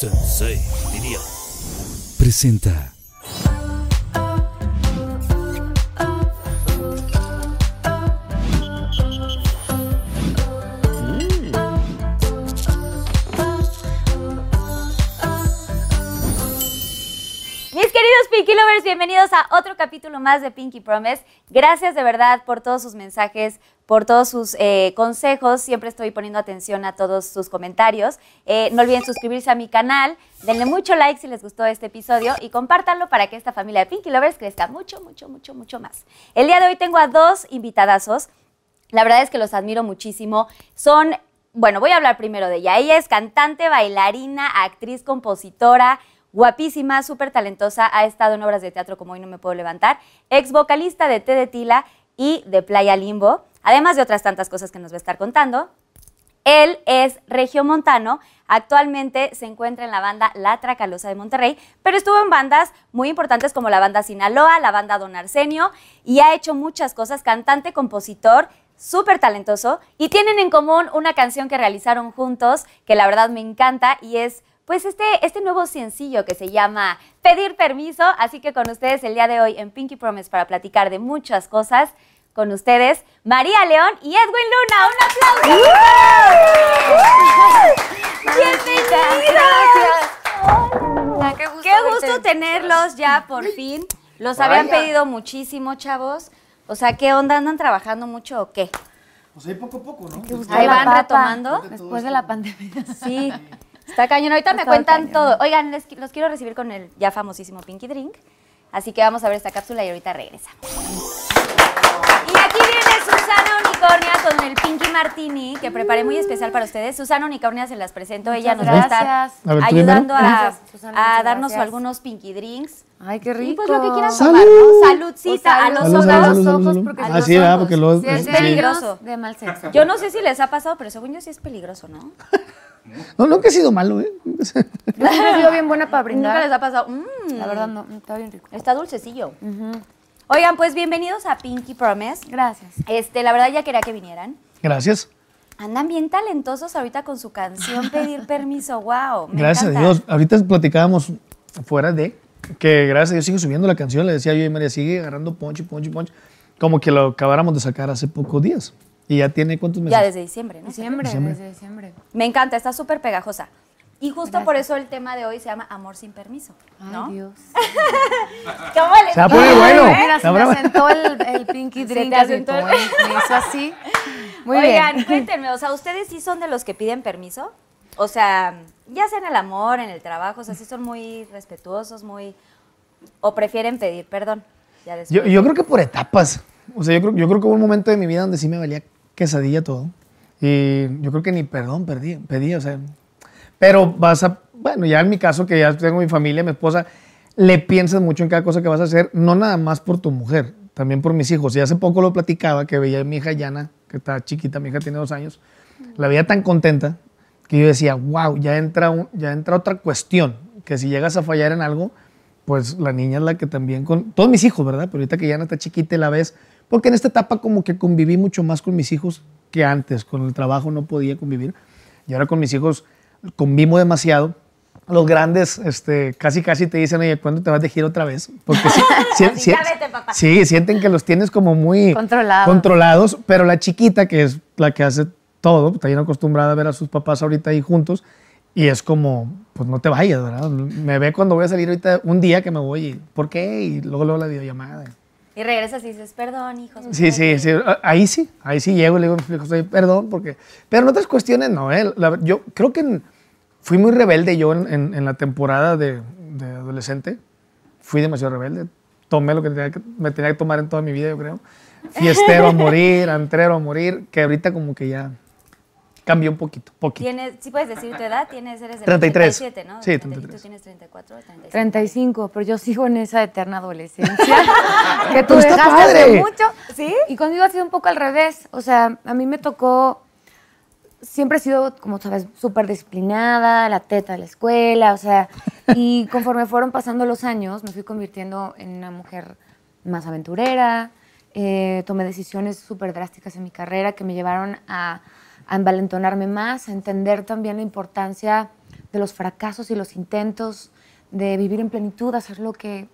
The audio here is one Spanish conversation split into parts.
Sensei, diría. Presenta. Mis queridos Pinky Lovers, bienvenidos a otro capítulo más de Pinky Promise. Gracias de verdad por todos sus mensajes, por todos sus eh, consejos. Siempre estoy poniendo atención a todos sus comentarios. Eh, no olviden suscribirse a mi canal, denle mucho like si les gustó este episodio y compártanlo para que esta familia de Pinky Lovers crezca mucho, mucho, mucho, mucho más. El día de hoy tengo a dos invitadazos. La verdad es que los admiro muchísimo. Son, bueno, voy a hablar primero de ella. Ella es cantante, bailarina, actriz, compositora, guapísima, súper talentosa. Ha estado en obras de teatro como Hoy No Me Puedo Levantar, ex vocalista de T de Tila y de Playa Limbo, además de otras tantas cosas que nos va a estar contando. Él es regiomontano, actualmente se encuentra en la banda La Tracalosa de Monterrey, pero estuvo en bandas muy importantes como la banda Sinaloa, la banda Don Arsenio, y ha hecho muchas cosas, cantante, compositor, súper talentoso, y tienen en común una canción que realizaron juntos, que la verdad me encanta, y es pues este, este nuevo sencillo que se llama Pedir Permiso, así que con ustedes el día de hoy en Pinky Promise para platicar de muchas cosas, con ustedes, María León y Edwin Luna. ¡Un aplauso! ¡Bienvenidos! Qué gusto, Qué gusto tenerlos ya por fin. Los habían pedido muchísimo, chavos. O sea, ¿qué onda? ¿Andan trabajando mucho o qué? Pues ahí poco a poco, ¿no? Ahí van papa. retomando. Después de la pandemia. Sí, está cañón. Ahorita me cuentan cañón. todo. Oigan, les, los quiero recibir con el ya famosísimo Pinky Drink. Así que vamos a ver esta cápsula y ahorita regresamos. Y aquí viene Susana Unicornia con el Pinky Martini, que preparé muy especial para ustedes. Susana Unicornia se las presento. Ella nos Muchas va a estar gracias. A ver, tú ayudando a. Gracias, Susana, a muchas darnos gracias. algunos Pinky Drinks. Ay, qué Y rico. pues lo que quieran ¡Salud! tomar, ¿no? Saludcita O sea, a los Salud, ojos. salud, a salud, los ojos porque Ah, los sí, ¿verdad? ojos. Porque luego- Sí, es sí. peligroso. De mal sexo. Yo no sé si les ha pasado, pero según yo sí es peligroso, ¿no? No, nunca he sido malo, ¿eh? Yo he sido bien buena para brindar. Nunca les ha pasado. Mm, La verdad, no. Está bien rico. Está dulcecillo. Oigan, pues bienvenidos a Pinky Promise. Gracias. Este, la verdad ya quería que vinieran. Gracias. Andan bien talentosos ahorita con su canción Pedir Permiso. Wow. me Gracias a. Dios. Ahorita platicábamos fuera de que gracias a Dios sigue subiendo la canción. Le decía yo y María, sigue agarrando ponche, ponche, ponche. Como que lo acabáramos de sacar hace pocos días. Y ya tiene cuántos meses. Ya desde diciembre, ¿no? Diciembre, Diciembre. desde diciembre. Me encanta, está súper pegajosa. Y justo Gracias. por eso el tema de hoy se llama Amor sin permiso, ¿no? Ay, Dios. ¿Cómo Se va a poner bueno. Mira, se me asentó el, el pinky Se drink así, asentó el- me hizo así. Muy Oigan, bien. cuéntenme, o sea, ¿ustedes sí son de los que piden permiso? O sea, ya sea en el amor, en el trabajo, o sea, sí son muy respetuosos, muy... O prefieren pedir perdón. Ya después. Yo, yo creo que por etapas. O sea, yo creo, yo creo que hubo un momento de mi vida donde sí me valía quesadilla todo. Y yo creo que ni perdón perdí, pedí, o sea. Pero vas a, bueno, ya en mi caso, que ya tengo mi familia, mi esposa, le piensas mucho en cada cosa que vas a hacer, no nada más por tu mujer, también por mis hijos. Y hace poco lo platicaba, que veía a mi hija Yana, que está chiquita, mi hija tiene dos años, la veía tan contenta que yo decía, wow, ya entra, un- ya entra otra cuestión, que si llegas a fallar en algo, pues la niña es la que también con todos mis hijos, ¿verdad? Pero ahorita que ya no está chiquita y la ves, porque en esta etapa como que conviví mucho más con mis hijos que antes, con el trabajo no podía convivir. Y ahora con mis hijos convivo demasiado. Los grandes este, casi casi te dicen, oye, ¿cuándo te vas de gira otra vez? Porque sí, sí- vete, papá. sienten que los tienes como muy Controlados. controlados, pero la chiquita, que es la que hace todo, está bien acostumbrada a ver a sus papás ahorita ahí juntos, y es como, pues no te vayas, ¿verdad? Me ve cuando voy a salir ahorita un día que me voy, y, ¿por qué? Y luego, luego la videollamada. Y regresas y dices, perdón, hijos. Sí, sí, sí. Ahí sí, ahí sí llego y le digo a mis hijos, "Oye, perdón, porque... Pero en otras cuestiones no, ¿eh? La- yo creo que en- fui muy rebelde yo en, en- en la temporada de, de adolescente. Fui demasiado rebelde. Tomé lo que, tenía que me tenía que tomar en toda mi vida, yo creo. Fiestero a morir, antrero a morir, que ahorita como que ya cambió un poquito, poquito. ¿Tienes, sí puedes decir tu edad? Tienes, eres de 33. 37, ¿no? Sí, Tú 33. tienes 34, 35. 35, pero yo sigo en esa eterna adolescencia que tú dejaste hace mucho. ¿Sí? Y conmigo ha sido un poco al revés. O sea, a mí me tocó. Siempre he sido, como sabes, súper disciplinada, la teta de la escuela, o sea, y conforme fueron pasando los años, me fui convirtiendo en una mujer más aventurera, eh, tomé decisiones súper drásticas en mi carrera que me llevaron a, a envalentonarme más, a entender también la importancia de los fracasos y los intentos, de vivir en plenitud, hacer lo que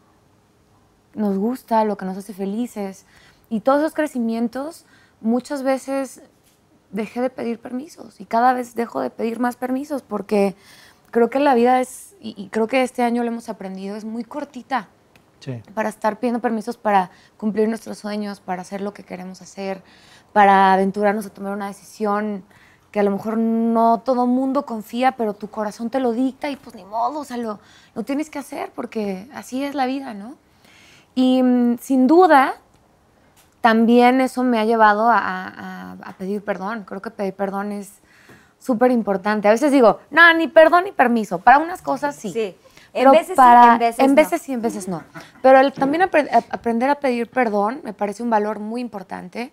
nos gusta, lo que nos hace felices. Y todos esos crecimientos, muchas veces dejé de pedir permisos y cada vez dejo de pedir más permisos porque creo que la vida es, y, creo que este año lo hemos aprendido, es muy cortita Sí. para estar pidiendo permisos para cumplir nuestros sueños, para hacer lo que queremos hacer, para aventurarnos a tomar una decisión que a lo mejor no todo mundo confía, pero tu corazón te lo dicta y pues ni modo, o sea, lo, lo tienes que hacer porque así es la vida, ¿no? Y mm, sin duda, también eso me ha llevado a, a- a pedir perdón. Creo que pedir perdón es súper importante. A veces digo, no, ni perdón ni permiso. Para unas cosas sí. Sí. En Pero veces sí, para- en veces en no. veces sí, en veces no. Pero el- también apre- a- aprender a pedir perdón me parece un valor muy importante,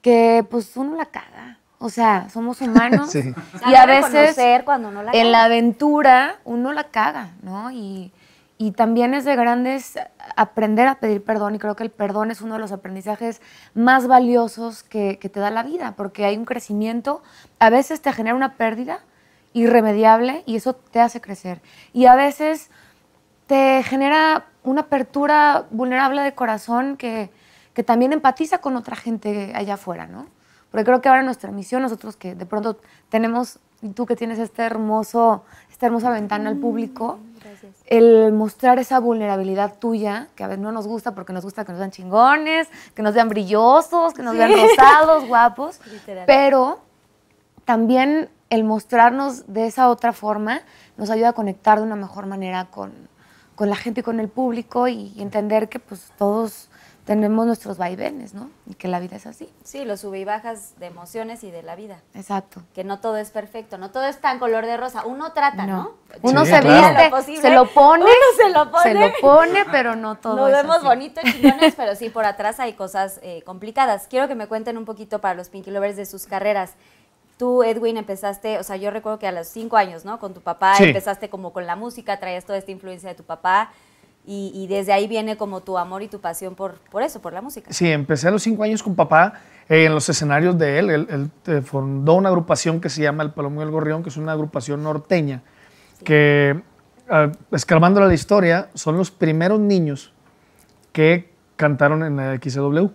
que pues uno la caga. O sea, somos humanos Sí. y a veces cuando uno la en la aventura uno la caga, ¿no? Y, y también es de grandes aprender a pedir perdón y creo que el perdón es uno de los aprendizajes más valiosos que, que te da la vida, porque hay un crecimiento, a veces te genera una pérdida irremediable y eso te hace crecer. Y a veces te genera una apertura vulnerable de corazón que, que también empatiza con otra gente allá afuera, ¿no? Porque creo que ahora nuestra misión, nosotros que de pronto tenemos, y tú que tienes este hermoso, esta hermosa ventana al público, el mostrar esa vulnerabilidad tuya, que a veces no nos gusta porque nos gusta que nos vean chingones, que nos vean brillosos, que nos vean rosados, guapos, Literal. pero también el mostrarnos de esa otra forma nos ayuda a conectar de una mejor manera con, con la gente y con el público y, y entender que pues todos tenemos nuestros vaivenes, ¿no? Y que la vida es así. Sí, los sube y bajas de emociones y de la vida. Exacto. Que no todo es perfecto, no todo es tan color de rosa. Uno trata, ¿no? No. Uno Sí, se claro. viste, Lo posible. se lo pone, Uno se lo pone. se lo pone, pero no todo Nos es vemos así. bonitos, chingones, pero sí, por atrás hay cosas eh, complicadas. Quiero que me cuenten un poquito para los Pinky Lovers de sus carreras. Tú, Edwin, empezaste, o sea, yo recuerdo que a los cinco años, ¿no? Con tu papá, Sí. empezaste como con la música, traías toda esta influencia de tu papá y, y desde ahí viene como tu amor y tu pasión por, por eso, por la música. Sí, empecé a los cinco años con papá eh, en los escenarios de él. Él, él, eh, fundó una agrupación que se llama El Palomo y el Gorrión, que es una agrupación norteña, que, ah, escarbando la historia, son los primeros niños que cantaron en la XW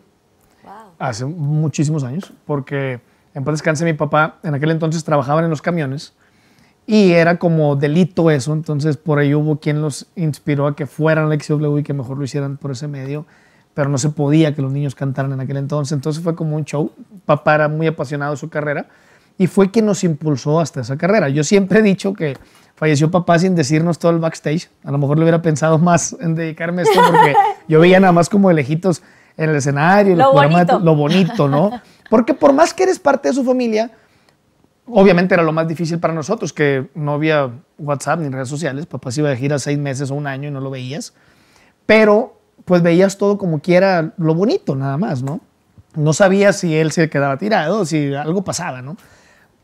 Wow. hace muchísimos años, porque en paz descanse mi papá, en aquel entonces trabajaban en los camiones y era como delito eso, entonces por ahí hubo quien los inspiró a que fueran a la XW y que mejor lo hicieran por ese medio, pero no se podía que los niños cantaran en aquel entonces, entonces fue como un show, papá era muy apasionado de su carrera y fue quien nos impulsó hasta esa carrera. Yo siempre he dicho que falleció papá sin decirnos todo el backstage, a lo mejor le hubiera pensado más en dedicarme a esto porque yo veía nada más como de lejitos en el escenario, Lo bonito. lo bonito, ¿no? Porque por más que eres parte de su familia, obviamente era lo más difícil para nosotros, que no había WhatsApp ni redes sociales. Papá se iba de gira seis meses o un año y no lo veías. Pero pues veías todo como quiera lo bonito, nada más, ¿no? No sabías si él se quedaba tirado, si algo pasaba, ¿no?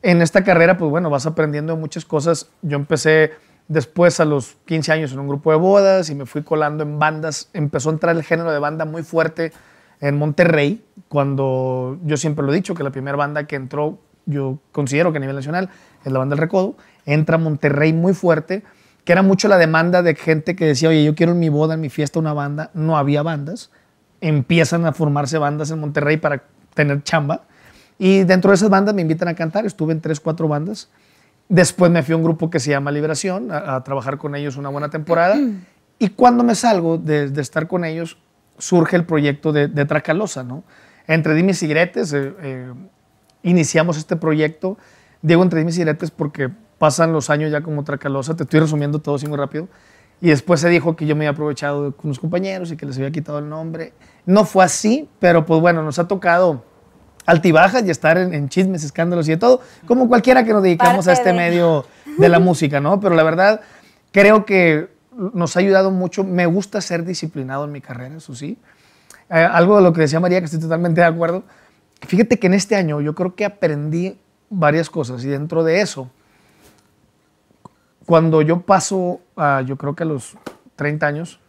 En esta carrera, pues bueno, vas aprendiendo muchas cosas. Yo empecé después a los 15 años en un grupo de bodas y me fui colando en bandas. Empezó a entrar el género de banda muy fuerte en Monterrey, cuando yo siempre lo he dicho, que la primera banda que entró, yo considero que a nivel nacional, es la banda El Recodo. Entra Monterrey muy fuerte, que era mucho la demanda de gente que decía, oye, yo quiero en mi boda, en mi fiesta una banda. No había bandas. Empiezan a formarse bandas en Monterrey para tener chamba. Y dentro de esas bandas me invitan a cantar. Estuve en tres, cuatro bandas. Después me fui a un grupo que se llama Liberación, a, trabajar con ellos una buena temporada. Y cuando me salgo de, estar con ellos, surge el proyecto de, de Tracalosa, ¿no? Entre Dimes y Gretes eh, eh, iniciamos este proyecto. Digo entre Dimes y Gretes porque pasan los años ya como Tracalosa. Te estoy resumiendo todo así muy rápido. Y después se dijo que yo me había aprovechado con unos compañeros y que les había quitado el nombre. No fue así, pero pues bueno, nos ha tocado altibajas y estar en, en chismes, escándalos y de todo, como cualquiera que nos dedicamos a este de. medio de la música, ¿no? Pero la verdad, creo que nos ha ayudado mucho. Me gusta ser disciplinado en mi carrera, eso sí. Eh, algo de lo que decía María, que estoy totalmente de acuerdo. Fíjate que en este año yo creo que aprendí varias cosas y dentro de eso, cuando yo paso, a, yo creo que a los 30 años,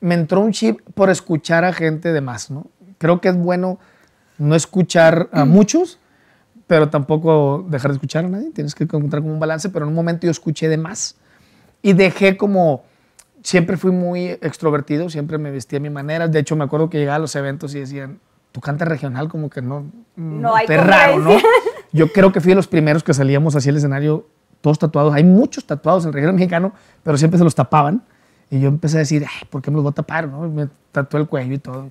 me entró un chip por escuchar a gente de más, ¿no? Creo que es bueno no escuchar a muchos, pero tampoco dejar de escuchar a nadie. Tienes que encontrar como un balance, pero en un momento yo escuché de más y dejé como siempre fui muy extrovertido, siempre me vestía a mi manera. De hecho, me acuerdo que llegaba a los eventos y decían, tú cantas regional, como que no. No hay es raro, ¿no? Yo creo que fui de los primeros que salíamos así al escenario, todos tatuados. Hay muchos tatuados en el regional mexicano, pero siempre se los tapaban. Y yo empecé a decir, Ay, ¿por qué me los voy a tapar? ¿no? Me tatué el cuello y todo.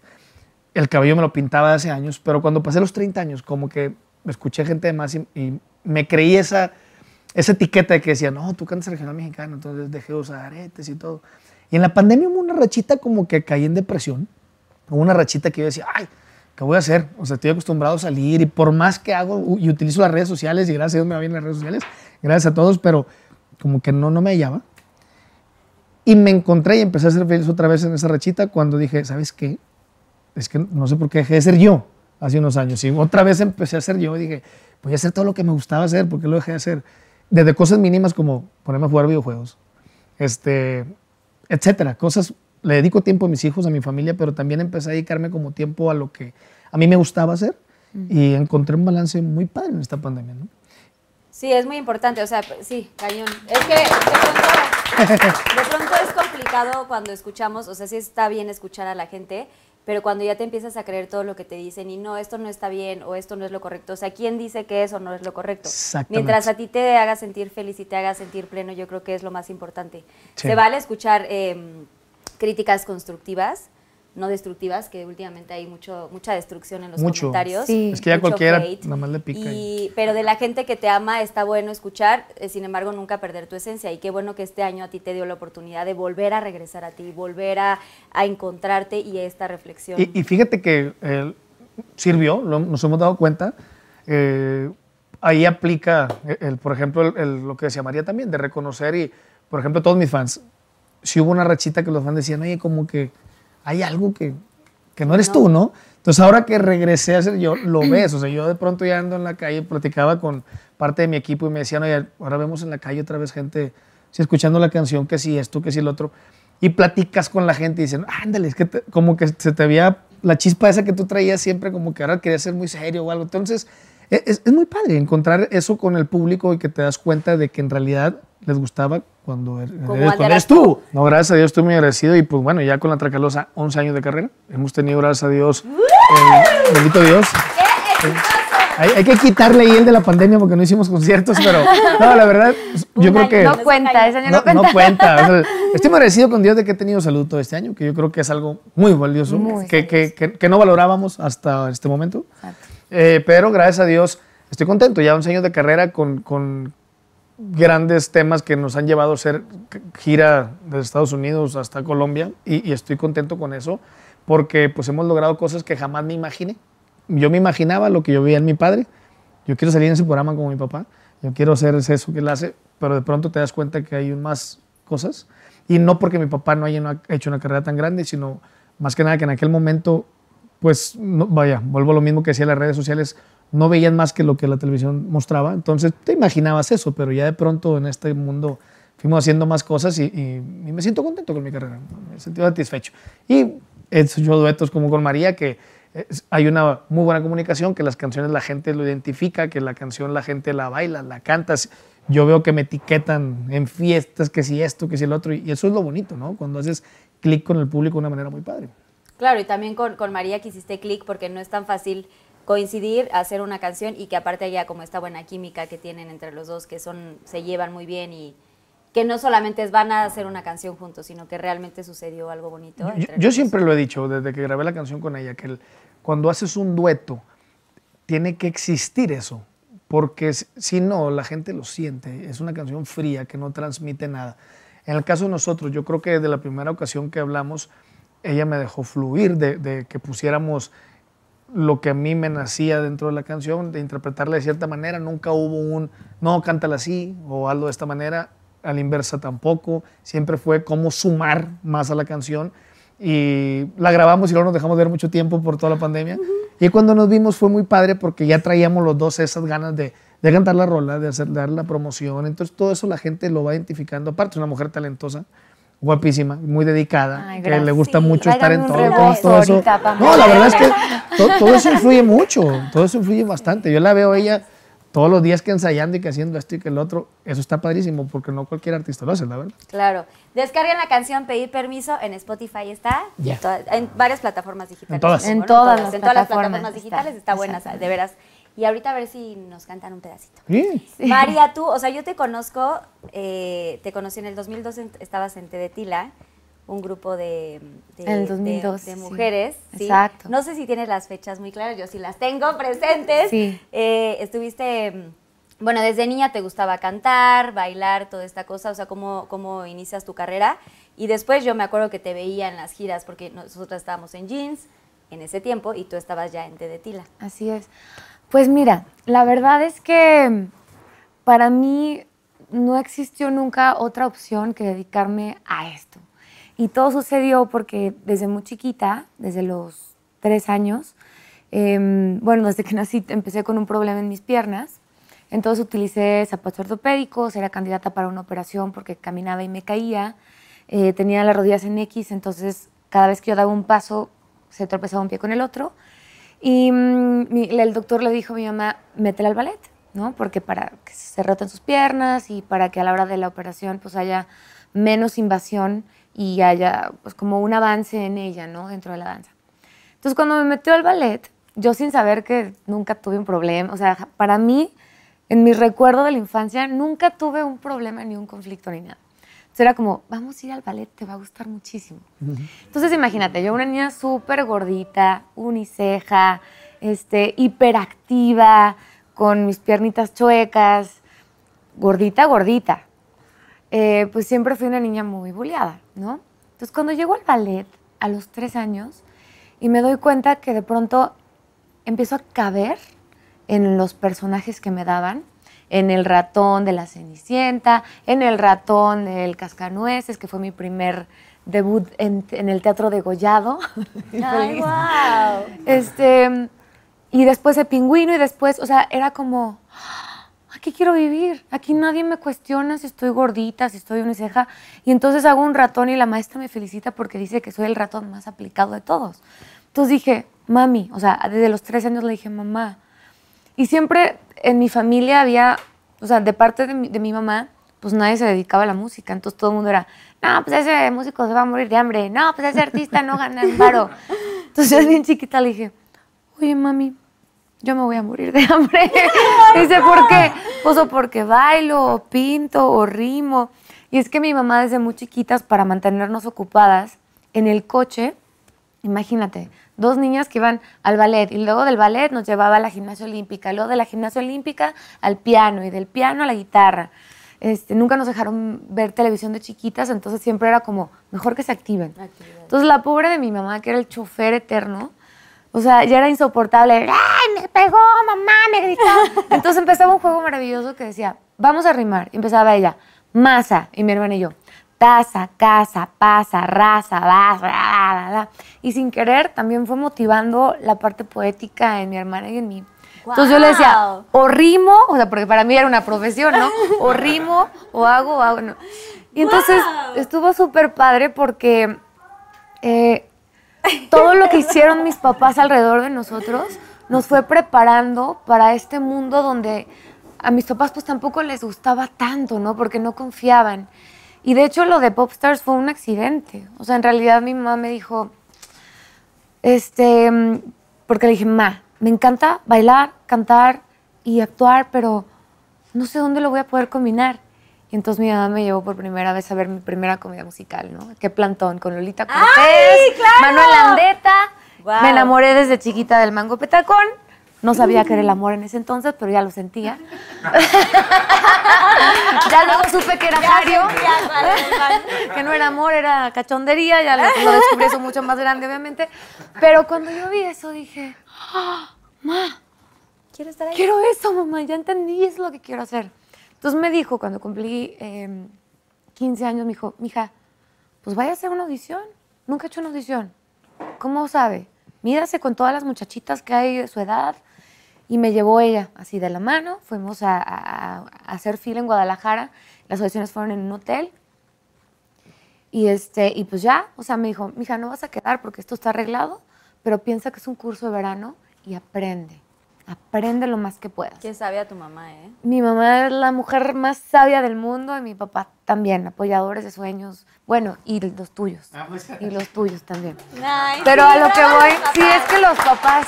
El cabello me lo pintaba hace años, pero cuando pasé los 30 años, como que escuché gente de más y, y me creí esa, esa etiqueta de que decía, no, tú cantas regional mexicano, entonces dejé de usar aretes y todo. Y en la pandemia hubo una rachita como que caí en depresión. Hubo una rachita que yo decía, ay, ¿qué voy a hacer? O sea, estoy acostumbrado a salir y por más que hago y utilizo las redes sociales y gracias a Dios me va bien las redes sociales, gracias a todos, pero como que no, no me hallaba. Y me encontré y empecé a ser feliz otra vez en esa rachita cuando dije, ¿sabes qué? Es que no sé por qué dejé de ser yo hace unos años. Y otra vez empecé a ser yo y dije, voy a hacer todo lo que me gustaba hacer, ¿por qué lo dejé de hacer? Desde cosas mínimas como ponerme a jugar videojuegos, este, etcétera. Cosas, le dedico tiempo a mis hijos, a mi familia, pero también empecé a dedicarme como tiempo a lo que a mí me gustaba hacer y encontré un balance muy padre en esta pandemia, ¿no? Sí, es muy importante, o sea, sí, cañón. Es que de pronto, de pronto es complicado cuando escuchamos, o sea, sí está bien escuchar a la gente, pero cuando ya te empiezas a creer todo lo que te dicen y no, esto no está bien o esto no es lo correcto, o sea, ¿quién dice que eso no es lo correcto? Mientras a ti te haga sentir feliz y te haga sentir pleno, yo creo que es lo más importante. Sí. Se vale escuchar em, críticas constructivas, no destructivas, que últimamente hay mucho, mucha destrucción en los Mucho. comentarios. Sí. Es que ya cualquiera hate. nada más le pica. Y, pero de la gente que te ama está bueno escuchar, eh, sin embargo nunca perder tu esencia. Y qué bueno que este año a ti te dio la oportunidad de volver a regresar a ti, volver a, a encontrarte y esta reflexión. Y, y fíjate que eh, sirvió, lo- nos hemos dado cuenta. eh, ahí aplica, el, por ejemplo, el- el- lo que decía María también, de reconocer y, por ejemplo, todos mis fans, si hubo una rachita que los fans decían, oye, como que hay algo que, que no eres tú, ¿no? Entonces ahora que regresé a ser yo, lo ves, o sea, yo de pronto ya ando en la calle, platicaba con parte de mi equipo y me decían, oye, ahora vemos en la calle otra vez gente, sí, escuchando la canción, que sí esto, que sí el otro, y platicas con la gente y dicen, ándale, es que te- como que se te veía la chispa esa que tú traías siempre, como que ahora querías ser muy serio o algo. Entonces, e- es, es muy padre encontrar eso con el público y que te das cuenta de que en realidad les gustaba cuando, er- Como eres, cuando eres tú. No, gracias a Dios estoy muy agradecido y pues bueno, ya con la Tracalosa 11 años de carrera. Hemos tenido, gracias a Dios, eh, bendito Dios. Hay, hay que quitarle ahí el de la pandemia porque no hicimos conciertos, pero no, la verdad, yo Un creo que... No cuenta, ese año No, no, cuenta. no cuenta. O sea, estoy muy agradecido con Dios de que he tenido salud todo este año, que yo creo que es algo muy valioso, Muy que, que- que- que no valorábamos hasta este momento. Eh, pero gracias a Dios estoy contento. Ya 11 años de carrera con, con grandes temas que nos han llevado a hacer gira de Estados Unidos hasta Colombia y, estoy contento con eso porque pues hemos logrado cosas que jamás me imaginé. Yo me imaginaba lo que yo veía en mi padre. Yo quiero salir en ese programa como mi papá. Yo quiero hacer eso que él hace, pero de pronto te das cuenta que hay más cosas. Y no porque mi papá no haya hecho una carrera tan grande, sino más que nada que en aquel momento, pues, no, vaya, vuelvo a lo mismo que decía las redes sociales, no veían más que lo que la televisión mostraba. Entonces te imaginabas eso, pero ya de pronto en este mundo fuimos haciendo más cosas y, me siento contento con mi carrera. Me he satisfecho. Y he hecho duetos como con María, que hay una muy buena comunicación, que las canciones la gente lo identifica, que la canción la gente la baila, la canta. Yo veo que me etiquetan en fiestas, que si esto, que si el otro, y eso es lo bonito, ¿no? Cuando haces clic con el público de una manera muy padre. Claro, y también con, con María que hiciste clic porque no es tan fácil coincidir, hacer una canción y que aparte haya como esta buena química que tienen entre los dos, que son se llevan muy bien y que no solamente es van a hacer una canción juntos, sino que realmente sucedió algo bonito. Yo, siempre lo he dicho desde que grabé la canción con ella, que el- cuando haces un dueto, tiene que existir eso, porque si no, la gente lo siente. Es una canción fría que no transmite nada. En el caso de nosotros, yo creo que de la primera ocasión que hablamos, ella me dejó fluir de, de que pusiéramos lo que a mí me nacía dentro de la canción, de interpretarla de cierta manera. Nunca hubo un, no, cántala así o hazlo de esta manera. A la inversa tampoco. Siempre fue cómo sumar más a la canción. Y la grabamos y luego nos dejamos ver mucho tiempo por toda la pandemia. Y cuando nos vimos fue muy padre porque ya traíamos los dos esas ganas de, de cantar la rola, de hacer de dar la promoción. Entonces todo eso la gente lo va identificando. Aparte es una mujer talentosa, guapísima, muy dedicada, Ay, que le gusta mucho estar en todo, rebozo todo eso. ahorita, No, la verdad es que to- todo eso influye mucho, todo eso influye bastante. Yo la veo a ella todos los días que ensayando y que haciendo esto y que el otro, eso está padrísimo porque no cualquier artista lo hace, la verdad. Claro. Descarguen la canción Pedir Permiso en Spotify está. Ya. Toda- En varias plataformas digitales. En todas. En todas las En todas las plataformas plataformas está, digitales está, buena, de veras. Y ahorita a ver si nos cantan un pedacito. Sí. María, tú, o sea, yo te conozco, eh, te conocí en el 2002, en- estabas en Tedetila, un grupo de, de, En el de- 2002, de sí. mujeres. ¿sí? Exacto. No sé si tienes las fechas muy claras, yo sí las tengo presentes. Sí. Eh, estuviste, bueno, desde niña te gustaba cantar, bailar, toda esta cosa, o sea, cómo, cómo inicias tu carrera. Y después yo me acuerdo que te veía en las giras, porque nosotros estábamos en jeans en ese tiempo y tú estabas ya en Tedetila. Así es. Pues mira, la verdad es que mm, para mí no existió nunca otra opción que dedicarme a esto. Y todo sucedió porque desde muy chiquita, desde los tres años, em, bueno, desde que nací empecé con un problema en mis piernas. Entonces utilicé zapatos ortopédicos, era candidata para una operación porque caminaba y me caía. Eh, tenía las rodillas en X, entonces cada vez que yo daba un paso se tropezaba un pie con el otro. Y mm, el doctor le dijo a mi mamá, métela al ballet, ¿no? Porque para que se roten sus piernas y para que a la hora de la operación pues haya menos invasión y haya pues como un avance en ella, ¿no? Dentro de la danza. Entonces cuando me metió al ballet, yo sin saber que nunca tuve un problema, o sea, para mí, en mi recuerdo de la infancia, nunca tuve un problema ni un conflicto ni nada. Entonces era como, vamos a ir al ballet, te va a gustar muchísimo. Entonces imagínate, yo una niña súper gordita, uniceja, este, hiperactiva, con mis piernitas chuecas, gordita, gordita. Eh, pues siempre fui una niña muy bulleada, ¿no? Entonces cuando llego al ballet a los tres años y me doy cuenta que de pronto empiezo a caber en los personajes que me daban, en el ratón de la Cenicienta, en el ratón del Cascanueces, que fue mi primer debut en, en el Teatro de Gollado. ¡Ay, wow! Este, y después el pingüino y después, o sea, era como, "Ah, aquí quiero vivir, aquí nadie me cuestiona si estoy gordita, si estoy uniceja. Y entonces hago un ratón y la maestra me felicita porque dice que soy el ratón más aplicado de todos. Entonces dije, mami, o sea, desde los tres años le dije, mamá. Y siempre en mi familia había, o sea, de parte de mi, de mi mamá, pues nadie se dedicaba a la música. Entonces todo el mundo era, no, pues ese músico se va a morir de hambre. No, pues ese artista no gana un varo. Entonces yo bien chiquita le dije, oye, mami, yo me voy a morir de hambre. Dice, ¿por qué? Pues o porque bailo, o pinto, o rimo. Y es que mi mamá desde muy chiquitas, para mantenernos ocupadas, en el coche, imagínate, dos niñas que iban al ballet y luego del ballet nos llevaba a la gimnasia olímpica, luego de la gimnasia olímpica al piano y del piano a la guitarra. Este, nunca nos dejaron ver televisión de chiquitas, entonces siempre era como, mejor que se activen. Actividad. Entonces la pobre de mi mamá, que era el chofer eterno, o sea, ya era insoportable. ¡Ay, me pegó, mamá, me gritó! Entonces empezaba un juego maravilloso que decía, vamos a rimar. Y empezaba ella, masa, y mi hermana y yo, taza, casa, pasa, raza, vas. Y sin querer también fue motivando la parte poética en mi hermana y en mí. Entonces yo le decía, o rimo, o sea, porque para mí era una profesión, ¿no? O rimo, o hago, o hago, no. Y entonces ¡Guau! estuvo súper padre porque eh, todo lo que hicieron mis papás alrededor de nosotros nos fue preparando para este mundo donde a mis papás pues tampoco les gustaba tanto, ¿no? Porque no confiaban. Y de hecho lo de Popstars fue un accidente. O sea, en realidad mi mamá me dijo, este, mm, porque le dije, ma, me encanta bailar, cantar y actuar, pero no sé dónde lo voy a poder combinar. Y entonces mi mamá me llevó por primera vez a ver mi primera comedia musical, ¿no? Qué plantón, con Lolita Cortés, ¡Ay, claro! Manuel Landeta. Guau. Me enamoré desde chiquita del mango petacón. No sabía que era el amor en ese entonces, pero ya lo sentía. ya luego supe que era Mario. que no era amor, era cachondería. Ya lo, descubrí eso mucho más grande, obviamente. Pero cuando yo vi eso dije, "Ah, ma, Quiero estar ahí. quiero eso, mamá, ya entendí, es lo que quiero hacer. Entonces me dijo, cuando cumplí eh, 15 años, me dijo, mija, pues vaya a hacer una audición. Nunca he hecho una audición. ¿Cómo sabe? Mídase con todas las muchachitas que hay de su edad. Y me llevó ella así de la mano. Fuimos a, a- a hacer fila en Guadalajara. Las audiciones fueron en un hotel. Y, este, y pues ya, o sea, me dijo, mija, no vas a quedar porque esto está arreglado, pero piensa que es un curso de verano y aprende. aprende lo más que puedas. Qué sabia tu mamá, ¿eh? Mi mamá es la mujer más sabia del mundo y mi papá también, apoyadores de sueños. Bueno, y los tuyos. Y los tuyos también. Ay, Pero a lo que voy, sí es que los papás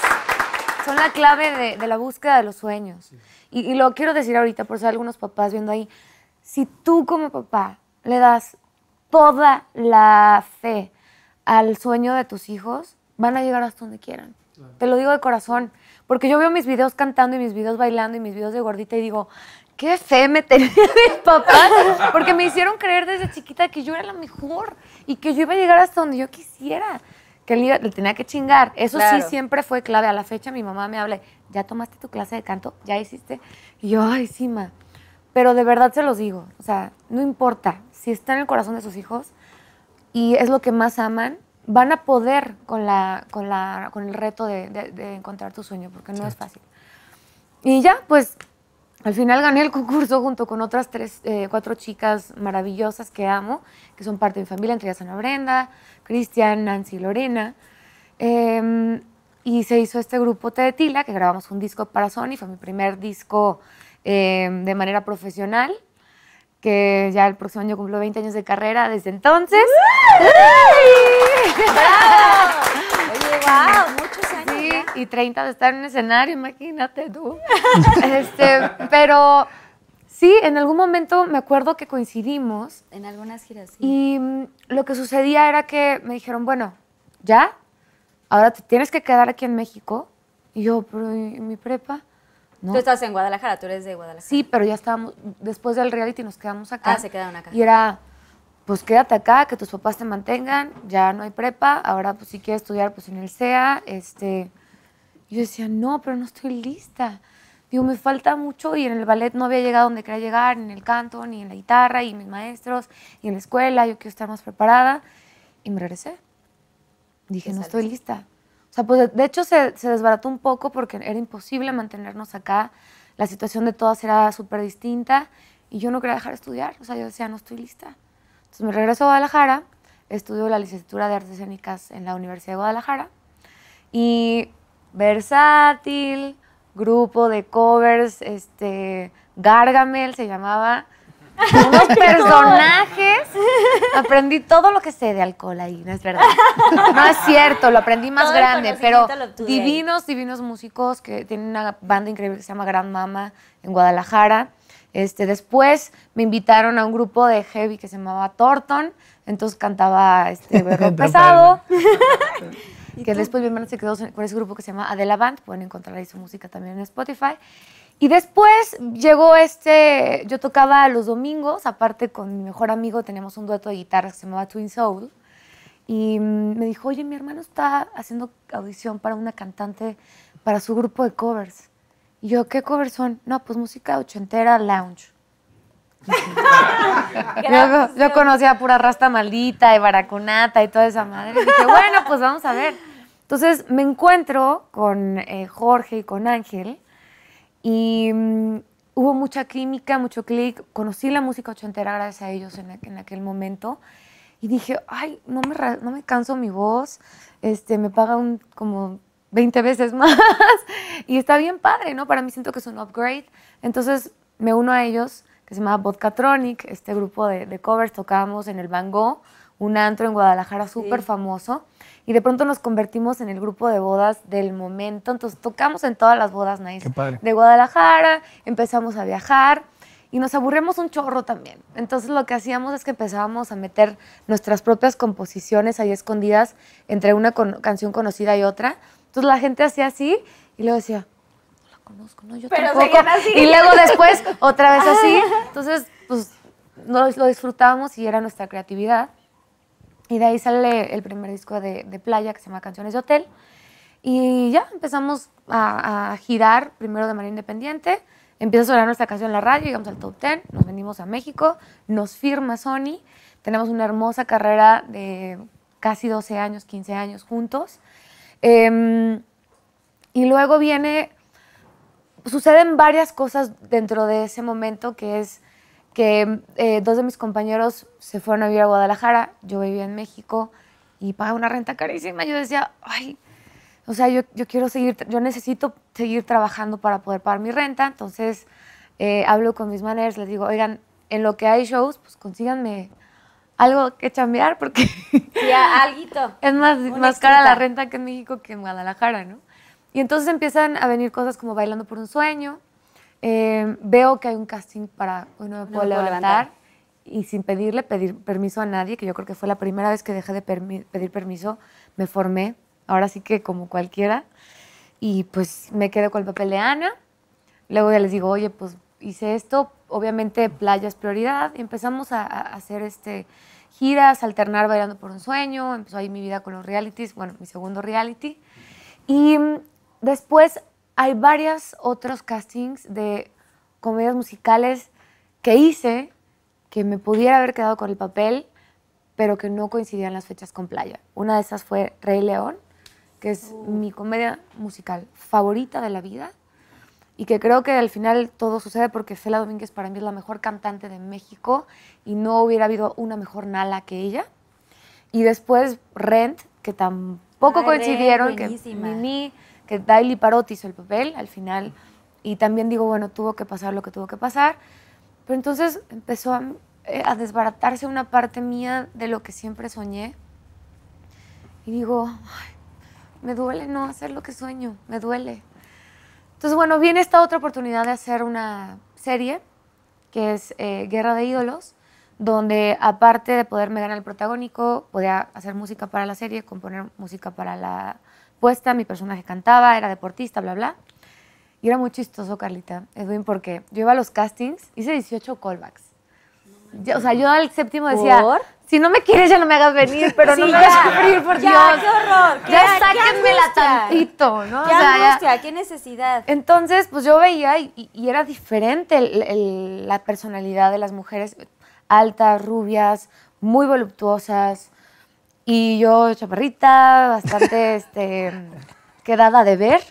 son la clave de, de la búsqueda de los sueños. Y, y lo quiero decir ahorita, por si hay algunos papás viendo ahí, si tú como papá le das toda la fe al sueño de tus hijos, van a llegar hasta donde quieran. Te lo digo de corazón, porque yo veo mis videos cantando y mis videos bailando y mis videos de gordita y digo, qué fe me tenía mis papás, porque me hicieron creer desde chiquita que yo era la mejor y que yo iba a llegar hasta donde yo quisiera, que le, le tenía que chingar. Eso Claro. sí siempre fue clave. A la fecha mi mamá me habla, ¿ya tomaste tu clase de canto? ¿Ya hiciste? Y yo, ay, sí, ma. Pero de verdad se los digo, o sea, no importa, si está en el corazón de sus hijos y es lo que más aman, van a poder con, la, con, la, con el reto de, de- de encontrar tu sueño, porque no es fácil. Y ya, pues, al final gané el concurso junto con otras tres, eh, cuatro chicas maravillosas que amo, que son parte de mi familia, entre ellas Ana Brenda, Cristian, Nancy y Lorena. Em, y se hizo este grupo Tila, que grabamos un disco para Sony, fue mi primer disco em, de manera profesional, que ya el próximo año cumplo 20 años de carrera desde entonces. Oye, wow, muchos años. Sí, y 30 de estar en un escenario, imagínate tú. este, pero sí, en algún momento me acuerdo que coincidimos En algunas giras, sí. y mm, lo que sucedía era que me dijeron, bueno, ya, ahora te tienes que quedar aquí en México. Y yo, pero ¿y mi prepa? No. Tú estás en Guadalajara, tú eres de Guadalajara. Sí, pero ya estábamos, después del reality nos quedamos acá. Ah, se quedaron acá. Y era, pues quédate acá, que tus papás te mantengan, ya no hay prepa, ahora pues si quieres estudiar pues en el CEA, este... Yo decía, no, pero no estoy lista. Digo, me falta mucho y en el ballet no había llegado donde quería llegar, ni en el canto, ni en la guitarra, y mis maestros, y en la escuela, yo quiero estar más preparada. Y me regresé. Dije, no estoy lista. O sea, pues de, hecho se, se desbarató un poco porque era imposible mantenernos acá. La situación de todas era súper distinta y yo no quería dejar de estudiar. O sea, yo decía, no estoy lista. Entonces me regreso a Guadalajara, estudio la licenciatura de Artes Escénicas en la Universidad de Guadalajara y versátil, grupo de covers, este, Gargamel se llamaba. Unos personajes. Aprendí todo lo que sé de alcohol ahí, no es verdad. No es cierto, lo aprendí más Todo grande, pero divinos, divinos músicos que tienen una banda increíble que se llama Gran Mama en Guadalajara. Este, después me invitaron a un grupo de heavy que se llamaba Thornton, entonces cantaba este pesado. que después mi hermano se quedó con ese grupo que se llama Adela Band, pueden encontrar ahí su música también en Spotify. Y después llegó este, yo tocaba los domingos, aparte con mi mejor amigo teníamos un dueto de guitarras que se llamaba Twin Soul. Y me dijo, oye, mi hermano está haciendo audición para una cantante para su grupo de covers. Y yo, ¿qué covers son? No, pues música ochentera, lounge. yo, yo conocía pura rasta maldita y baracunata y toda esa madre. Y dije, bueno, pues vamos a ver. Entonces me encuentro con eh, Jorge y con Ángel y mm, hubo mucha química, mucho clic. Conocí la música ochentera gracias a ellos en, aqu- en aquel momento. Y dije, ay, no me, no me canso mi voz, este, me pagan como 20 veces más. y está bien padre, ¿no? Para mí siento que es un upgrade. Entonces me uno a ellos, que se llama Vodkatronic, este grupo de, de covers, tocábamos en el Van Gogh, un antro en Guadalajara súper famoso. Y de pronto nos convertimos en el grupo de bodas del momento. Entonces tocamos en todas las bodas nice Qué padre. de Guadalajara, empezamos a viajar y nos aburrimos un chorro también. Entonces lo que hacíamos es que empezábamos a meter nuestras propias composiciones ahí escondidas entre una con- canción conocida y otra. Entonces la gente hacía así y luego decía, no la conozco, no, yo Pero tampoco. así. Y luego después otra vez así. Entonces, pues nos lo disfrutábamos y era nuestra creatividad. Y de ahí sale el primer disco de, Playa que se llama Canciones de Hotel. Y ya empezamos a, girar primero de manera independiente. Empieza a sonar nuestra canción en la radio, llegamos al top 10, nos venimos a México, nos firma Sony. Tenemos una hermosa carrera de casi 12 años, 15 años juntos. Em, y luego viene suceden varias cosas dentro de ese momento que es que eh, dos de mis compañeros se fueron a vivir a Guadalajara, yo vivía en México y pagaba una renta carísima. Yo decía, ay, o sea, yo, yo quiero seguir, yo necesito seguir trabajando para poder pagar mi renta, entonces eh, hablo con mis managers, les digo, oigan, en lo que hay shows, pues consíganme algo que chambear porque Sí, alguito. es más, más cara la renta que en México que en Guadalajara, ¿no? Y entonces empiezan a venir cosas como Bailando por un Sueño, eh, veo que hay un casting para Hoy no me puedo me puedo levantar, levantar. y sin pedirle pedir permiso a nadie, que yo creo que fue la primera vez que dejé de permi- pedir permiso, me formé, ahora sí que como cualquiera, y pues me quedo con el papel de Ana, luego ya les digo, oye, pues hice esto, obviamente playa es prioridad, y empezamos a, a hacer este, giras, alternar bailando por un sueño, empezó ahí mi vida con los realities, bueno, mi segundo reality, y mm, después hay varios otros castings de comedias musicales que hice que me pudiera haber quedado con el papel, pero que no coincidían las fechas con playa. Una de esas fue Rey León, que es mi comedia musical favorita de la vida y que creo que al final todo sucede porque Fela Domínguez para mí es la mejor cantante de México y no hubiera habido una mejor nala que ella. Y después Rent, que tampoco Ay, coincidieron, Rent, que. Mimi, que Daily Parotti hizo el papel al final. Y también digo, bueno, tuvo que pasar lo que tuvo que pasar. Pero entonces empezó a, eh, desbaratarse una parte mía de lo que siempre soñé. Y digo, "Ay, me duele no hacer lo que sueño, me duele. Entonces, bueno, viene esta otra oportunidad de hacer una serie, que es eh, Guerra de Ídolos, donde aparte de poderme ganar el protagónico, podía hacer música para la serie, componer música para la puesta, mi personaje cantaba, era deportista, bla, bla. Y era muy chistoso, Carlita, Edwin, porque yo iba a los castings, hice 18 callbacks. Ya, o sea, yo al séptimo decía, ¿Por? si no me quieres ya no me hagas venir, pero no Sí, me ya, hagas sufrir, por ya, Dios. qué horror, ya qué sáquenmela tantito, ¿no? Qué O sea, ya- angustia, qué necesidad. entonces, pues yo veía y, y- y era diferente el- el- la personalidad de las mujeres, altas, rubias, muy voluptuosas. Y yo, chaparrita, bastante este, quedada de ver.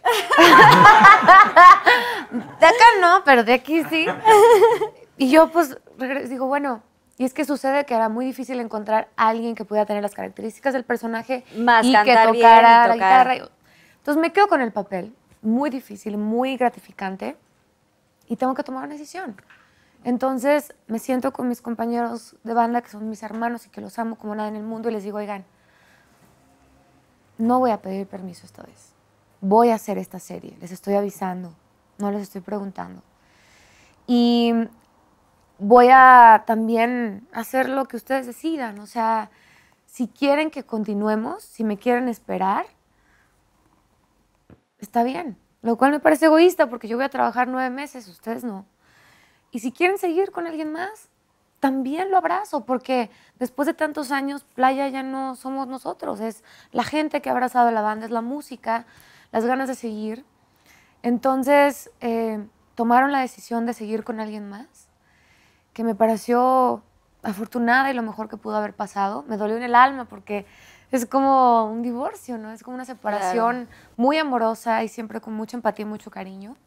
de acá no, pero de aquí sí. Y yo, pues, digo, bueno, y es que sucede que era muy difícil encontrar a alguien que pudiera tener las características del personaje Más y que bien tocara y la tocar. guitarra. Entonces me quedo con el papel, muy difícil, muy gratificante, y tengo que tomar una decisión. Entonces me siento con mis compañeros de banda, que son mis hermanos y que los amo como nada en el mundo, y les digo, oigan, no voy a pedir permiso esta vez. Voy a hacer esta serie, les estoy avisando, no les estoy preguntando. Y voy a también hacer lo que ustedes decidan, o sea, si quieren que continuemos, si me quieren esperar, está bien. Lo cual me parece egoísta porque yo voy a trabajar nueve meses, ustedes no. Y si quieren seguir con alguien más, también lo abrazo porque después de tantos años, Playa ya no somos nosotros, es la gente que ha abrazado a la banda, es la música, las ganas de seguir. Entonces, eh, tomaron la decisión de seguir con alguien más, que me pareció afortunada y lo mejor que pudo haber pasado. Me dolió en el alma porque es como un divorcio, ¿no? Es como una separación muy amorosa y siempre con mucha empatía y mucho cariño.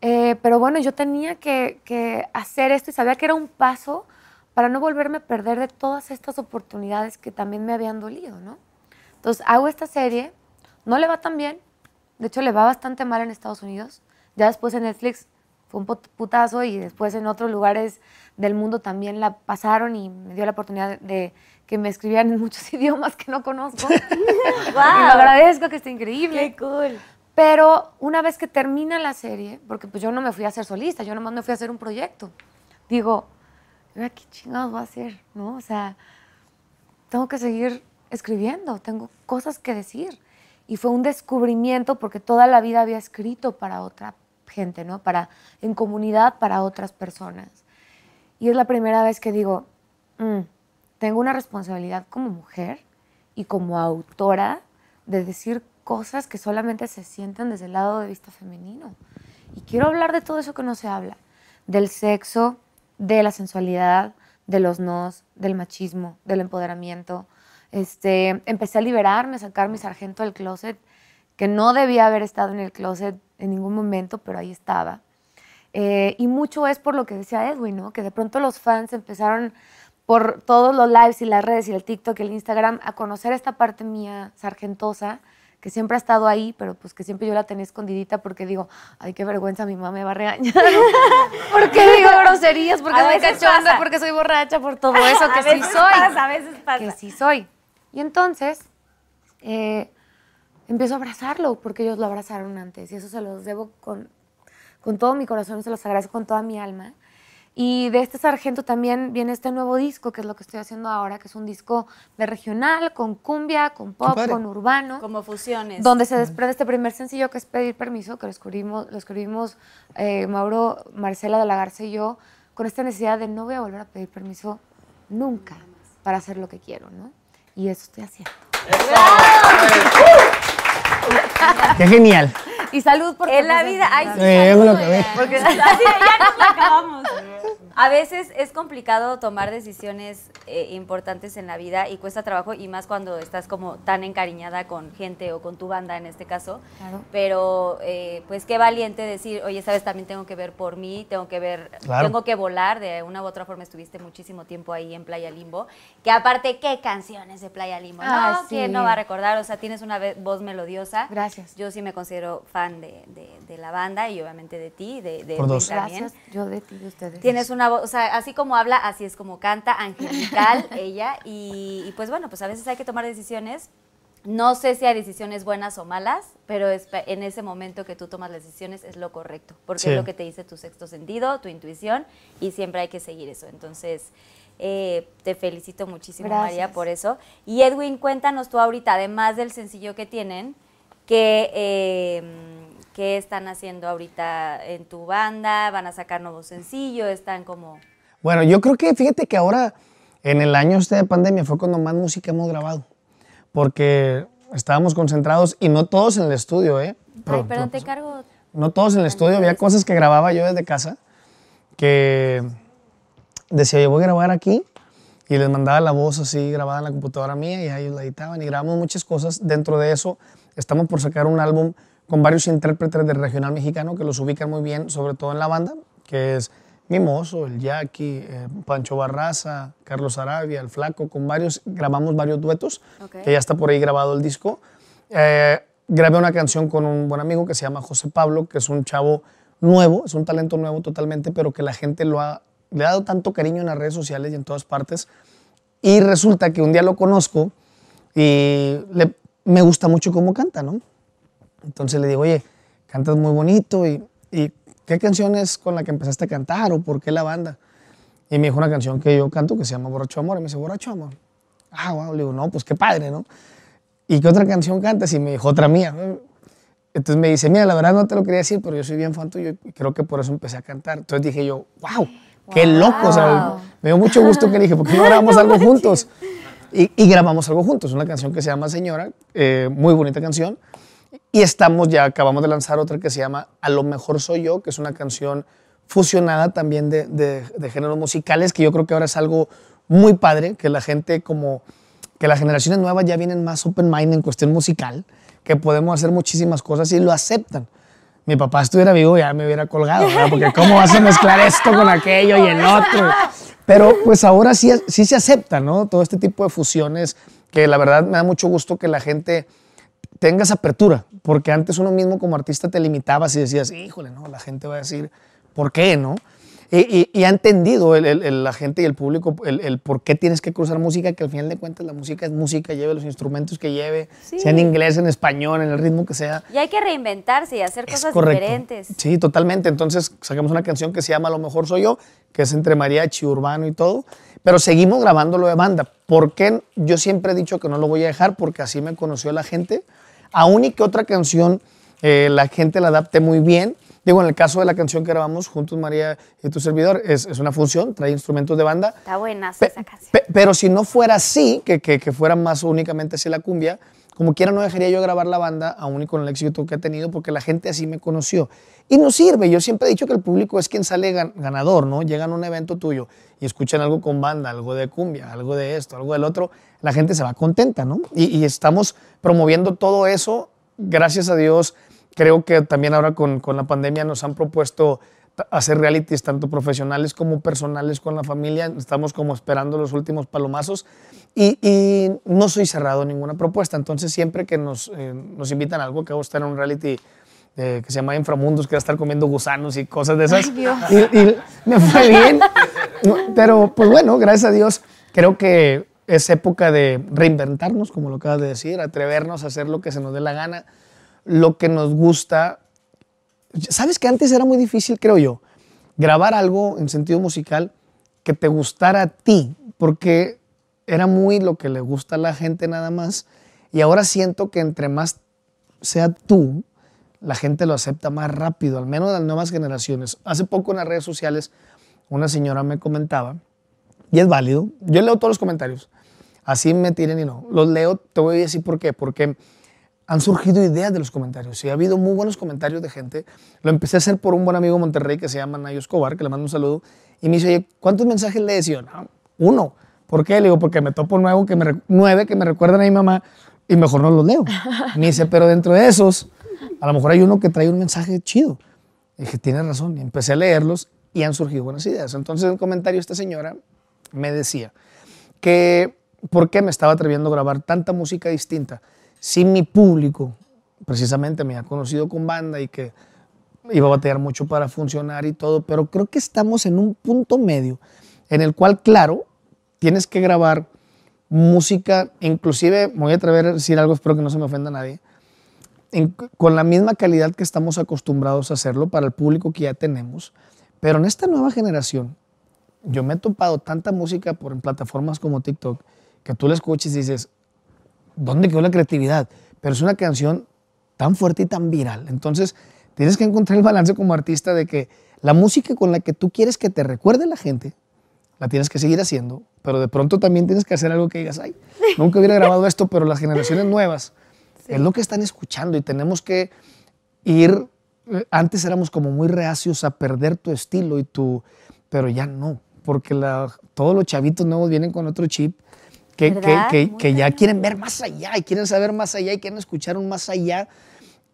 Eh, pero bueno, yo tenía que, que hacer esto y sabía que era un paso para no volverme a perder de todas estas oportunidades que también me habían dolido, ¿no? Entonces hago esta serie, no le va tan bien, de hecho le va bastante mal en Estados Unidos, ya después en Netflix fue un putazo y después en otros lugares del mundo también la pasaron y me dio la oportunidad de, que me escribieran en muchos idiomas que no conozco. Y lo agradezco, que está increíble. ¡Qué cool! Pero una vez que termina la serie, porque pues yo no me fui a ser solista, yo nomás me fui a hacer un proyecto, digo, "¿Y ahora ¿qué chingados voy a hacer? ¿No? O sea, tengo que seguir escribiendo, tengo cosas que decir. Y fue un descubrimiento porque toda la vida había escrito para otra gente, ¿no? Para, en comunidad para otras personas. Y es la primera vez que digo, "Mm, tengo una responsabilidad como mujer y como autora de decir cosas que solamente se sienten desde el lado de vista femenino. Y quiero hablar de todo eso que no se habla, del sexo, de la sensualidad, de los nos, del machismo, del empoderamiento. Este, empecé a liberarme, a sacar mi sargento del closet, que no debía haber estado en el closet en ningún momento, pero ahí estaba. Eh, y mucho es por lo que decía Edwin, ¿no? Que de pronto los fans empezaron por todos los lives y las redes y el TikTok y el Instagram a conocer esta parte mía sargentosa que siempre ha estado ahí, pero pues que siempre yo la tenía escondidita porque digo, ay, qué vergüenza, mi mamá me va a regañar. ¿Por qué digo groserías? Porque A soy cachonda, pasa. porque soy borracha, por todo eso que a sí veces soy. pasa, a veces pasa. Que sí soy. Y entonces eh, empiezo a abrazarlo porque ellos lo abrazaron antes y eso se los debo con, con todo mi corazón, se los agradezco con toda mi alma. Y de este sargento también viene este nuevo disco, que es lo que estoy haciendo ahora, que es un disco de regional, con cumbia, con pop, con urbano. Como fusiones. Donde se desprende este primer sencillo que es Pedir Permiso, que lo escribimos, lo escribimos eh, Mauro, Marcela de la Garza y yo, con esta necesidad de no voy a volver a pedir permiso nunca para hacer lo que quiero, ¿no? Y eso estoy haciendo. Qué genial. Y salud por En la vida, ay, sí, Eh, me lo acabé. oigan. Porque así de, ya nos la acabamos. A veces es complicado tomar decisiones eh, importantes en la vida y cuesta trabajo y más cuando estás como tan encariñada con gente o con tu banda en este caso. Claro. Pero eh, pues qué valiente decir, oye, sabes, también tengo que ver por mí, tengo que ver, Claro. tengo que volar. De una u otra forma estuviste muchísimo tiempo ahí en Playa Limbo. Que aparte, qué canciones de Playa Limbo, ¿no? Ah, sí. ¿Quién no va a recordar? O sea, tienes una voz melodiosa. Gracias. Yo sí me considero fan de, de- de la banda y obviamente de ti, de, de Por dos. también. Gracias, yo de ti, de ustedes. Tienes una voz, o sea, así como habla, así es como canta, angelical ella. Y, y pues bueno, pues a veces hay que tomar decisiones. No sé si hay decisiones buenas o malas, pero es- en ese momento que tú tomas las decisiones es lo correcto, porque Sí. es lo que te dice tu sexto sentido, tu intuición, y siempre hay que seguir eso. Entonces, eh, te felicito muchísimo, Gracias. María, por eso. Y Edwin, cuéntanos tú ahorita, además del sencillo que tienen, que... eh, ¿Qué están haciendo ahorita en tu banda? ¿Van a sacar nuevo sencillo? ¿Están como...? Bueno, yo creo que fíjate que ahora, en el año este de pandemia, fue cuando más música hemos grabado. Porque estábamos concentrados y no todos en el estudio, ¿eh? Ay, Pero- perdón, te cargo. No todos en el estudio, había cosas que grababa yo desde casa que decía, yo voy a grabar aquí y les mandaba la voz así grabada en la computadora mía y ellos la editaban y grabamos muchas cosas. Dentro de eso estamos por sacar un álbum con varios intérpretes del regional mexicano que los ubican muy bien, sobre todo en la banda, que es Mimoso, el Jackie, eh, Pancho Barraza, Carlos Arabia, el Flaco, con varios, grabamos varios duetos, Ok. que ya está por ahí grabado el disco. Eh, grabé una canción con un buen amigo que se llama José Pablo, que es un chavo nuevo, es un talento nuevo totalmente, pero que la gente lo ha, le ha dado tanto cariño en las redes sociales y en todas partes. Y resulta que un día lo conozco y le- me gusta mucho cómo canta, ¿no? Entonces le digo, oye, cantas muy bonito y, y ¿qué canción es con la que empezaste a cantar o por qué la banda? Y me dijo una canción que yo canto que se llama Borracho Amor. Y me dice, Borracho Amor. Ah, wow. Le digo, no, pues qué padre, ¿no? ¿Y qué otra canción cantas? Y me dijo, otra mía. Entonces me dice, mira, la verdad no te lo quería decir, pero yo soy bien fan tuyo y creo que por eso empecé a cantar. Entonces dije yo, wow, qué loco. O sea, me dio mucho gusto que le dije, ¿por qué no grabamos algo juntos? Y, y grabamos algo juntos, una canción que se llama Señora, eh, muy bonita canción. Y estamos ya, acabamos de lanzar otra que se llama A lo mejor soy yo, que es una canción fusionada también de, de, de géneros musicales, que yo creo que ahora es algo muy padre, que la gente como, que las generaciones nuevas ya vienen más open mind en cuestión musical, que podemos hacer muchísimas cosas y lo aceptan. Mi papá estuviera vivo ya me hubiera colgado, ¿verdad? porque cómo vas a mezclar esto con aquello y el otro. Pero pues ahora sí, sí se acepta, ¿no? Todo este tipo de fusiones, que la verdad me da mucho gusto que la gente tenga esa apertura, porque antes uno mismo como artista te limitabas y decías, híjole, no, la gente va a decir, ¿por qué, no? Y, y- y ha entendido el- el- el- la gente y el público el, el por qué tienes que cruzar música, que al final de cuentas la música es música, lleve los instrumentos que lleve, Sí. sea en inglés, en español, en el ritmo que sea. Y hay que reinventarse y hacer Es cosas correcto. diferentes. Sí, totalmente. Entonces sacamos una canción que se llama A lo mejor soy yo, que es entre mariachi, urbano y todo, pero seguimos grabándolo de banda. ¿Por qué? Yo siempre he dicho que no lo voy a dejar porque así me conoció la gente. Aún y que otra canción eh, la gente la adapte muy bien. Digo, en el caso de la canción que grabamos juntos, María y tu servidor, es, es una función, trae instrumentos de banda. Está buena esa canción. pe- pero si no fuera así, que, que, que fuera más únicamente así la cumbia, como quiera no dejaría yo grabar la banda, aún y con el éxito que ha tenido, porque la gente así me conoció. Y nos sirve, yo siempre he dicho que el público es quien sale gan- ganador, ¿no? Llegan a un evento tuyo y escuchan algo con banda, algo de cumbia, algo de esto, algo del otro, la gente se va contenta, ¿no? Y, y estamos promoviendo todo eso, gracias a Dios, creo que también ahora con, con la pandemia nos han propuesto hacer realities tanto profesionales como personales con la familia. Estamos como esperando los últimos palomazos y, y no soy cerrado a ninguna propuesta. Entonces siempre que nos, eh, nos invitan a algo, que a estar en un reality eh, que se llama Inframundos, que va a estar comiendo gusanos y cosas de esas. Y, y me fue bien. Pero pues bueno, gracias a Dios, creo que es época de reinventarnos, como lo acabas de decir, atrevernos a hacer lo que se nos dé la gana, lo que nos gusta. Sabes que antes era muy difícil, creo yo, grabar algo en sentido musical que te gustara a ti, porque era muy lo que le gusta a la gente nada más. Y ahora siento que entre más sea tú, la gente lo acepta más rápido, al menos las nuevas generaciones. Hace poco en las redes sociales una señora me comentaba, y es válido, yo leo todos los comentarios, así me tiren y no, los leo, te voy a decir por qué, porque han surgido ideas de los comentarios y ha habido muy buenos comentarios de gente. Lo empecé a hacer por un buen amigo de Monterrey que se llama Nayo Escobar, que le mando un saludo, y me dice, oye, ¿cuántos mensajes lees? Y yo, no, uno. ¿Por qué? Le digo, porque me topo nuevo que me, nueve que me recuerdan a mi mamá y mejor no los leo. Me dice, pero dentro de esos, a lo mejor hay uno que trae un mensaje chido. Y dije, tienes razón. Y empecé a leerlos y han surgido buenas ideas. Entonces, en un comentario, esta señora me decía que por qué me estaba atreviendo a grabar tanta música distinta si mi público precisamente me ha conocido con banda y que iba a batallar mucho para funcionar y todo, pero creo que estamos en un punto medio en el cual, claro, tienes que grabar música, inclusive, me voy a atrever a decir algo, espero que no se me ofenda nadie, con la misma calidad que estamos acostumbrados a hacerlo para el público que ya tenemos, pero en esta nueva generación, yo me he topado tanta música por en plataformas como TikTok que tú la escuches y dices, ¿dónde quedó la creatividad? Pero es una canción tan fuerte y tan viral. Entonces, tienes que encontrar el balance como artista de que la música con la que tú quieres que te recuerde la gente, la tienes que seguir haciendo, pero de pronto también tienes que hacer algo que digas, ay, nunca hubiera grabado esto, pero las generaciones nuevas es lo que están escuchando y tenemos que ir, antes éramos como muy reacios a perder tu estilo y tu, pero ya no, porque la- todos los chavitos nuevos vienen con otro chip que, que, que- que ya quieren ver más allá y quieren saber más allá y quieren escuchar un más allá.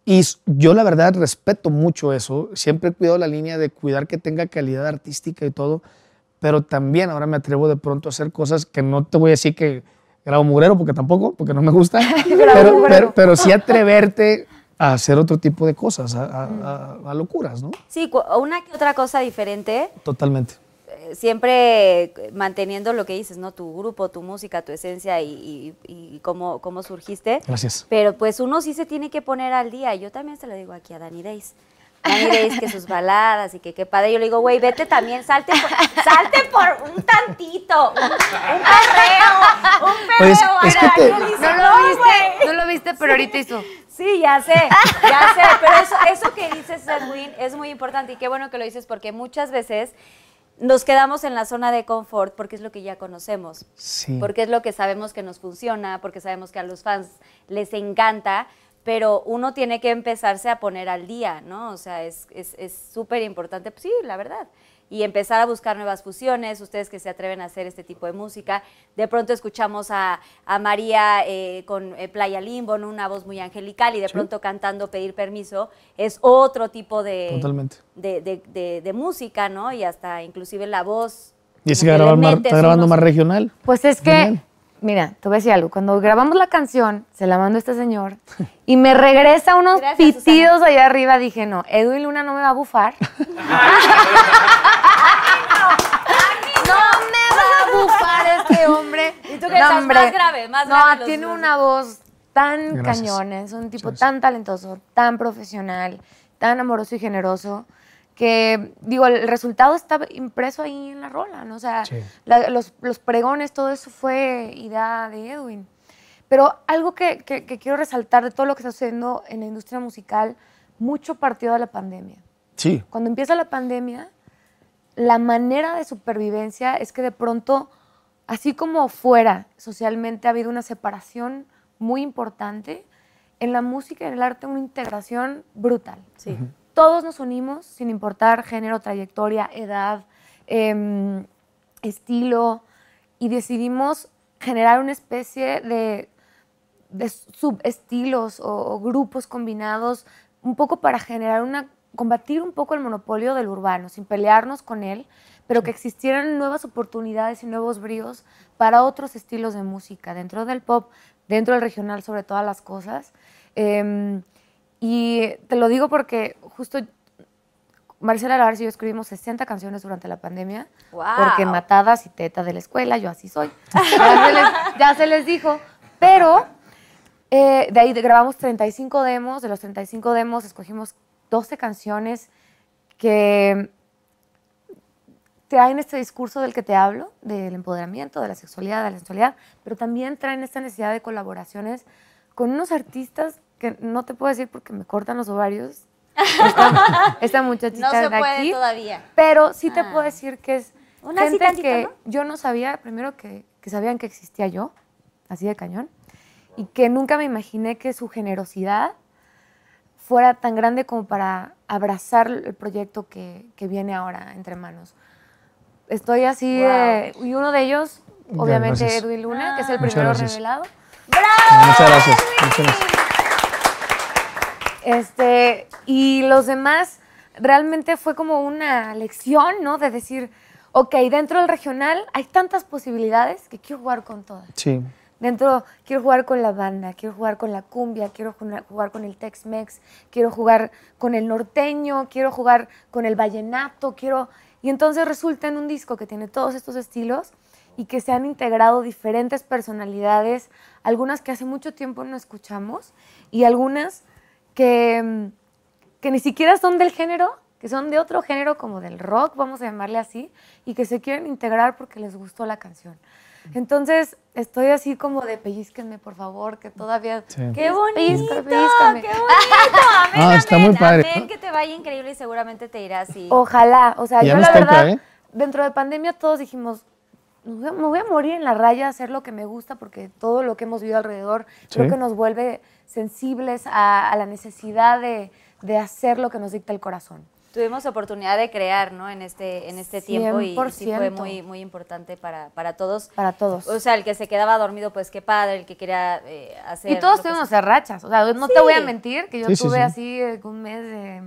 Y yo la verdad respeto mucho eso, siempre he cuidado la línea de cuidar que tenga calidad artística y todo, pero también ahora me atrevo de pronto a hacer cosas que no te voy a decir que grabo mugrero, porque tampoco, porque no me gusta, pero, pero, pero sí atreverte a hacer otro tipo de cosas, a, a- a- a locuras, ¿no? Sí, una que otra cosa diferente, Totalmente. eh, siempre manteniendo lo que dices, ¿no? Tu grupo, tu música, tu esencia y, y- y cómo, cómo surgiste. Gracias. Pero pues uno sí se tiene que poner al día. Yo también se lo digo aquí a Dani Days. Dani Days que sus baladas y que qué padre. Yo le digo, güey, vete también, salte por, salte por un tantito, un, un perreo, un perreo. Pues, es que Ana". te- Yo le dice, No "No, lo viste, güey". no lo viste, pero ahorita hizo. Sí, ya sé, ya sé, pero eso, eso que dices, Edwin, es muy importante y qué bueno que lo dices porque muchas veces nos quedamos en la zona de confort porque es lo que ya conocemos, Sí. porque es lo que sabemos que nos funciona, porque sabemos que a los fans les encanta, pero uno tiene que empezarse a poner al día, ¿no? O sea, es es- es súper importante, pues sí, la verdad. Y empezar a buscar nuevas fusiones, ustedes que se atreven a hacer este tipo de música. De pronto escuchamos a, a María eh, con eh, Playa Limbo, ¿no? una voz muy angelical, y de pronto cantando Pedir Permiso. Es otro tipo de, Totalmente. de, de- de- de música, ¿no? Y hasta inclusive la voz. Y le grabar más- está grabando unos- más regional. Pues es que, Genial. Mira, te voy a decir algo. Cuando grabamos la canción, se la mando a este señor y me regresa unos Gracias, pitidos allá arriba. Dije, no, Edwin Luna no me va a bufar. no me va a bufar este hombre. Y tú que estás más grave, más no, grave los- tiene una voz tan Gracias. cañón, es un tipo tan talentoso, tan profesional, tan amoroso y generoso que, digo, el resultado está impreso ahí en la rola, ¿no? O sea, Sí. la- los, los pregones, todo eso fue idea de Edwin. Pero algo que, que- que quiero resaltar de todo lo que está sucediendo en la industria musical, mucho partió de la pandemia. Sí. Cuando empieza la pandemia, la manera de supervivencia es que de pronto, así como fuera socialmente ha habido una separación muy importante, en la música y en el arte una integración brutal. Sí. Todos nos unimos sin importar género, trayectoria, edad, em, estilo, y decidimos generar una especie de, de subestilos o, o grupos combinados un poco para generar una combatir un poco el monopolio del urbano, sin pelearnos con él, pero que existieran nuevas oportunidades y nuevos bríos para otros estilos de música, dentro del pop, dentro del regional, sobre todas las cosas. Em, y te lo digo porque justo Marcela Lavares y yo escribimos 60 canciones durante la pandemia, Wow. porque matadas y teta de la escuela, yo así soy. Ya se les, ya se les dijo. Pero eh, de ahí grabamos 35 demos, de los 35 demos escogimos 12 canciones que traen este discurso del que te hablo, del empoderamiento, de la sexualidad, de la sensualidad, pero también traen esta necesidad de colaboraciones con unos artistas que no te puedo decir porque me cortan los ovarios. Esta, esta muchachita No se de puede aquí. todavía. Pero sí te Ah. puedo decir que es Una gente tantito, que ¿no? yo no sabía, primero que, que sabían que existía yo, así de cañón, y que nunca me imaginé que su generosidad fuera tan grande como para abrazar el proyecto que, que viene ahora entre manos. Estoy así, Wow. de- y uno de ellos, obviamente. Edwin Luna, que es el Muchas primero gracias. revelado. Muchas gracias. Muchas gracias. Este, y los demás realmente fue como una lección, ¿no? De decir, ok, dentro del regional hay tantas posibilidades que quiero jugar con todas. Sí. Dentro quiero jugar con la banda, quiero jugar con la cumbia, quiero jugar con el Tex-Mex, quiero jugar con el norteño, quiero jugar con el vallenato, quiero... Y entonces resulta en un disco que tiene todos estos estilos y que se han integrado diferentes personalidades, algunas que hace mucho tiempo no escuchamos y algunas que, que ni siquiera son del género, que son de otro género como del rock, vamos a llamarle así, y que se quieren integrar porque les gustó la canción. Entonces, estoy así como de pellizquenme, por favor, que todavía... Sí. ¡Qué bonito! Pellizca- pellizcame. ¡Qué bonito! Amén, Ah, está amén, muy padre, amén, ¿no? que te vaya increíble y seguramente te irá así. Ojalá, o sea, Ya yo la toca, verdad, ¿eh? dentro de pandemia todos dijimos, me voy, a, morir en la raya, hacer lo que me gusta, porque todo lo que hemos vivido alrededor creo Sí. que nos vuelve sensibles a, a la necesidad de, de hacer lo que nos dicta el corazón. Tuvimos oportunidad de crear, ¿no? En este, en este tiempo y sí fue 100%. muy, muy importante para, para todos. Para todos. O sea, el que se quedaba dormido, pues qué padre, el que quería eh, hacer. Y todos que tuvimos sea. rachas. O sea, no te Sí. voy a mentir que yo tuve sí. así eh, un mes de,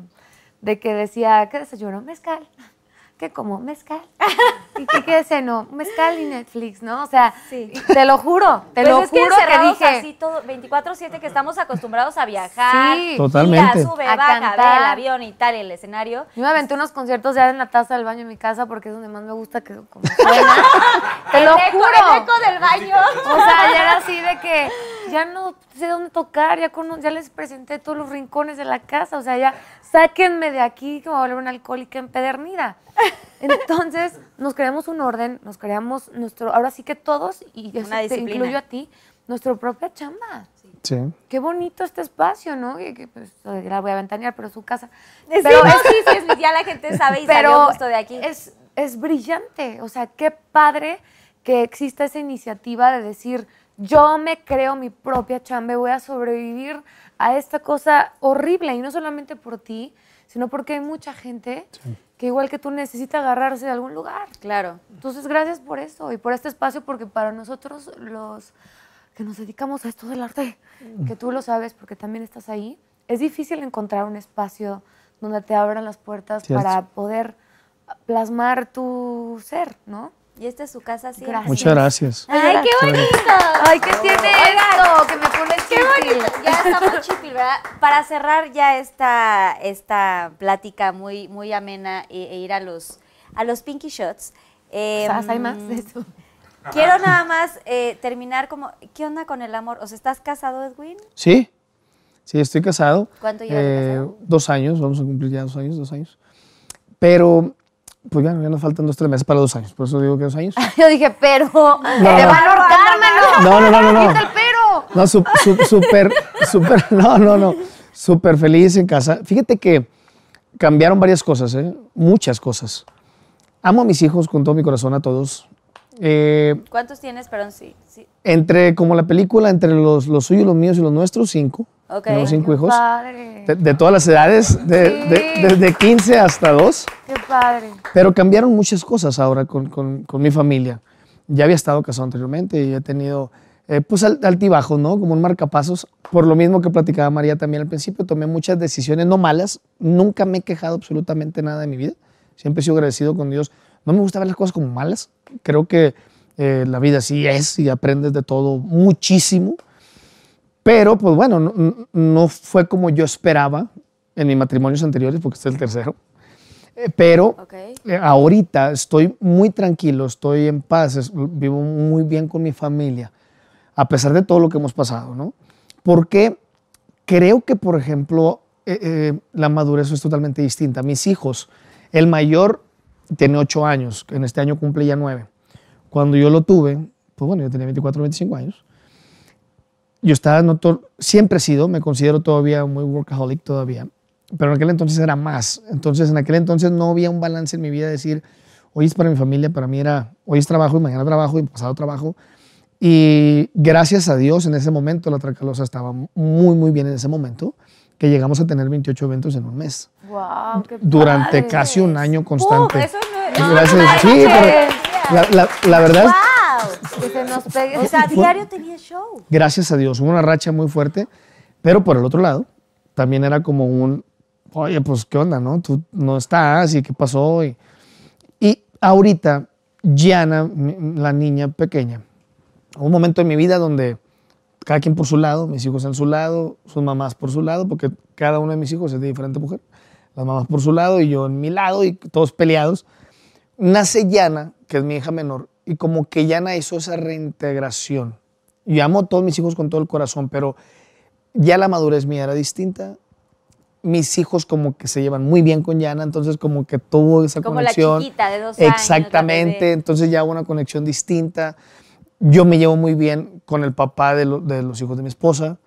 de que decía, ¿qué desayuno? Mezcal. ¿Qué como? Mezcal. ¿Y qué, qué ceno? Mezcal y Netflix, ¿no? O sea, Sí. y te lo juro, te Pues lo es que juro que, encerrados dije. así todo 24/7 que estamos acostumbrados a viajar. Sí. Totalmente. Ir a sube, A baja, cantar. ve el avión y tal, el escenario. Yo me aventé unos conciertos ya en la taza del baño de mi casa porque es donde más me gusta que como suena. Te lo el eco, juro. el eco del baño. O sea, ya era así de que ya no sé dónde tocar, ya, cono- ya les presenté todos los rincones de la casa, o sea, ya sáquenme de aquí que me voy a volver una alcohólica empedernida. Entonces, nos creamos un orden, nos creamos nuestro, ahora sí que todos, y Una te incluyo a ti, nuestra propia chamba. Sí. Qué bonito este espacio, ¿no? Que, que, pues, la voy a ventanear, pero es su casa. Sí, Pero no, es- sí, sí, ya la gente sabe y pero salió justo de aquí. Es, es brillante. O sea, qué padre que exista esa iniciativa de decir, yo me creo mi propia chamba y voy a sobrevivir a esta cosa horrible. Y no solamente por ti, sino porque hay mucha gente que igual que tú necesita agarrarse de algún lugar. Claro. Entonces, gracias por eso y por este espacio, porque para nosotros los que nos dedicamos a esto del arte, que tú lo sabes porque también estás ahí, es difícil encontrar un espacio donde te abran las puertas Cierto. para poder plasmar tu ser, ¿no? Y esta es su casa siempre. Gracias. Muchas gracias. ¡Ay, qué bonito! Ay, ¿qué tiene esto? Que me pone Qué chipil. bonito. Ya está muy chipil, ¿verdad? Para cerrar ya esta, esta plática muy, muy amena e, e ir a los, a los Pinky Shots. eh, ¿Sabes? ¿Hay más de eso? Quiero nada más eh, terminar como, ¿qué onda con el amor? O sea, ¿estás casado, Edwin? Sí, sí, estoy casado. ¿Cuánto llevas casado? Dos años, vamos a cumplir ya dos años, dos años. Pero, pues ya, ya nos faltan dos, tres meses para dos años, por eso digo que dos años. Yo dije, pero te no. van a. No, no, no, no, no. Quita el pero. No, su- su- súper, súper, no, no, no, súper feliz en casa. Fíjate que cambiaron varias cosas, ¿eh? muchas cosas. Amo a mis hijos con todo mi corazón, a todos. Eh, ¿Cuántos tienes? Perdón, sí. sí. entre, como la película, entre los, los suyos, los míos y los nuestros, cinco. Ok. Tenemos cinco hijos. Padre. De, de todas las edades, de, de- Sí. desde 15 hasta 2. Qué padre. Pero cambiaron muchas cosas ahora con, con- con mi familia. Ya había estado casado anteriormente y he tenido eh, pues al- altibajos, ¿no? Como un marcapasos. Por lo mismo que platicaba María también al principio, tomé muchas decisiones no malas. Nunca me he quejado absolutamente nada de mi vida. Siempre he sido agradecido con Dios. No me gusta ver las cosas como malas. Creo que eh, la vida sí es y aprendes de todo muchísimo. Pero, pues bueno, no, no- fue como yo esperaba en mis matrimonios anteriores, porque este es el tercero. Eh, pero Ok. eh, ahorita estoy muy tranquilo, estoy en paz, es- vivo muy bien con mi familia, a pesar de todo lo que hemos pasado, ¿no? Porque creo que, por ejemplo, eh, eh, la madurez es totalmente distinta. Mis hijos, el mayor tiene ocho años, en este año cumple ya nueve. Cuando yo lo tuve, pues bueno, yo tenía 24, 25 años. Yo estaba, no siempre he sido, me considero todavía muy workaholic todavía, pero en aquel entonces era más. Entonces, en aquel entonces no había un balance en mi vida de decir, hoy es para mi familia, para mí era, hoy es trabajo y mañana trabajo y pasado trabajo. Y gracias a Dios, en ese momento la Tracalosa estaba muy, muy bien en ese momento, que llegamos a tener 28 eventos en un mes. Wow, qué Durante casi un año constante. ¡Pum! Eso no, Gracias. no, sí, no, pero la, la- la verdad ¡Wow! Que se nos pegue. O sea, diario tenía show. gracias a Dios, hubo una racha muy fuerte, pero por el otro lado, también era como un, oye, pues, ¿qué onda, no? Tú no estás y qué pasó. Y, y ahorita, Gianna, la niña pequeña, un momento en mi vida donde cada quien por su lado, mis hijos en su lado, sus mamás por su lado, porque cada uno de mis hijos es de diferente mujer, las mamás por su lado y yo en mi lado y todos peleados. Nace Yana, que es mi hija menor, y como que Yana hizo esa reintegración. Yo amo a todos mis hijos con todo el corazón, pero ya la madurez mía era distinta. Mis hijos como que se llevan muy bien con Yana, entonces como que tuvo esa Como la conexión. chiquita de dos años, la Exactamente, bebé. entonces ya hubo una conexión distinta. Yo me llevo muy bien con el papá de, lo- de los hijos de mi esposa.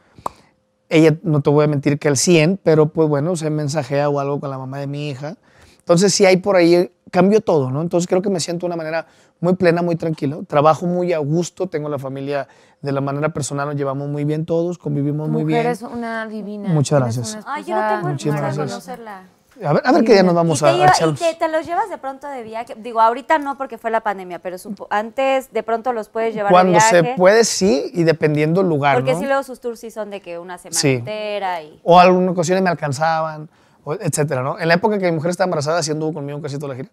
Ella, no te voy a mentir que al 100, pero pues bueno, se mensajea o algo con la mamá de mi hija. Entonces sí hay por ahí, cambió todo, ¿no? Entonces creo que me siento de una manera muy plena, muy tranquila. Trabajo muy a gusto, tengo la familia de la manera personal, nos llevamos muy bien todos, convivimos muy Mujer bien. es una divina. Muchas gracias. Ay, yo no tengo el Muchísimas de gracias. conocerla. A ver, a ver qué día nos vamos ¿Y, te, a, a lleva- y te, te los llevas de pronto de viaje? Digo, ahorita no porque fue la pandemia, pero supo- antes de pronto los puedes llevar Cuando de viaje. se puede, sí, y dependiendo el lugar, Porque ¿no? si luego sus tours sí son de que una semana Sí. entera y... o algunas ocasiones me alcanzaban, o etcétera, ¿no? En la época que mi mujer estaba embarazada, así anduvo conmigo casi toda la gira,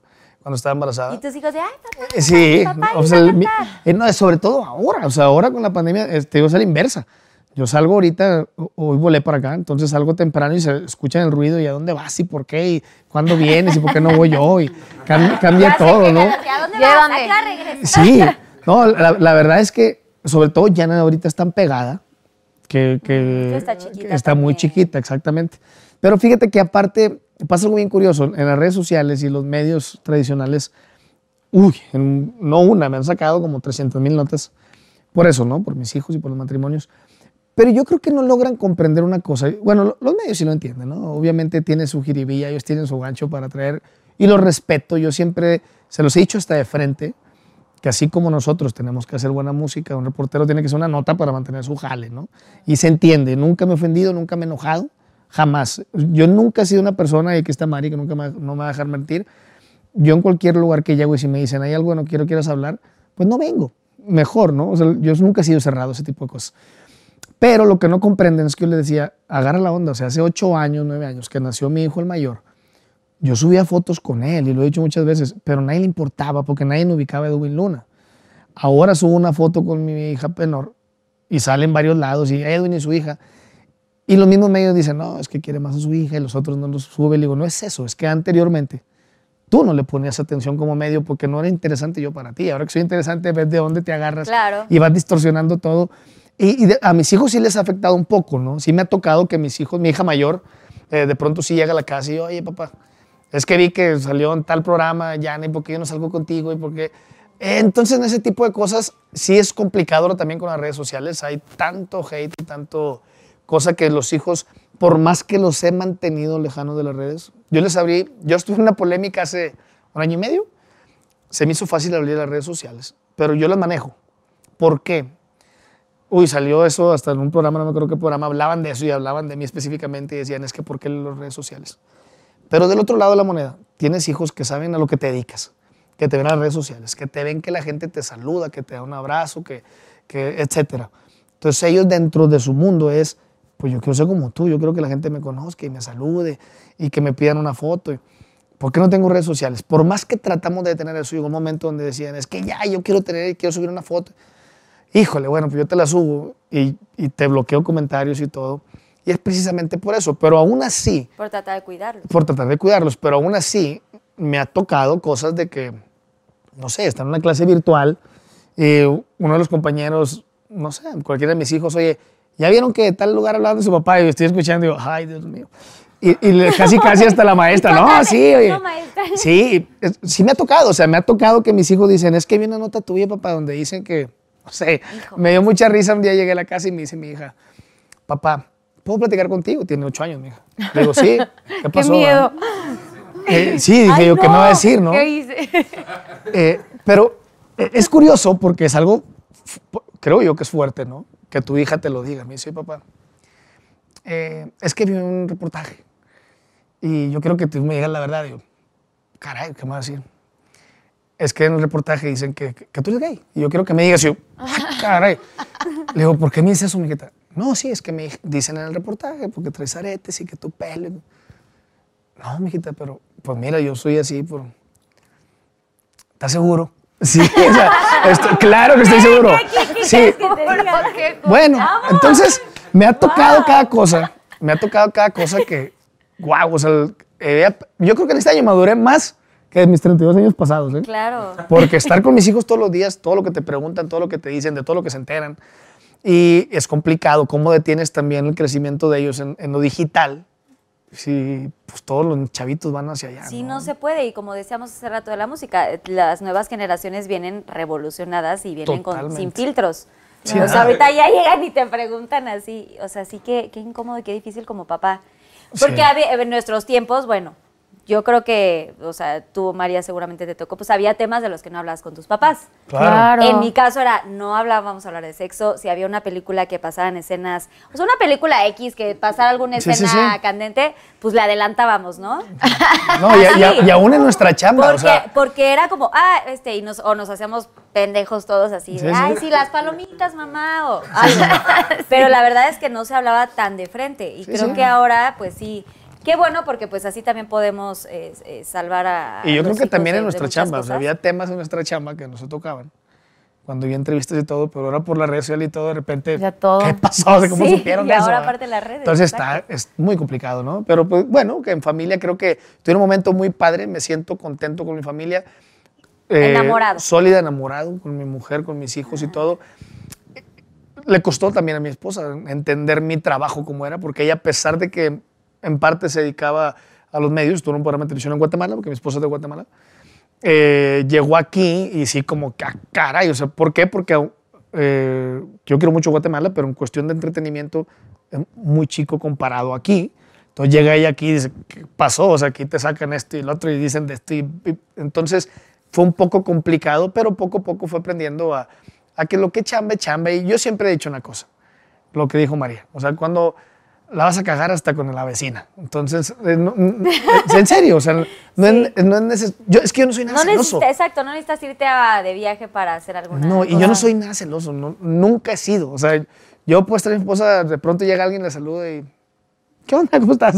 cuando estaba embarazada. Y tus hijos de, ay, papá, Eh, Sí, papá, o sea, a mi- eh, no, sobre todo ahora, o sea, ahora con la pandemia, este, digo, es a la inversa. Yo salgo ahorita, ho- hoy volé para acá, entonces salgo temprano y se escucha el ruido y a dónde vas y por qué y cuándo vienes y por qué no voy yo y cam- cambia Ya todo, ¿no? ¿A dónde vas? Regresa. Sí, no, la, la verdad es que sobre todo Yana ahorita es tan pegada que, que- Que está chiquita que está muy chiquita, exactamente. Pero fíjate que aparte pasa algo bien curioso, en las redes sociales y los medios tradicionales, uy, en- no una, me han sacado como 300 mil notas por eso, ¿no? Por mis hijos y por los matrimonios. Pero yo creo que no logran comprender una cosa. Bueno, lo- los medios sí lo entienden, ¿no? Obviamente tienen su jiribilla, ellos tienen su gancho para traer, y lo respeto. Yo siempre se los he dicho hasta de frente, que así como nosotros tenemos que hacer buena música, un reportero tiene que hacer una nota para mantener su jale, ¿no? Y se entiende. Nunca me he ofendido, nunca me he enojado, jamás. Yo nunca he sido una persona, y aquí está Mari, que nunca me, no me va a dejar mentir. Yo en cualquier lugar que llego y si me dicen, hay algo que no quiero, quieras hablar, pues no vengo. Mejor, ¿no? O sea, yo nunca he sido cerrado, ese tipo de cosas. Pero lo que no comprenden es que yo le decía, agarra la onda. O sea, hace ocho años, nueve años que nació mi hijo el mayor, yo subía fotos con él y lo he dicho muchas veces, pero nadie le importaba porque nadie me ubicaba a Edwin Luna. Ahora subo una foto con mi hija menor y sale en varios lados y Edwin y su hija. Y los mismos medios dicen, no, es que quiere más a su hija y los otros no los sube. Le digo, no es eso, es que anteriormente tú no le ponías atención como medio porque no era interesante yo para ti. Ahora que soy interesante, ves de dónde te agarras Claro. y vas distorsionando todo. Y, y de- a mis hijos sí les ha afectado un poco, ¿no? Sí me ha tocado que mis hijos, mi hija mayor, eh, de pronto sí llega a la casa y, oye, papá, es que vi que salió en tal programa, Yana, ¿y por qué yo no salgo contigo? ¿Y por qué? Eh, entonces, en ese tipo de cosas sí es complicado ahora también con las redes sociales. Hay tanto hate y tanto cosa que los hijos, por más que los he mantenido lejanos de las redes, yo les abrí, yo estuve en una polémica hace un año y medio, se me hizo fácil abrir las redes sociales, pero yo las manejo. ¿Por qué? Uy, salió eso hasta en un programa, no me acuerdo qué programa, hablaban de eso y hablaban de mí específicamente y decían, es que ¿por qué las redes sociales? Pero del otro lado de la moneda, tienes hijos que saben a lo que te dedicas, que te ven en las redes sociales, que te ven que la gente te saluda, que te da un abrazo, que, que, etcétera. Entonces ellos dentro de su mundo es, pues yo quiero ser como tú, yo quiero que la gente me conozca y me salude y que me pidan una foto. ¿Por qué no tengo redes sociales? Por más que tratamos de tener eso, llegó un momento donde decían, es que ya, yo quiero tener, quiero subir una foto. Híjole, bueno, pues yo te la subo y, y te bloqueo comentarios y todo. Y es precisamente por eso, pero aún así, Por tratar de cuidarlo. por tratar de cuidarlos, pero aún así me ha tocado cosas de que, no sé, estar en una clase virtual y uno de los compañeros, no sé, cualquiera de mis hijos, oye, ¿ya vieron que tal lugar hablando de su papá? Y yo estoy escuchando y digo, ay, Dios mío. Y, y casi, casi hasta la maestra, no, sí, oye. No, maestra. Sí, es- sí me ha tocado, o sea, me ha tocado que mis hijos dicen, es que vi una nota tuya, papá, donde dicen que, no sé, me dio mucha risa un día llegué a la casa y me dice mi hija, papá, ¿puedo platicar contigo? Tiene ocho años, mi hija. Le digo, sí, ¿qué Qué pasó? miedo. Eh, sí, dije Ay, yo, ¿qué me va a no, decir, no? ¿Qué hice? Eh, pero eh, es curioso porque es algo, creo yo que es fuerte, ¿no? Que tu hija te lo diga. Me dice, papá, eh, es que vi un reportaje y yo quiero que tú me digas la verdad. Y yo, caray, ¿qué me va a decir? Es que en el reportaje dicen que, que, que tú eres gay. Y yo quiero que me digas. Y yo, "Ah, caray. Le digo, ¿por qué me dices eso, mijita? No, sí, es que me dicen en el reportaje porque traes aretes y que tu pelo. No, mijita, pero pues mira, yo soy así por... ¿Estás seguro? Sí, o sea, estoy- claro que estoy seguro. Sí, bueno, entonces me ha tocado cada cosa, me ha tocado cada cosa que, guau, o sea, eh, yo creo que en este año maduré más que en mis 32 años pasados, ¿eh? Claro. Porque estar con mis hijos todos los días, todo lo que te preguntan, todo lo que te dicen, de todo lo que se enteran, y es complicado cómo detienes también el crecimiento de ellos en, en lo digital. Si pues todos los chavitos van hacia allá. Sí, no se puede. Y como decíamos hace rato de la música, las nuevas generaciones vienen revolucionadas y vienen con, sin filtros. Sí, o sea, nada. ahorita ya llegan y te preguntan así. O sea, sí que qué incómodo y qué difícil como papá. Porque Sí. en nuestros tiempos, bueno, yo creo que, o sea, tú, María, seguramente te tocó, pues había temas de los que no hablabas con tus papás. Claro. En mi caso era, no hablábamos a hablar de sexo, si había una película que pasaban escenas, o sea, una película X que pasara alguna Sí, sí, escena sí. candente, pues la adelantábamos, ¿no? No, y, y- Sí. y aún en nuestra chamba, Porque, o sea, porque era como, ah, este, y nos, o nos hacíamos pendejos todos así, de, Sí, sí. ay, sí, las palomitas, mamá, o. Pero la verdad es que no se hablaba tan de frente, y Sí, creo sí. que ahora, pues sí, qué bueno, porque pues así también podemos eh, eh, salvar a y yo a creo los que también de- en de nuestra chamba, o sea, cosas. había temas en nuestra chamba que no se tocaban. Cuando había entrevistas y todo, pero ahora por la red social y todo, de repente, Ya todo. ¿qué pasó? O sea, ¿Cómo Sí, supieron y eso? ahora ah? aparte las redes, Entonces está, es muy complicado, ¿no? Pero pues bueno, que en familia creo que estoy en un momento muy padre, me siento contento con mi familia. eh, Enamorado. Sólida, enamorado con mi mujer, con mis hijos y todo. Le costó también a mi esposa entender mi trabajo como era, porque ella, a pesar de que en parte se dedicaba a los medios, tuvo un programa de televisión en Guatemala, porque mi esposa es de Guatemala, eh, llegó aquí y sí, como que, ah, caray, o sea, ¿por qué? Porque eh, yo quiero mucho Guatemala, pero en cuestión de entretenimiento es muy chico comparado aquí. Entonces llega ella aquí y dice, ¿qué pasó? O sea, aquí te sacan esto y lo otro y dicen de esto. y- y- entonces fue un poco complicado, pero poco a poco fue aprendiendo a, a que lo que es chamba. Y yo siempre he dicho una cosa, lo que dijo María. O sea, cuando la vas a cagar hasta con la vecina. Entonces, eh, no- no- en serio, o sea, no, es, no es neces- yo, es que yo no soy nada No celoso. exacto, no necesitas irte a- de viaje para hacer alguna No, y yo no soy nada celoso, no- nunca he sido. O sea, yo puedo estar en mi esposa, de pronto llega alguien, le saluda y. ¿Qué onda? ¿Cómo estás? O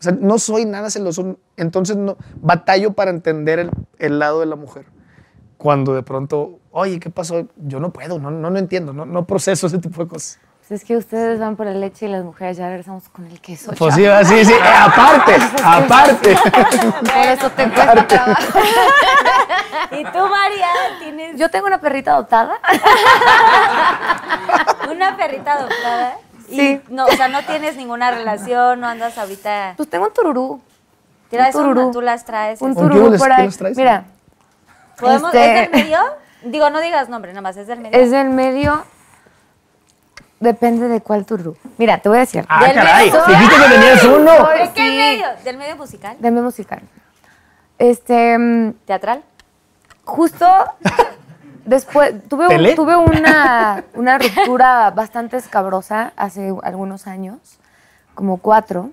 sea, no soy nada celoso. Entonces, no, batallo para entender el, el lado de la mujer. Cuando de pronto, oye, ¿qué pasó? Yo no puedo, no, no, no entiendo, no, no proceso ese tipo de cosas. Pues es que ustedes van por la leche y las mujeres ya regresamos con el queso. Pues sí, sí, sí, eh, aparte, aparte. Por eso te cuesta trabajo. ¿Y tú, María, tienes Yo tengo una perrita adoptada. una perrita adoptada? Y Sí. no, o sea, no tienes ninguna relación, no andas ahorita. Pues tengo un tururú. Traes un tururú. una, tú las traes. Un así. ¿Con qué tururú por ahí. traes? Mira, ¿Podemos, este- ¿Es del medio? Digo, no digas nombre, nada más, es del medio. es del medio. Depende de cuál tururú. Mira, te voy a decir. Ah, Del caray, medio. dijiste que tenías uno. ¿De qué sí. medio? ¿Del medio musical? Del medio musical. Este. mm, ¿Teatral? justo después tuve, un- tuve una, una ruptura bastante escabrosa hace algunos años, como cuatro,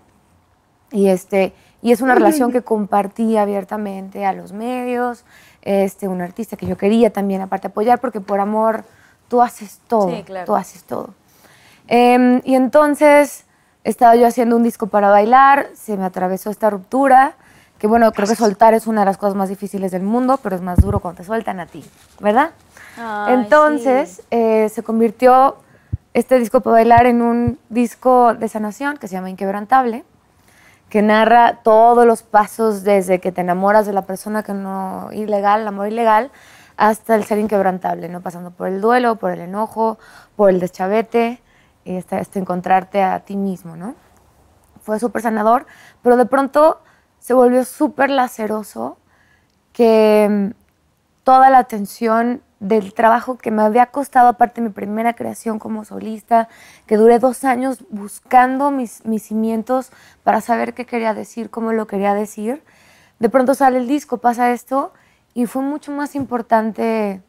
y este y es una relación que compartí abiertamente a los medios, este un artista que yo quería también aparte apoyar porque por amor tú haces todo, Sí, claro. tú haces todo. Em, y entonces estaba yo haciendo un disco para bailar, se me atravesó esta ruptura, que bueno, creo que soltar es una de las cosas más difíciles del mundo, pero es más duro cuando te sueltan a ti, ¿verdad? Ay, entonces sí. eh, se convirtió este disco para bailar en un disco de sanación que se llama Inquebrantable, que narra todos los pasos desde que te enamoras de la persona que no ilegal, el amor ilegal, hasta el ser inquebrantable, ¿no? Pasando por el duelo, por el enojo, por el deschavete hasta, hasta encontrarte a ti mismo, ¿no? Fue súper sanador, pero de pronto se volvió súper laceroso que mm, toda la atención del trabajo que me había costado, aparte de mi primera creación como solista, que duré dos años buscando mis, mis cimientos para saber qué quería decir, cómo lo quería decir. De pronto sale el disco, pasa esto, y fue mucho más importante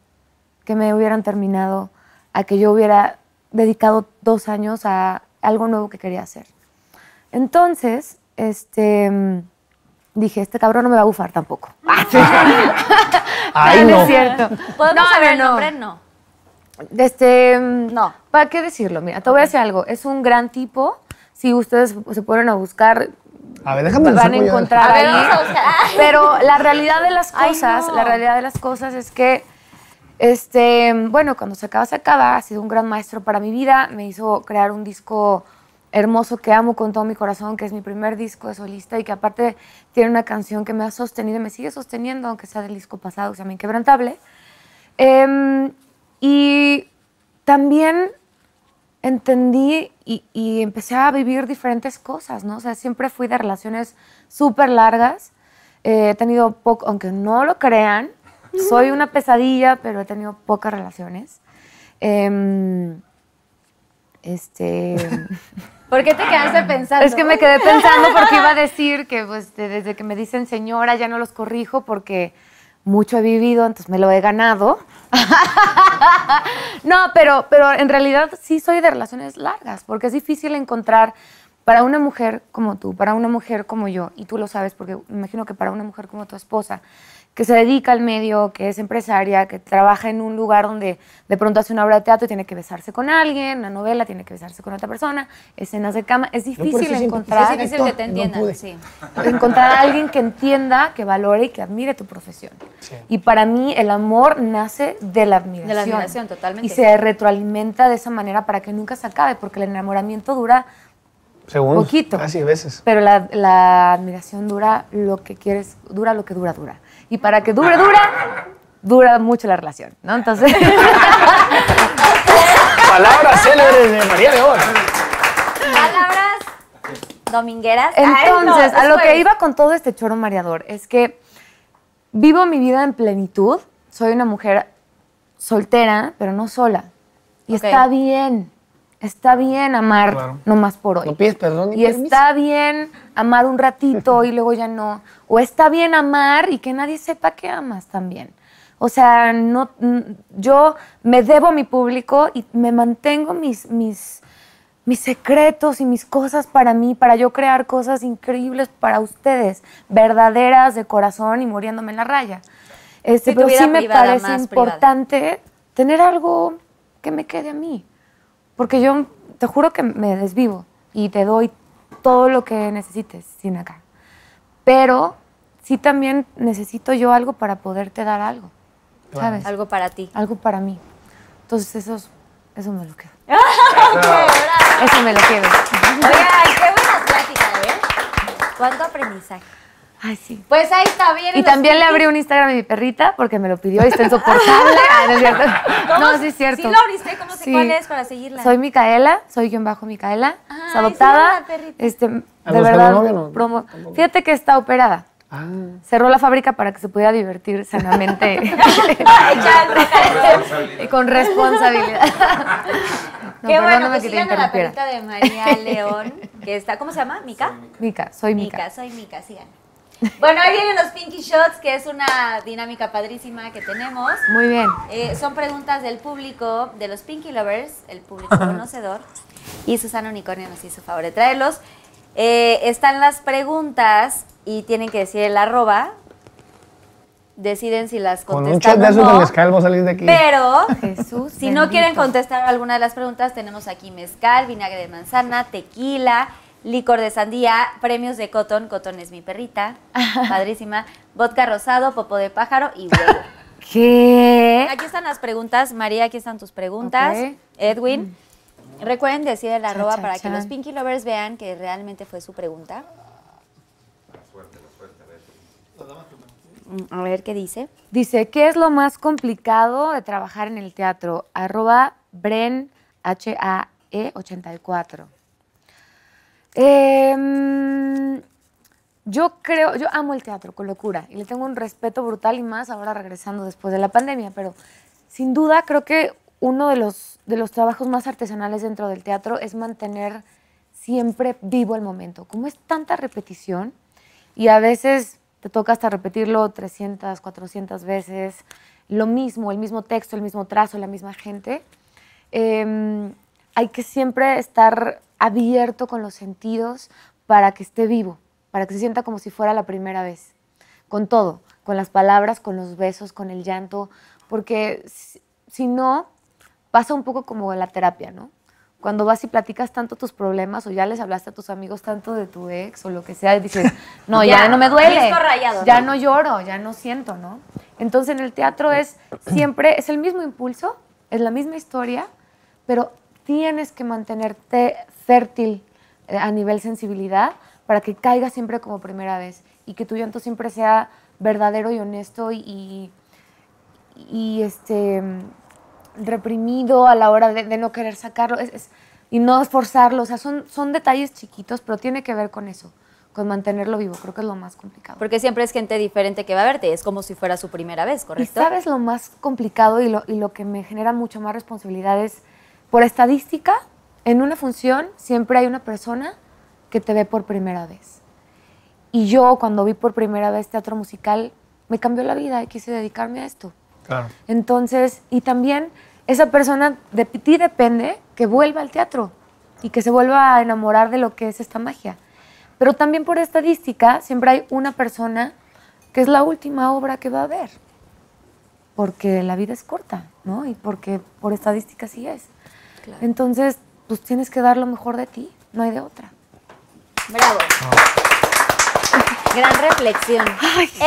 que me hubieran terminado a que yo hubiera dedicado dos años a algo nuevo que quería hacer. Entonces, este, dije, este cabrón no me va a bufar tampoco. Ay, no no. es cierto. ¿Podemos No, saber el no, no. nombre? No. Este, No. ¿Para qué decirlo? Mira, te voy a decir algo. Es un gran tipo. Si ustedes se ponen a buscar, A ver, déjame van a encontrar A ver, ahí. a. Pero la realidad de las Ay, cosas, no. la realidad de las cosas es que, este, bueno, cuando se acaba, se acaba. Ha sido un gran maestro para mi vida. Me hizo crear un disco hermoso que amo con todo mi corazón, que es mi primer disco de solista y que aparte tiene una canción que me ha sostenido y me sigue sosteniendo, aunque sea del disco pasado, que se llama Inquebrantable. Em, y también entendí y, y empecé a vivir diferentes cosas, ¿no? O sea, siempre fui de relaciones súper largas. Eh, he tenido poco, aunque no lo crean, soy una pesadilla, pero he tenido pocas relaciones. Em, este. ¿Por qué te quedaste pensando? Es que me quedé pensando porque iba a decir que pues, de- desde que me dicen señora ya no los corrijo porque mucho he vivido, entonces me lo he ganado. no, pero, pero en realidad sí soy de relaciones largas porque es difícil encontrar para una mujer como tú, para una mujer como yo, y tú lo sabes porque me imagino que para una mujer como tu esposa, que se dedica al medio, que es empresaria, que trabaja en un lugar donde de pronto hace una obra de teatro y tiene que besarse con alguien, una novela tiene que besarse con otra persona, escenas de cama, es difícil encontrar Es difícil que te entiendan, sí. encontrar a alguien que entienda, que valore y que admire tu profesión. Sí. Y para mí el amor nace de la admiración. De la admiración, totalmente. Y se retroalimenta de esa manera para que nunca se acabe, porque el enamoramiento dura, Segundos. Poquito. Casi veces. pero la, la admiración dura lo que quieres, dura lo que dura, dura. Y para que dure, dura, dura mucho la relación, ¿no? Entonces, Palabras célebres de María León. Palabras domingueras. Ay, Entonces, no, a lo que iba con todo este choro mareador es que vivo mi vida en plenitud. Soy una mujer soltera, pero no sola. Y está bien. Está bien amar Claro. no más por hoy. No pides perdón ni y permiso. está bien amar un ratito y luego ya no. O está bien amar y que nadie sepa que amas también. O sea, no, yo me debo a mi público y me mantengo mis, mis, mis secretos y mis cosas para mí, para yo crear cosas increíbles para ustedes, verdaderas de corazón y muriéndome en la raya. Este, Sí, pero sí me parece privada. importante tener algo que me quede a mí. Porque yo te juro que me desvivo y te doy todo lo que necesites sin acá. Pero sí también necesito yo algo para poderte dar algo. ¿Sabes? Algo, Algo para ti. para mí. Entonces eso, es- eso me lo quedo. Eso me lo quedo. Oigan, qué buena plática, ¿eh? ¿Cuánto aprendizaje? Ay, sí. Pues ahí está bien. Y también le abrí un Instagram a mi perrita porque me lo pidió y está insoportable. Ah, no es cierto. No, sí es cierto. ¿Sí lo abriste? ¿Cómo sé Sí. cuál es para seguirla? Soy Micaela, soy guion bajo Micaela, es Ay, adoptada. sí, este, ¿A de buscar verdad, novio no? promo-. Fíjate que está operada. Ah. Cerró la fábrica para que se pudiera divertir sanamente y con responsabilidad. No, Qué bueno, pues que sigan a la perrita de María León, que está, ¿cómo se llama? ¿Mica? Mica, soy Mica. Mica, soy Mica, sigan. Bueno, ahí vienen los Pinky Shots, que es una dinámica padrísima que tenemos. Muy bien. Eh, son preguntas del público, de los Pinky Lovers, el público conocedor. Y Susana Unicornio nos hizo favor de traerlos. Eh, están las preguntas y tienen que decir el arroba. deciden si las Con un contestan shot de de no. mezcal vos salís de aquí. Pero Jesús. si no quieren contestar alguna de las preguntas, tenemos aquí mezcal, vinagre de manzana, tequila, licor de sandía, premios de Cotton, Cotton es mi perrita, padrísima, vodka rosado, popo de pájaro y huevo. ¿Qué? Aquí están las preguntas, María, aquí están tus preguntas. Edwin, recuerden decir el arroba cha, para que los Pinky Lovers vean que realmente fue su pregunta. Mm, A ver qué dice. Dice, ¿qué es lo más complicado de trabajar en el teatro? Arroba Bren H-A-E 84. Em, yo creo, yo amo el teatro con locura y le tengo un respeto brutal y más ahora regresando después de la pandemia, pero sin duda creo que uno de los, de los trabajos más artesanales dentro del teatro es mantener siempre vivo el momento. Como es tanta repetición y a veces te toca hasta repetirlo 300, 400 veces, lo mismo, el mismo texto, el mismo trazo, la misma gente, eh, hay que siempre estar abierto con los sentidos para que esté vivo, para que se sienta como si fuera la primera vez, con todo, con las palabras, con los besos, con el llanto, porque si, si no, pasa un poco como la terapia, ¿no? Cuando vas y platicas tanto tus problemas o ya les hablaste a tus amigos tanto de tu ex o lo que sea y dices, no, ya, Ya, no me duele, rayado, ya ¿no? no lloro, ya no siento, ¿no? Entonces en el teatro es siempre, es el mismo impulso, es la misma historia, pero tienes que mantenerte fértil eh, a nivel sensibilidad para que caiga siempre como primera vez y que tu llanto siempre sea verdadero y honesto y, y, y, este reprimido a la hora de, de no querer sacarlo es- es- y no esforzarlo. O sea, son, son detalles chiquitos, pero tiene que ver con eso, con mantenerlo vivo. Creo que es lo más complicado. Porque siempre es gente diferente que va a verte, es como si fuera su primera vez, Y ¿correcto? sabes lo más complicado y lo, y lo que me genera mucho más responsabilidad es, por estadística, en una función siempre hay una persona que te ve por primera vez. Y yo cuando vi por primera vez teatro musical, me cambió la vida y quise dedicarme a esto. Claro. Entonces, y también esa persona de ti depende que vuelva al teatro y que se vuelva a enamorar de lo que es esta magia. Pero también por estadística, siempre hay una persona que es la última obra que va a ver. Porque la vida es corta, ¿no? Y porque por estadística sí es. Entonces, pues tienes que dar lo mejor de ti, no hay de otra. Bravo. Gran reflexión.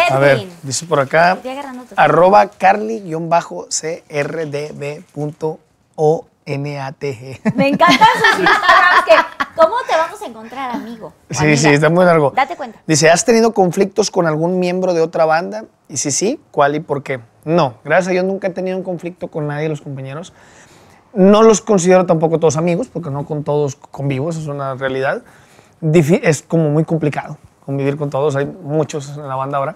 A ver, Edwin. dice por acá, arroba carly-crdb.onatg. Me encantan sus Instagrams que, ¿cómo te vamos a encontrar, amigo? Sí, amiga? sí, está muy largo. Date cuenta. Dice, ¿has tenido conflictos con algún miembro de otra banda? Y si sí, ¿cuál y por qué? No, gracias a Dios nunca he tenido un conflicto con nadie de los compañeros. No los considero tampoco todos amigos, porque no con todos convivo, eso es una realidad. Es como muy complicado convivir con todos, hay muchos en la banda ahora.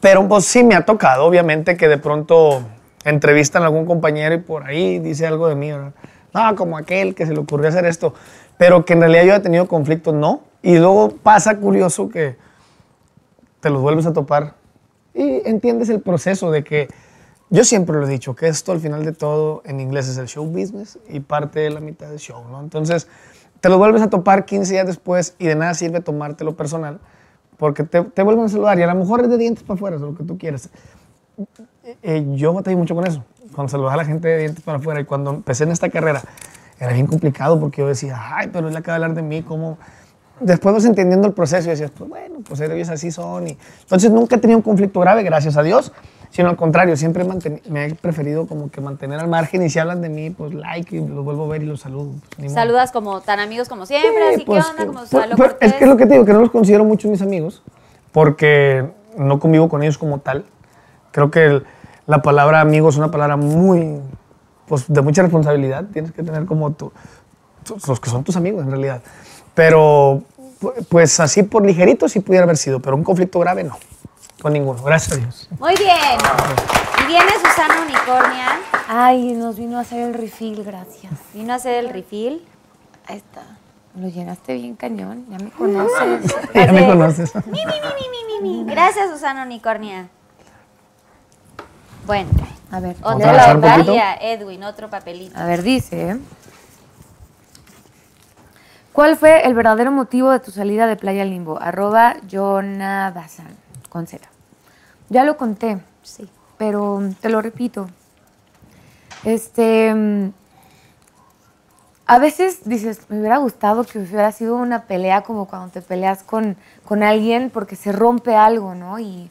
Pero pues sí me ha tocado, obviamente, que de pronto entrevistan a algún compañero y por ahí dice algo de mí, como aquel que se le ocurrió hacer esto. Pero que en realidad yo he tenido conflictos, no. Y luego pasa curioso que te los vuelves a topar y entiendes el proceso de que yo siempre lo he dicho, que esto al final de todo en inglés es el show business y parte de la mitad del show, ¿no? Entonces, te lo vuelves a topar 15 días después y de nada sirve tomártelo personal porque te, te vuelven a saludar y a lo mejor es de dientes para afuera, es lo que tú quieras. Eh, yo batallé mucho con eso, cuando saludaba a la gente de dientes para afuera y cuando empecé en esta carrera era bien complicado porque yo decía, ay, pero él acaba de hablar de mí, ¿cómo? Después vas entendiendo el proceso y decías, pues bueno, pues ellos así son. Y... Entonces nunca he tenido un conflicto grave, gracias a Dios, sino al contrario, siempre me he preferido como que mantener al margen y si hablan de mí, pues like y los vuelvo a ver y los saludo. pues. Saludas como tan amigos como siempre, Sí, así pues, que onda, como pues, pues, es que es lo que te digo, que no los considero mucho mis amigos, porque no convivo con ellos como tal. Creo que el- la palabra amigo es una palabra muy, pues de mucha responsabilidad. Tienes que tener como tu, los que son tus amigos en realidad. Pero, pu- pues así por ligerito sí pudiera haber sido, pero un conflicto grave no, con ninguno, gracias a Dios. Muy bien. Y viene Susana Unicornia, Ay, nos vino a hacer el refill, gracias. vino a hacer el refill. Ahí está. Lo llenaste bien cañón, ya me conoces. ya me conoces. Mi, mi, mi, mi, mi, mi. Gracias, Susana Unicornia. Bueno, A ver, otra la Edwin, otro papelito. A ver, dice. ¿Cuál fue el verdadero motivo de tu salida de Playa Limbo? Arroba Jonadasan, con Z. Ya lo conté, Sí. pero te lo repito. Este. A veces dices, me hubiera gustado que hubiera sido una pelea como cuando te peleas con, con alguien porque se rompe algo, ¿no? Y,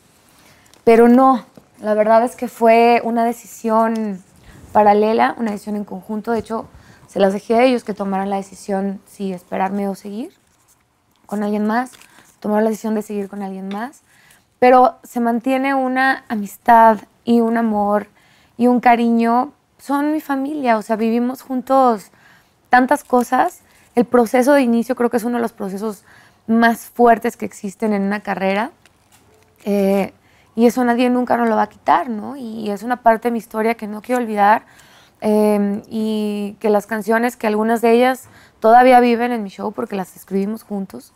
pero no, la verdad es que fue una decisión paralela, una decisión en conjunto. De hecho, se las dejé a ellos que tomaran la decisión si esperarme o seguir con alguien más, tomaron la decisión de seguir con alguien más, pero se mantiene una amistad y un amor y un cariño. Son mi familia, o sea, vivimos juntos tantas cosas. El proceso de inicio creo que es uno de los procesos más fuertes que existen en una carrera. Eh, y eso nadie nunca nos lo va a quitar, ¿no? Y es una parte de mi historia que no quiero olvidar. eh, y que las canciones, que algunas de ellas todavía viven en mi show porque las escribimos juntos,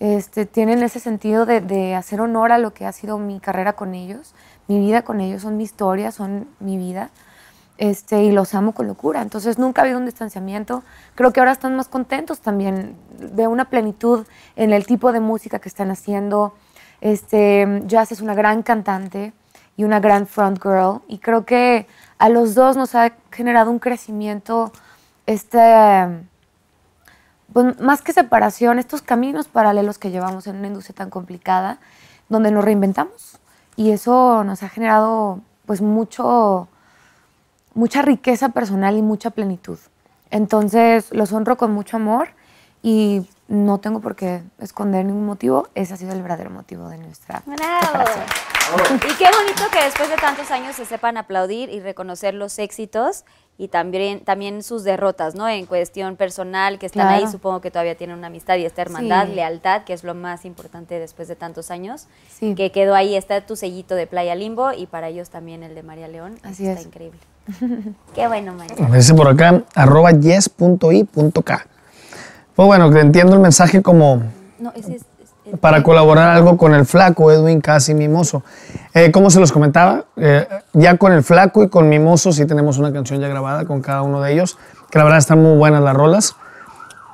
este, tienen ese sentido de, de hacer honor a lo que ha sido mi carrera con ellos, mi vida con ellos, son mi historia, son mi vida. Este, y los amo con locura. Entonces nunca ha habido un distanciamiento. Creo que ahora están más contentos también de una plenitud en el tipo de música que están haciendo. Este, Jazz es una gran cantante y una gran front girl. Y creo que a los dos nos ha generado un crecimiento, este, pues, más que separación, estos caminos paralelos que llevamos en una industria tan complicada, donde nos reinventamos. Y eso nos ha generado pues mucho, mucha riqueza personal y mucha plenitud. Entonces los honro con mucho amor y no tengo por qué esconder ningún motivo. Ese ha sido el verdadero motivo de nuestra ¡Bravo! separación. Y qué bonito que después de tantos años se sepan aplaudir y reconocer los éxitos y también, también sus derrotas, ¿no? En cuestión personal, que están Claro. ahí, supongo que todavía tienen una amistad y esta hermandad, Sí. lealtad, que es lo más importante después de tantos años. Sí. Que quedó ahí, está tu sellito de Playa Limbo y para ellos también el de María León. Así está es. increíble. qué bueno, María. Me dice por acá, arroba yes.i.k. Pues bueno, que entiendo el mensaje como No, ese es... para colaborar algo con el flaco Edwin Casi Mimoso. Eh, como se los comentaba, eh, ya con el flaco y con Mimoso sí tenemos una canción ya grabada con cada uno de ellos, que la verdad están muy buenas las rolas.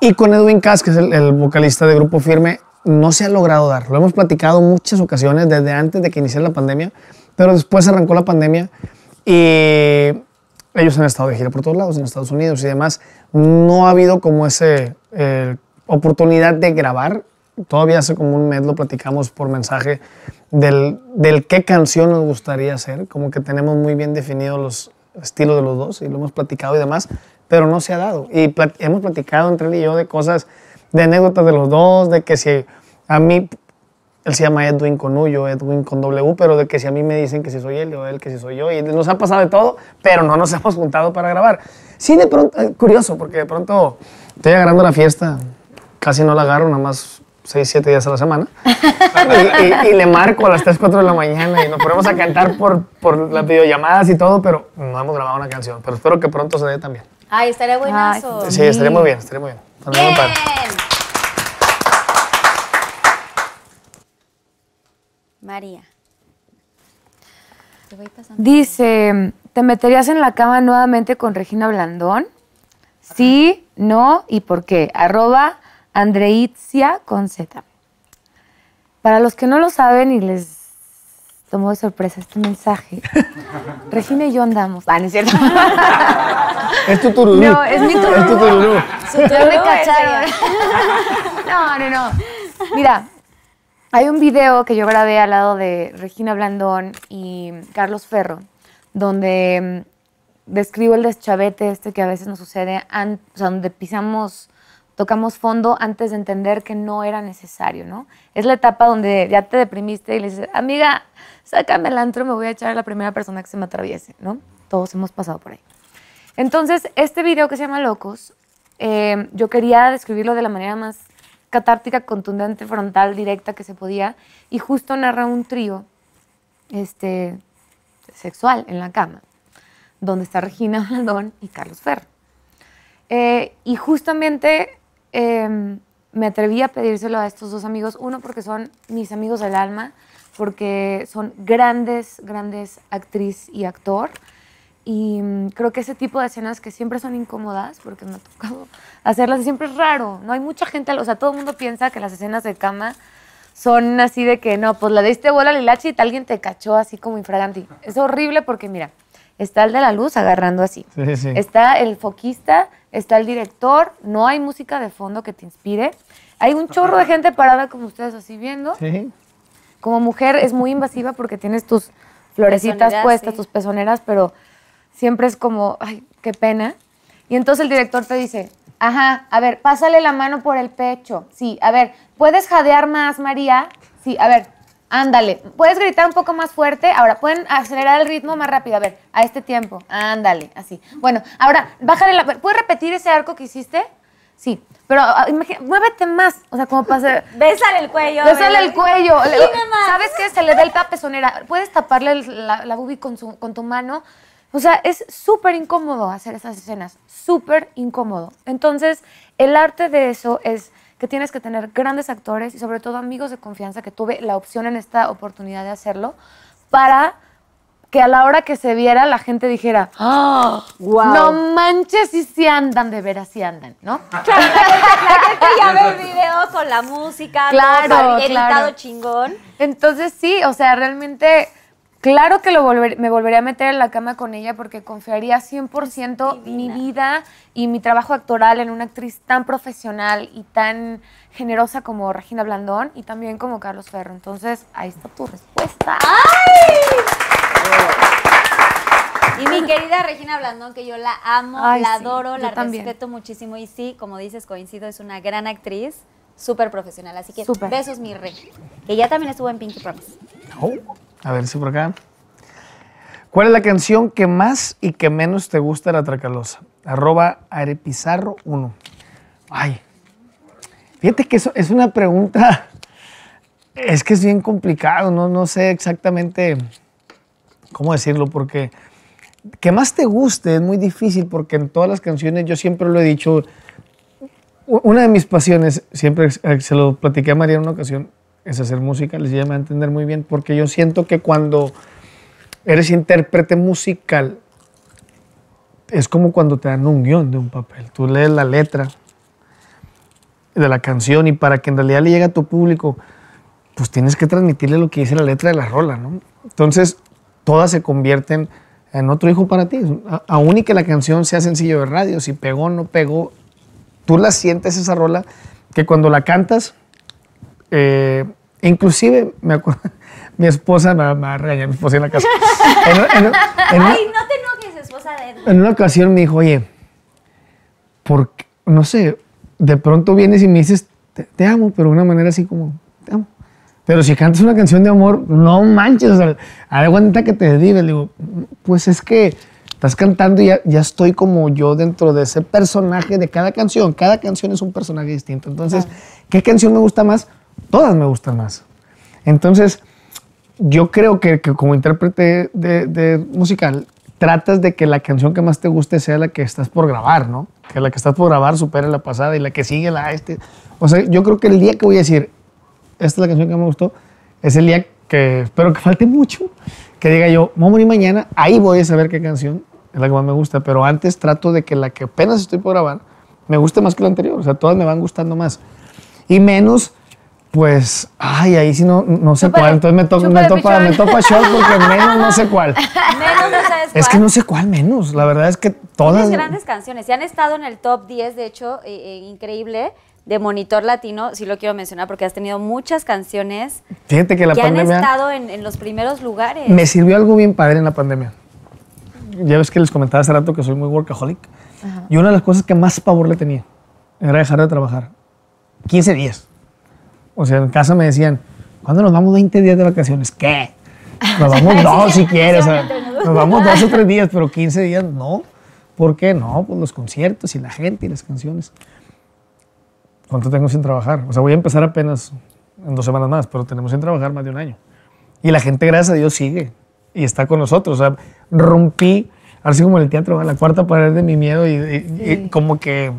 Y con Edwin Cass, que es el, vocalista de Grupo Firme, no se ha logrado dar. Lo hemos platicado muchas ocasiones desde antes de que iniciara la pandemia, pero después arrancó la pandemia y ellos han estado de gira por todos lados, en Estados Unidos y demás. No ha habido como ese eh, oportunidad de grabar. Todavía hace como un mes lo platicamos por mensaje del, del qué canción nos gustaría hacer. Como que tenemos muy bien definidos los estilos de los dos y lo hemos platicado y demás, pero no se ha dado. Y plat- hemos platicado entre él y yo de cosas, de anécdotas de los dos, de que si a mí, él se llama Edwin con U, yo Edwin con W, pero de que si a mí me dicen que si soy él o él que si soy yo, y nos ha pasado de todo, pero no nos hemos juntado para grabar. Sí, de pronto, eh, curioso, porque de pronto estoy agarrando la fiesta, casi no la agarro, nada más 6, 7 días a la semana, y, y- y le marco a las 3, 4 de la mañana y nos ponemos a cantar por, por las videollamadas y todo, pero no hemos grabado una canción, pero espero que pronto se dé también. Ay, estaría buenazo. Sí, estaría muy bien, estaría muy bien. Estaría Bien. María. Te voy pasando. Dice, ¿te meterías en la cama nuevamente con Regina Blandón? Sí, no y por qué. Arroba Andreitzia con Z. Para los que no lo saben y les tomó de sorpresa este mensaje, Regina y yo andamos. Ah, no es cierto. Es tu tururú. No, es mi tururú. Es tu tururú. Ya me cacharon. No, no, no. Mira, hay un video que yo grabé al lado de Regina Blandón y Carlos Ferro, donde mm, describo el deschavete este que a veces nos sucede, an- o sea, donde pisamos, tocamos fondo antes de entender que no era necesario, ¿no? Es la etapa donde ya te deprimiste y le dices, amiga, sácame el antro, me voy a echar a la primera persona que se me atraviese, ¿no? Todos hemos pasado por ahí. Entonces, este video que se llama Locos, eh, yo quería describirlo de la manera más catártica, contundente, frontal, directa que se podía, y justo narra un trío este, sexual en la cama, donde está Regina Blandón y Carlos Ferro. Eh, y justamente eh, me atreví a pedírselo a estos dos amigos, uno porque son mis amigos del alma, porque son grandes, grandes actriz y actor, y mm, creo que ese tipo de escenas que siempre son incómodas, porque me ha tocado hacerlas siempre es raro. No hay mucha gente, o sea, todo el mundo piensa que las escenas de cama son así de que no, pues la diste bola al hilachi y alguien te cachó así como infraganti. Es horrible porque mira, está el de la luz agarrando así. Sí, sí. Está el foquista, está el director, no hay música de fondo que te inspire. Hay un chorro de gente parada como ustedes así viendo. Sí. Como mujer es muy invasiva porque tienes tus florecitas puestas, sí. tus pezoneras, pero siempre es como, ay, qué pena. Y entonces el director te dice, ajá, a ver, pásale la mano por el pecho. Sí, a ver, ¿puedes jadear más, María? Sí, a ver, ándale. ¿Puedes gritar un poco más fuerte? Ahora, ¿pueden acelerar el ritmo más rápido? A ver, a este tiempo. Ándale, así. Bueno, ahora, bájale la... ¿Puedes repetir ese arco que hiciste? Sí, pero ah, imagina- muévete más. O sea, como pasa... Bésale el cuello. Le sale bebé. el cuello. le-. ¿Sabes qué? Se le ve el pezonera. Puedes taparle el- la, la con, su- con tu mano. O sea, es súper incómodo hacer esas escenas. Súper incómodo. Entonces, el arte de eso es que tienes que tener grandes actores y sobre todo amigos de confianza, que tuve la opción en esta oportunidad de hacerlo, para que a la hora que se viera la gente dijera, ¡Ah! no manches, y si andan, de veras si andan, ¿no? Claro, la gente, la gente ya ve el video con la música, Claro, todo editado claro. chingón. Entonces sí, o sea, realmente, claro que lo volver- me volvería a meter en la cama con ella porque confiaría 100% mi vida y mi trabajo actoral en una actriz tan profesional y tan generosa como Regina Blandón y también como Carlos Ferro. Entonces, ahí está tu respuesta. Y mi querida Regina Blandón, que yo la amo, Ay, la sí, adoro, la también. respeto muchísimo. Y sí, como dices, coincido, es una gran actriz, súper profesional. Así que Súper. besos, mi rey. Que ya también estuvo en Pinky Promise. Oh, a ver si por acá. ¿Cuál es la canción que más y que menos te gusta de la Tracalosa? Arroba Arepizarro 1. Ay, fíjate que eso es una pregunta, es que es bien complicado, no, no sé exactamente cómo decirlo, porque que más te guste es muy difícil, porque en todas las canciones yo siempre lo he dicho, una de mis pasiones, siempre se lo platiqué a María en una ocasión, es hacer música, les llama a entender muy bien, porque yo siento que cuando eres intérprete musical, es como cuando te dan un guion de un papel. Tú lees la letra de la canción y para que en realidad le llegue a tu público, pues tienes que transmitirle lo que dice la letra de la rola, ¿no? Entonces, todas se convierten en otro hijo para ti. Aún y que la canción sea sencillo de radio, si pegó o no pegó, tú la sientes esa rola que cuando la cantas, eh, inclusive, me acuerdo, mi esposa me, va- a regañar, mi esposa en la casa. En, en- en una, Ay, no te enojes, esposa de en una ocasión me dijo, oye, ¿por qué? no sé, de pronto vienes y me dices, te, te amo, pero de una manera así como, te amo. Pero si cantas una canción de amor, no manches, o sea, haz cuenta que te desvives. Le digo, pues es que estás cantando y ya, ya estoy como yo dentro de ese personaje de cada canción. Cada canción es un personaje distinto. Entonces, ¿qué canción me gusta más? Todas me gustan más. Entonces, yo creo que, como intérprete de, musical, tratas de que la canción que más te guste sea la que estás por grabar, ¿no? Que la que estás por grabar supere la pasada y la que sigue la este. O sea, yo creo que el día que voy a decir, esta es la canción que me gustó, es el día que espero que falte mucho, que diga yo, voy a morir mañana, ahí voy a saber qué canción es la que más me gusta, pero antes trato de que la que apenas estoy por grabar me guste más que la anterior, o sea, todas me van gustando más. Y menos, pues, ay, ahí sí no, no sé Chúpale, cuál, entonces me, to- me topa, me topa shot porque menos no sé cuál. Menos no sabes Es que cuál. no sé cuál menos, la verdad es que todas... Tienes grandes canciones. Y han estado en el top 10, de hecho, eh, eh, increíble, de Monitor Latino. Sí lo quiero mencionar porque has tenido muchas canciones Fíjate que la que han pandemia... estado en, en los primeros lugares. Me sirvió algo bien padre en la pandemia. Ya ves que les comentaba hace rato que soy muy workaholic. Y una de las cosas que más pavor le tenía era dejar de trabajar. 15 días. O sea, en casa me decían, ¿cuándo nos vamos 20 días de vacaciones? ¿Qué? Nos vamos dos si quieres. o sea, nos vamos dos o tres días, pero 15 días no. ¿Por qué? No, pues los conciertos y la gente y las canciones. ¿Cuánto tengo sin trabajar? O sea, voy a empezar apenas en dos semanas más, pero tenemos sin trabajar más de un año. Y la gente, gracias a Dios, sigue y está con nosotros. O sea, rompí, así como en el teatro, la cuarta pared de mi miedo y, y- y como que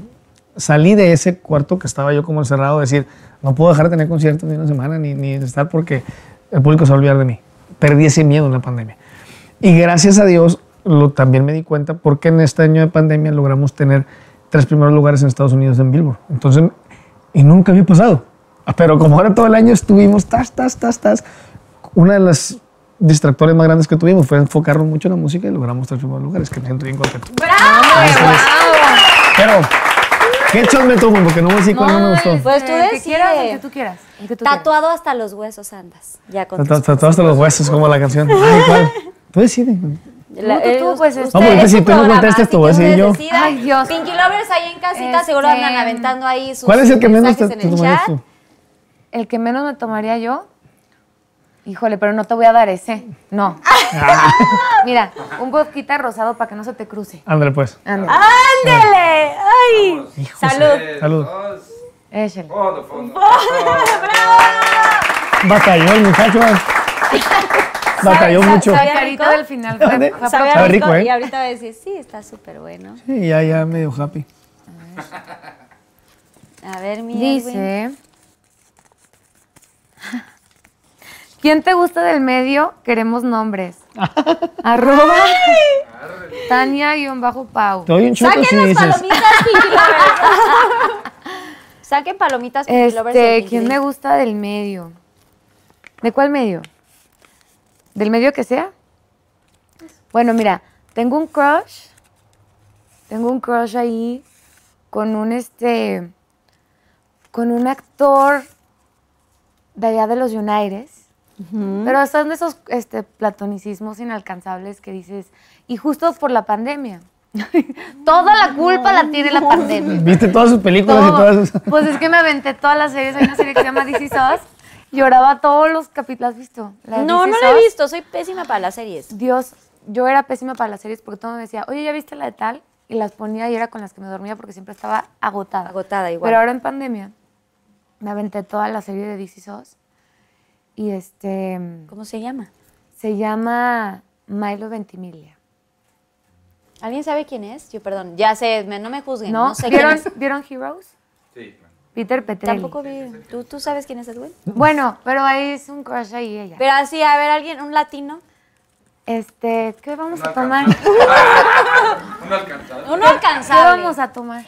salí de ese cuarto que estaba yo como encerrado, decir, no puedo dejar de tener conciertos ni una semana, ni, ni estar porque el público se va a olvidar de mí. Perdí ese miedo en la pandemia. Y gracias a Dios, lo, también me di cuenta porque en este año de pandemia logramos tener tres primeros lugares en Estados Unidos en Billboard. Entonces, y nunca había pasado. Pero como ahora todo el año estuvimos, tas, tas, tas, tas, una de las distractores más grandes que tuvimos fue enfocarnos mucho en la música y logramos en primeros lugares, que me siento bien contento. Pero, ¿qué shot me tomo? Porque no me sé cuál no me gustó. Pues tú el que quieras, el que decides. tú quieras. el que tú quieras. Tatuado hasta los huesos andas. Ya con Tatu- Tatuado hasta los huesos, como la canción. Ay, ¿cuál? Tú decides. La- tú, tú, pues, usted- No, porque si tú no contestas, así te voy a decir yo. Ay, Dios. Pinky Lovers ahí en casita seguro Este- andan aventando ahí sus ¿Cuál es el que menos te, te en el tomarías chat. tú? El que menos me tomaría yo. Híjole, pero no te voy a dar ese. No. Mira, un vodka rosado para que no se te cruce. Ándale, pues. Ándale. ¡Ándele! ¡Ay! Salud. Salud. Échale. Fondo, fondo. Batalló el muchacho. Batalló Sabe- mucho. La carita del final Sabe rico, rico, ¿eh? y ahorita va a decir, sí, está súper bueno. Sí, ya, ya medio happy. A ver, mi Edwin. Dice. ¿Quién te gusta del medio? Queremos nombres. Arroba Tania-Pau. Te doy un shot o Saquen sí las dices. palomitas, Pinky Lovers. Saquen palomitas, Pinky Lovers. del Este, ¿quién me gusta del medio? ¿De cuál medio? ¿Del medio que sea? Bueno, mira, tengo un crush. Tengo un crush ahí con un este. con un actor de allá de los United. Pero son de esos este, platonicismos inalcanzables que dices. Y justo por la pandemia. Toda la culpa la tiene la pandemia. ¿Viste todas sus películas y Todo. todas sus... Pues es que me aventé todas las series. Hay una serie que se llama DC Sos. Lloraba todos los capítulos. ¿Has visto? La No, no la he visto. Soy pésima para las series. Dios, yo era pésima para las series porque todo me decía, oye, ¿ya viste la de tal? Y las ponía y era con las que me dormía porque siempre estaba agotada. Agotada igual. Pero ahora en pandemia me aventé toda la serie de DC Sos. Y este ¿Cómo se llama? se llama Milo Ventimiglia. ¿Alguien sabe quién es? Yo, perdón. Ya sé, me- no me juzguen. ¿No? No, sé quién ¿Vieron, es. ¿Vieron Heroes? Sí. Peter Petrelli. Tampoco vi. ¿Tú, ¿Tú sabes quién es Edwin? Bueno, pero ahí es un crush ahí ella. Pero así, a ver, alguien, un latino. Este, ¿qué vamos a tomar? Un. Uno ¿Qué alcanzable. vamos a tomar?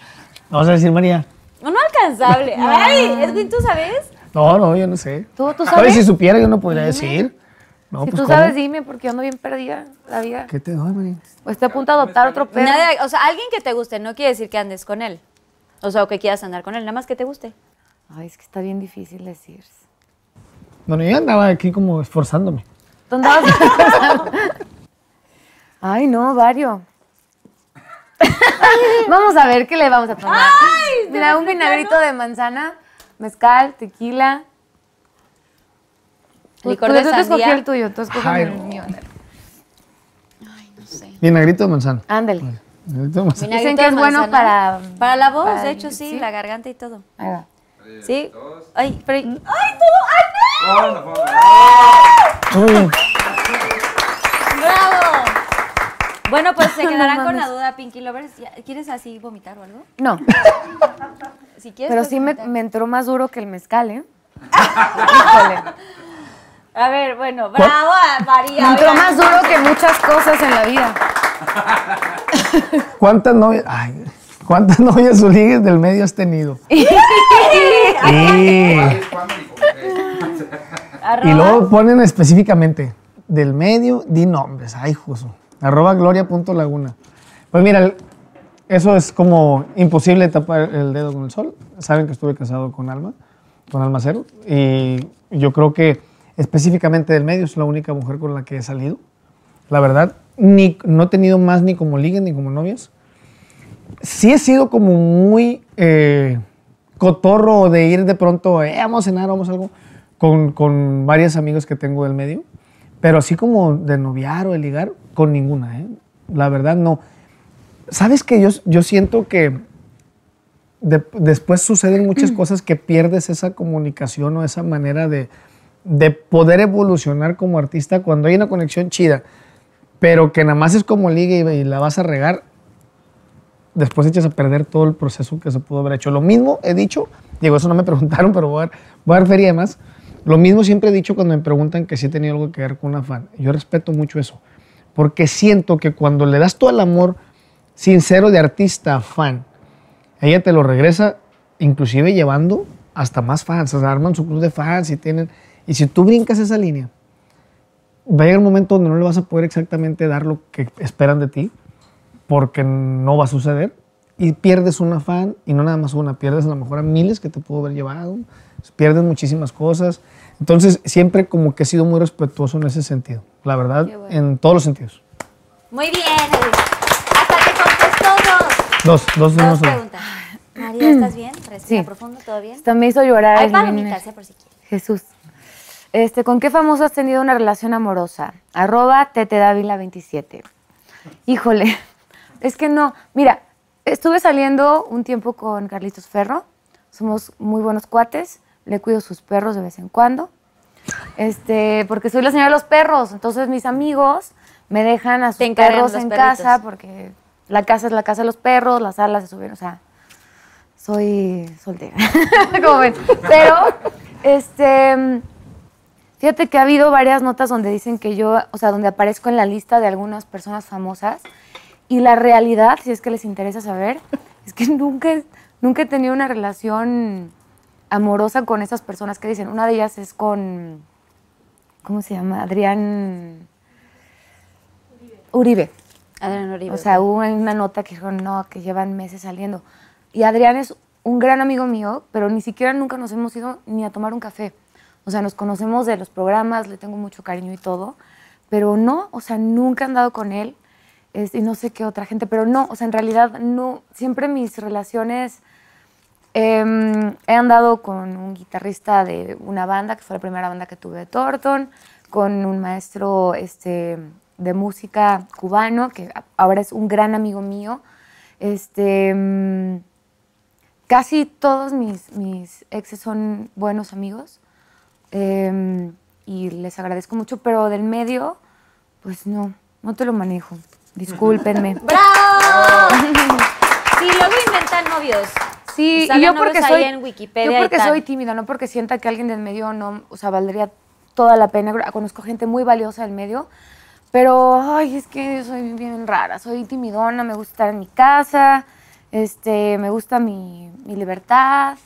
Vamos a decir María. Uno alcanzable. Ay, Edwin, ¿tú sabes? No, no, yo no sé. ¿Tú, tú sabes? si supiera, yo no podría decir. No, si pues tú ¿cómo? sabes, dime, porque yo ando bien perdida la vida. ¿Qué te doy, María? O estoy a punto de adoptar otro perro. Nadie- o sea, alguien que te guste no quiere decir que andes con él. O sea, o que quieras andar con él, nada más que te guste. Ay, es que está bien difícil decir. Bueno, yo andaba aquí como esforzándome. ¿Dónde vas? Ay, no, Vario. vamos a ver qué le vamos a tomar. Mira, un vinagrito de manzana, mezcal, tequila. Tú- Licor tú- de Yo te escogí sandía. el tuyo, tú escoges Ay, el no. mío. No sé. Vinagrito de manzana. Ándale. Vinagrito de manzana. Dicen que es bueno para... Para la voz, para de hecho, sí, sí. la garganta y todo. Ahí va. ¿Sí? Dos. Ay, pero... Mm. ¡Ay, todo! ¡Ay, bien. no! ¡Bravo! Bueno, pues se No quedarán con mames. la duda, Pinky Lovers. ¿Ya- ¿Quieres así vomitar o algo? No, Si quieres, pero sí me, entró más duro que el mezcal, ¿eh? Híjole. A ver, bueno, bravo a María. Me entró más duro que muchas cosas en la vida. ¿Cuántas novias, ay, cuántas novias o ligues del medio has tenido? y, ¿Cuál es cuándo y luego ponen específicamente del medio, di nombres. Ay, justo. Arroba gloria.laguna. Pues mira, el- eso es como imposible tapar el dedo con el sol. Saben que estuve casado con Alma, con Alma Cero. Y yo creo que específicamente del medio es la única mujer con la que he salido. La verdad, ni, no he tenido más ni como ligue ni como novias. Sí he sido como muy eh, cotorro de ir de pronto, eh, vamos a cenar, vamos a algo, con, con varios amigos que tengo del medio. Pero así como de noviar o de ligar, con ninguna, ¿eh? La verdad, no. ¿Sabes que yo, yo siento que de- después suceden muchas cosas que pierdes esa comunicación o esa manera de, de poder evolucionar como artista cuando hay una conexión chida, pero que nada más es como ligue y, y la vas a regar, después echas a perder todo el proceso que se pudo haber hecho. Lo mismo he dicho, digo, eso no me preguntaron, pero voy a dar, voy a dar feria además. Lo mismo siempre he dicho cuando me preguntan que si he tenido algo que ver con una fan. Yo respeto mucho eso, porque siento que cuando le das todo el amor sincero de artista fan, ella te lo regresa inclusive llevando hasta más fans, o sea, arman su club de fans y tienen... Y si tú brincas esa línea, va a llegar un momento donde no le vas a poder exactamente dar lo que esperan de ti, porque no va a suceder, y pierdes una fan, y no nada más una, pierdes a lo mejor a miles que te pudo haber llevado, pierdes muchísimas cosas. Entonces, siempre como que he sido muy respetuoso en ese sentido, la verdad, bueno. en todos los sentidos. Muy bien, Edith. Hasta te contestó dos. Dos, dos, preguntas. María, ¿estás bien? Respira Sí. profundo, ¿todo bien? Hasta me hizo llorar. Hay palomitas, eh, por si quieres. Jesús. Este, ¿Con qué famoso has tenido una relación amorosa? Arroba tetedávila27. Híjole, es que no. Mira, estuve saliendo un tiempo con Carlitos Ferro. Somos muy buenos cuates. Le cuido sus perros de vez en cuando. Este, porque soy la señora de los perros. Entonces mis amigos me dejan a sus perros en perritos. casa porque la casa es la casa de los perros, las salas se suben, o sea, soy soltera, como ven. Pero, este, fíjate que ha habido varias notas donde dicen que yo, o sea, donde aparezco en la lista de algunas personas famosas y la realidad, si es que les interesa saber, es que nunca, nunca he tenido una relación amorosa con esas personas que dicen. Una de ellas es con, ¿cómo se llama? Adrián Uribe. Adrián Uribe. O sea, hubo una nota que dijeron, no, que llevan meses saliendo. Y Adrián es un gran amigo mío, pero ni siquiera nunca nos hemos ido ni a tomar un café. O sea, nos conocemos de los programas, le tengo mucho cariño y todo, pero no, o sea, nunca he andado con él. es- y no sé qué otra gente, pero no, o sea, en realidad no, siempre mis relaciones, em, he andado con un guitarrista de una banda, que fue la primera banda que tuve de Thornton, con un maestro este, de música cubano, que ahora es un gran amigo mío. Este, mm, casi todos mis, mis exes son buenos amigos em, y les agradezco mucho, pero del medio, pues no, no te lo manejo. Discúlpenme. ¡Bravo! Sí, luego inventan novios. Sí, y yo porque soy en Wikipedia yo y porque tal. soy tímida, no porque sienta que alguien del medio no, o sea, valdría toda la pena. Conozco gente muy valiosa del medio, pero ay, es que soy bien rara, soy timidona, me gusta estar en mi casa, este, me gusta mi, mi libertad,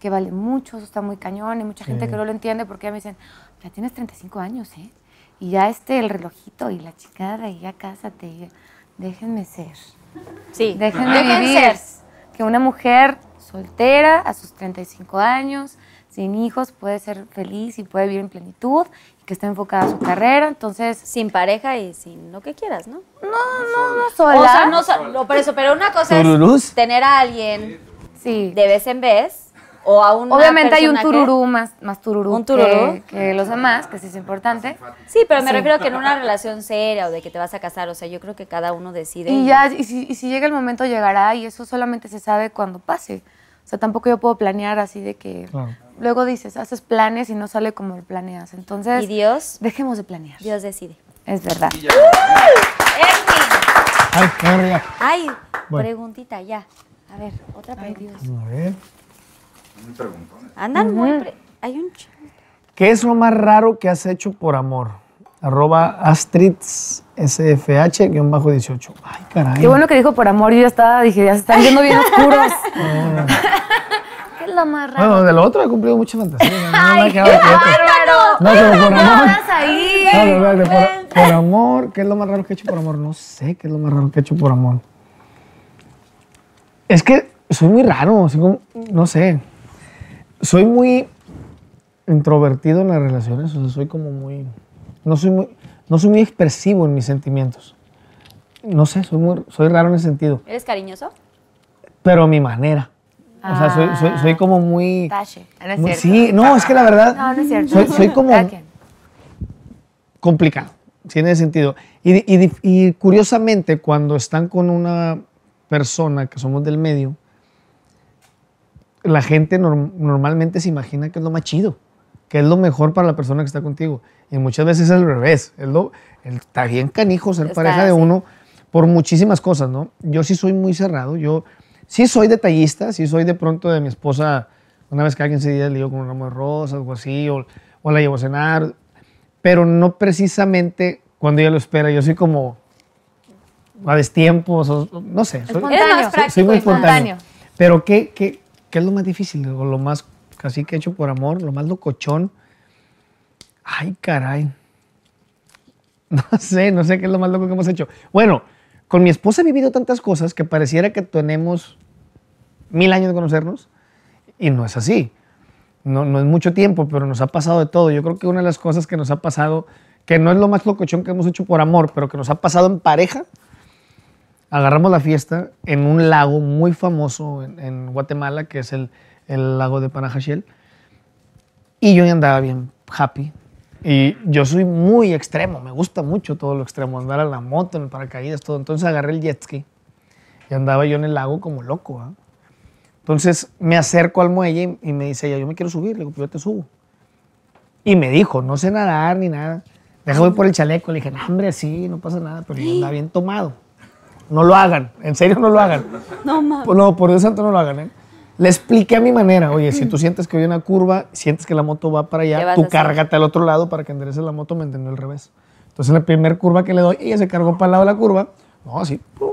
que vale mucho, eso está muy cañón, hay mucha gente que no lo entiende porque ya me dicen, ya tienes 35 años, ¿eh? Y ya este, el relojito y la chicada y ya cásate, y ya- déjenme ser. Sí. Déjenme Dejen vivir. ser. Que una mujer soltera a sus 35 años, sin hijos, puede ser feliz y puede vivir en plenitud que está enfocada a su carrera. Entonces, Sin pareja y sin lo que quieras, ¿no? no, no, no sola. O sea, no, so- no, por eso, pero una cosa ¿Tururús? es tener a alguien Sí. de vez en vez o a un Obviamente hay un tururú más, más tururú, ¿Un tururú? Que, que los demás, que sí es importante. Sí, pero me Sí. refiero a que en una relación seria o de que te vas a casar, o sea, yo creo que cada uno decide. Y ya, y si, y si llega el momento, llegará y eso solamente se sabe cuando pase. O sea, tampoco yo puedo planear así de que... Claro. Luego dices, haces planes y no sale como lo planeas. Entonces, Y Dios, dejemos de planear. Dios decide. Es verdad. Erwin. Ay, ya. Ay, Bueno. preguntita ya. A ver, otra pregunta. A ver. Muy preguntones. Andan muy... pre- Hay un... ¿Qué es lo más raro que has hecho por amor? Arroba AstridSFH-18. Ay, caray. Qué bueno que dijo por amor, yo ya estaba, dije, ya se están viendo bien oscuros. ¿Qué es lo más raro? Bueno, de lo otro he cumplido muchas fantasías. No, me ¡Ay, quedado qué bárbaro! No, pero por amor. Ahí. No, no, no, de por, por amor. ¿Qué es lo más raro que he hecho por amor? No sé qué es lo más raro que he hecho por amor. Es que soy muy raro, así como- no sé. Soy muy introvertido en las relaciones, o sea, soy como muy no soy muy no soy muy expresivo en mis sentimientos. No sé, soy muy soy raro en ese sentido, ¿Eres cariñoso? pero a mi manera. O sea, soy, soy, soy como muy Tache. No es muy- cierto. sí, no, es que la verdad No, no es cierto. soy, soy como complicado, sí, en ese sentido. Y, y- y- y curiosamente, cuando están con una persona que somos del medio, la gente norm- normalmente se imagina que es lo más chido, que es lo mejor para la persona que está contigo. Y muchas veces es al revés. Es lo, el- está bien canijo ser Está pareja de uno por muchísimas cosas, ¿no? Yo sí soy muy cerrado. Yo sí soy detallista, sí soy de pronto de mi esposa, una vez que alguien se dice, le digo con un ramo de rosas, algo así, o, o la llevo a cenar, pero no precisamente cuando ella lo espera. Yo soy como a destiempos, o- no sé. Soy, más soy- soy muy práctico espontáneo. Pero ¿qué, qué, qué es lo más difícil o lo más casi que hecho por amor, lo más locochón. Ay, caray. No sé, no sé qué es lo más loco que hemos hecho. Bueno, con mi esposa he vivido tantas cosas que pareciera que tenemos mil años de conocernos y no es así. No, no es mucho tiempo, pero nos ha pasado de todo. Yo creo que una de las cosas que nos ha pasado, que no es lo más locochón que hemos hecho por amor, pero que nos ha pasado en pareja, agarramos la fiesta en un lago muy famoso en, Guatemala, que es el, lago de Panajachel. Y yo andaba bien happy. Y yo soy muy extremo, me gusta mucho todo lo extremo, andar a la moto, en el paracaídas, todo. Entonces agarré el jet ski y andaba yo en el lago como loco. ¿ah? Entonces me acerco al muelle y, y me dice ella, yo me quiero subir, le digo, pues yo te subo. Y me dijo, no sé nadar ni nada. Deja voy por el chaleco. Le dije, no, hombre, sí, no pasa nada, pero yo andaba bien tomado. No lo hagan, en serio no lo hagan. No mames. No, por Dios santo no lo hagan, ¿eh? Le expliqué a mi manera, oye, si tú sientes que hay una curva, sientes que la moto va para ¿Qué allá, tú cárgate al otro lado para que endereces la moto, me entendió al revés. Entonces en la primera curva que le doy, ella se cargó para el lado de la curva, no, así, pum.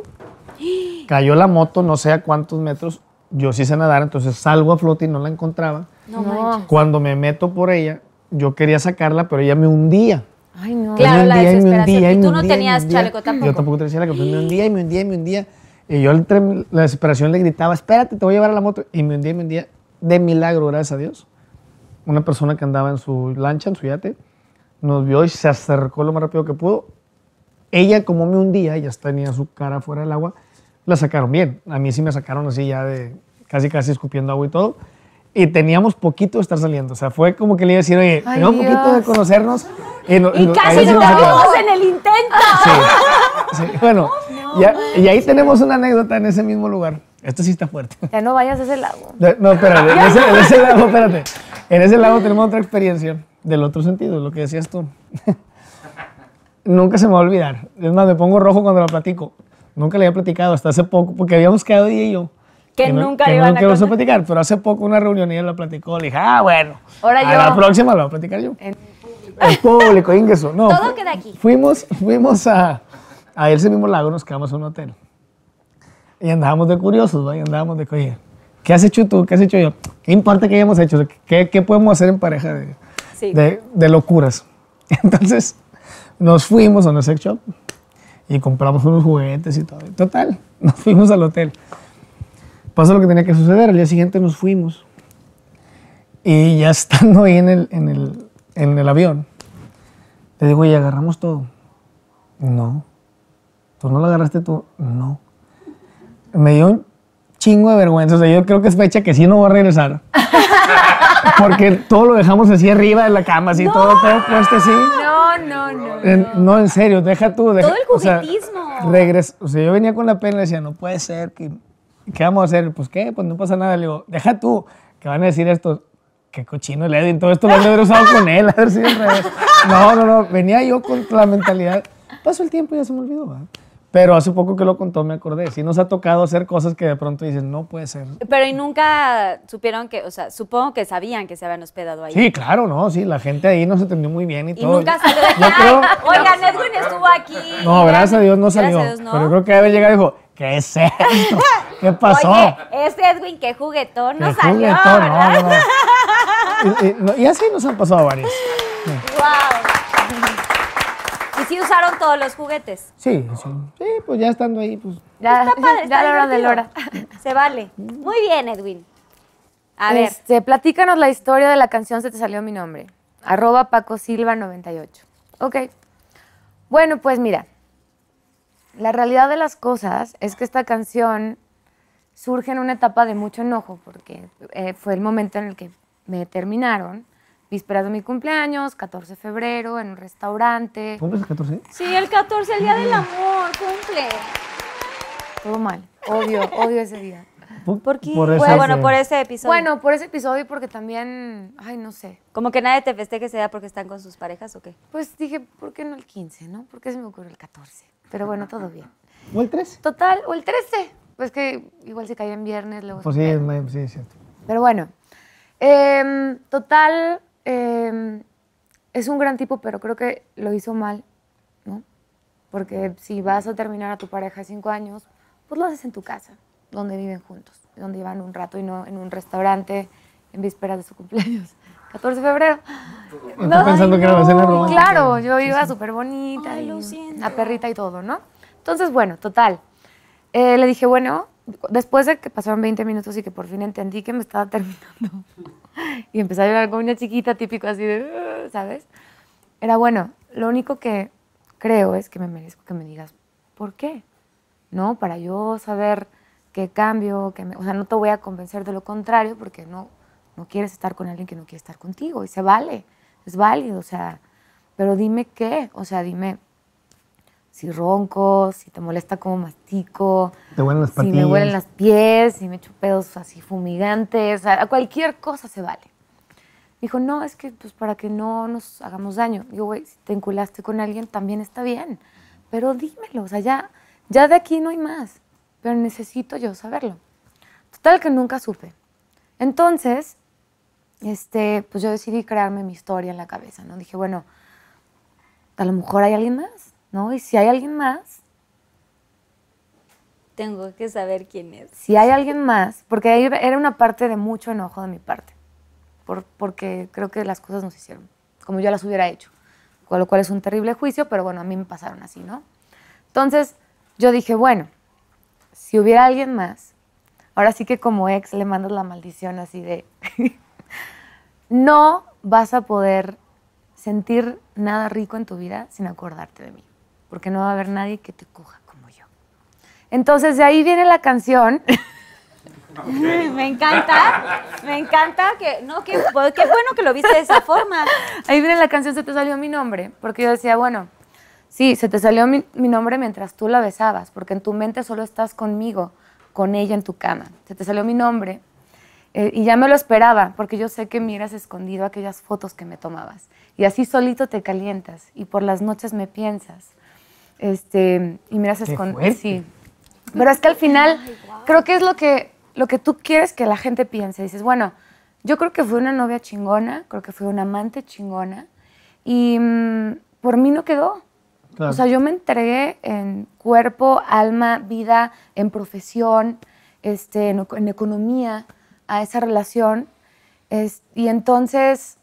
cayó la moto, no sé a cuántos metros, yo sí sé nadar, entonces salgo a flote y no la encontraba. No, manches. Cuando me meto por ella, yo quería sacarla, pero ella me hundía. Ay, no. Claro, la hundía y me desesperación. hundía Y tú no tenías chaleco tampoco. Yo tampoco tenía chaleco, pues me hundía y me hundía y me hundía. Yo la desesperación le gritaba, espérate, te voy a llevar a la moto. Y me hundía me hundía. De milagro, gracias a Dios. Una persona que andaba en su lancha, en su yate, nos vio y se acercó lo más rápido que pudo. Ella, como me hundía, ya tenía su cara fuera del agua, la sacaron bien. A mí sí me sacaron así ya de casi casi escupiendo agua y todo. Y teníamos poquito de estar saliendo. O sea, fue como que le iba a decir, oye, Ay, tenemos poquito de conocernos. Y, no- Y no- casi nos vimos en el intento. Sí, bueno, ya- y ahí tenemos una anécdota en ese mismo lugar. Esto sí está fuerte. Ya no vayas a ese lago. No, espérate, en ese, en ese lago, espérate. En ese lago tenemos otra experiencia del otro sentido, lo que decías tú. Nunca se me va a olvidar. Es más, me pongo rojo cuando lo platico. Nunca le había platicado hasta hace poco, porque habíamos quedado ella y yo. Que no- nunca que le no iban a queremos contar. platicar, pero hace poco una reunión y ella la platicó. Le dije, ah, bueno. Ahora a yo. la próxima la voy a platicar yo. En El público, ingreso. No, Todo queda aquí. Fuimos, fuimos a, a ese mismo lago, nos quedamos en un hotel. Y andábamos de curiosos, ¿va? Y andábamos de, oye, ¿qué has hecho tú? ¿Qué has hecho yo? ¿Qué importa que hayamos hecho? ¿Qué, qué podemos hacer en pareja de, Sí. de, de locuras? Entonces, nos fuimos a una sex shop y compramos unos juguetes y todo. Total, nos fuimos al hotel. Pasó lo que tenía que suceder, al día siguiente nos fuimos. Y ya estando ahí en el, en el, en el avión, le digo, oye, agarramos todo. No. ¿Tú no lo agarraste tú? No. Me dio un chingo de vergüenza. O sea, yo creo que es fecha que sí no voy a regresar. Porque todo lo dejamos así arriba de la cama, así, todo, todo puesto así. No, no, no. En- no, en serio, deja tú. deja- Todo el o sea, juguetismo. regres- o sea, yo venía con la pena y decía, no puede ser, que, ¿qué vamos a hacer? Pues qué, pues no pasa nada. Le digo, deja tú, que van a decir esto, qué cochino el Edwin, todo esto lo han de haber usado con él, a ver si al revés. No, no, no, venía yo con la mentalidad, pasó el tiempo y ya se me olvidó, ¿va? Pero hace poco que lo contó me acordé, sí nos ha tocado hacer cosas que de pronto dicen, no puede ser. Pero y nunca supieron que, o sea, supongo que sabían que se habían hospedado ahí. Sí, claro, no, sí, la gente ahí nos entendió muy bien y, Y todo. nunca salió de Yo "Ay, creo- Oigan, Edwin estuvo aquí. No, gracias a Dios no salió. Dios, ¿no? Pero yo creo que debe llegar y dijo, ¿qué es esto? ¿Qué pasó? Oye, este Edwin, qué juguetón, no salió, juguetón. Y, y- no, y así nos han pasado varios. Wow. ¿Y sí usaron todos los juguetes? Sí, sí. Sí, pues ya estando ahí, pues. Ya, Está padre, ya está la hora de divertido. Lora. Se vale. Muy bien, Edwin. A ver, Este, platícanos la historia de la canción Se te salió mi nombre. Arroba Paco Silva 98. Ok. Bueno, pues mira. La realidad de las cosas es que esta canción surge en una etapa de mucho enojo porque eh, fue el momento en el que me terminaron. Vísperas de mi cumpleaños, 14 de febrero, en un restaurante. ¿Cumples el 14? sí, el 14, el Día del Amor, cumple. Todo mal. Odio, odio ese día. ¿Por qué? Por bueno, por ese episodio. Bueno, por ese episodio y porque también, ay, no sé. Como que nadie te festeje ese día porque están con sus parejas o qué. Pues dije, ¿por qué no el 15, no? ¿Por qué se me ocurrió el 14? Pero bueno, todo bien. ¿O el 13? Total, o el 13. Pues que igual se caía en viernes, luego. Pues sí, cae. es, sí, es cierto. Pero bueno, em, total, em, es un gran tipo, pero creo que lo hizo mal, ¿no? Porque si vas a terminar a tu pareja de cinco años, pues lo haces en tu casa, donde viven juntos, donde llevan un rato y no en un restaurante en vísperas de su cumpleaños. 14 de febrero. Estoy pensando que era la cena romántica. Claro, yo iba súper bonita, Ay, y la perrita y todo, ¿no? Entonces, bueno, total. Eh, le dije, bueno, después de que pasaron 20 minutos y que por fin entendí que me estaba terminando y empecé a llorar como una chiquita típico así de, ¿sabes? Era bueno, lo único que creo es que me merezco que me digas, ¿por qué? ¿No? Para yo saber qué cambio, que me- o sea, no te voy a convencer de lo contrario porque no, no quieres estar con alguien que no quiere estar contigo y se vale, es válido, o sea, pero dime qué, o sea, dime si ronco, si te molesta cómo mastico, Te huelen las si me huelen las pies, si me echo pedos así fumigantes, o sea, cualquier cosa se vale. Dijo, no, es que pues para que no nos hagamos daño. Digo, güey, si te enculaste con alguien también está bien, pero dímelo, o sea, ya, ya de aquí no hay más, pero necesito yo saberlo. Total que nunca supe. Entonces, este, pues yo decidí crearme mi historia en la cabeza, ¿no? Dije, bueno, a lo mejor hay alguien más, ¿no? Y si hay alguien más, Tengo que saber quién es. si hay alguien más, porque ahí era una parte de mucho enojo de mi parte, por- porque creo que las cosas no se hicieron como yo las hubiera hecho, con lo cual es un terrible juicio, pero bueno, a mí me pasaron así, ¿no? Entonces yo dije, bueno, si hubiera alguien más, ahora sí que como ex le mandas la maldición así de, no vas a poder sentir nada rico en tu vida sin acordarte de mí, porque no va a haber nadie que te coja como yo. Entonces de ahí viene la canción. Me encanta, me encanta que, no, qué, qué bueno que lo viste de esa forma. Ahí viene la canción Se te salió mi nombre, porque yo decía, bueno, sí, se te salió mi, mi nombre mientras tú la besabas, porque en tu mente solo estás conmigo, con ella en tu cama. Se te salió mi nombre. Eh, y ya me lo esperaba, porque yo sé que miras escondido aquellas fotos que me tomabas. Y así solito te calientas, y por las noches me piensas. Este, y miras escondido. Sí. Pero es que al final, creo que es lo que, lo que tú quieres que la gente piense. Dices, bueno, yo creo que fue una novia chingona, creo que fue una amante chingona, y mm, por mí no quedó. Claro. O sea, yo me entregué en cuerpo, alma, vida, en profesión, este, en, en economía a esa relación. Es- y entonces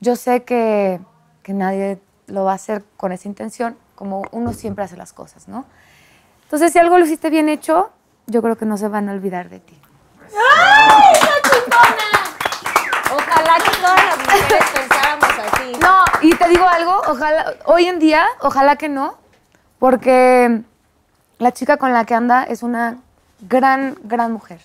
yo sé que, que nadie lo va a hacer con esa intención, como uno siempre hace las cosas, ¿no? Entonces, si algo lo hiciste bien hecho, yo creo que no se van a olvidar de ti. Ojalá que todas las mujeres pensáramos así. No, y te digo algo, ojalá, hoy en día, ojalá que no, porque la chica con la que anda es una gran, gran mujer.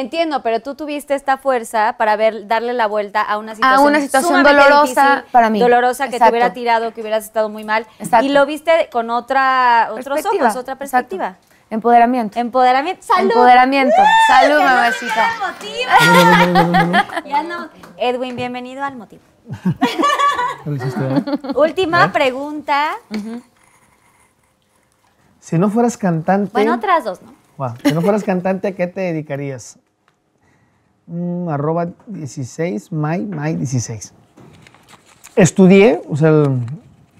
Entiendo, pero tú tuviste esta fuerza para ver, darle la vuelta a una situación, una situación dolorosa difícil, para mí. Dolorosa que te hubiera tirado, que hubieras estado muy mal. Exacto. Y lo viste con otra, otros ojos, otra exacto. perspectiva. Empoderamiento. Empoderamiento. ¡Salud! Empoderamiento. Salud, ¡Que no mamacita. Ya andamos. Edwin, bienvenido al motivo. Lo hiciste, ¿eh? Última pregunta. Si no fueras cantante. Bueno, otras dos, ¿no? Wow. Si no fueras cantante, ¿a qué te dedicarías? Mm, arroba 16, May, May 16. Estudié, o sea,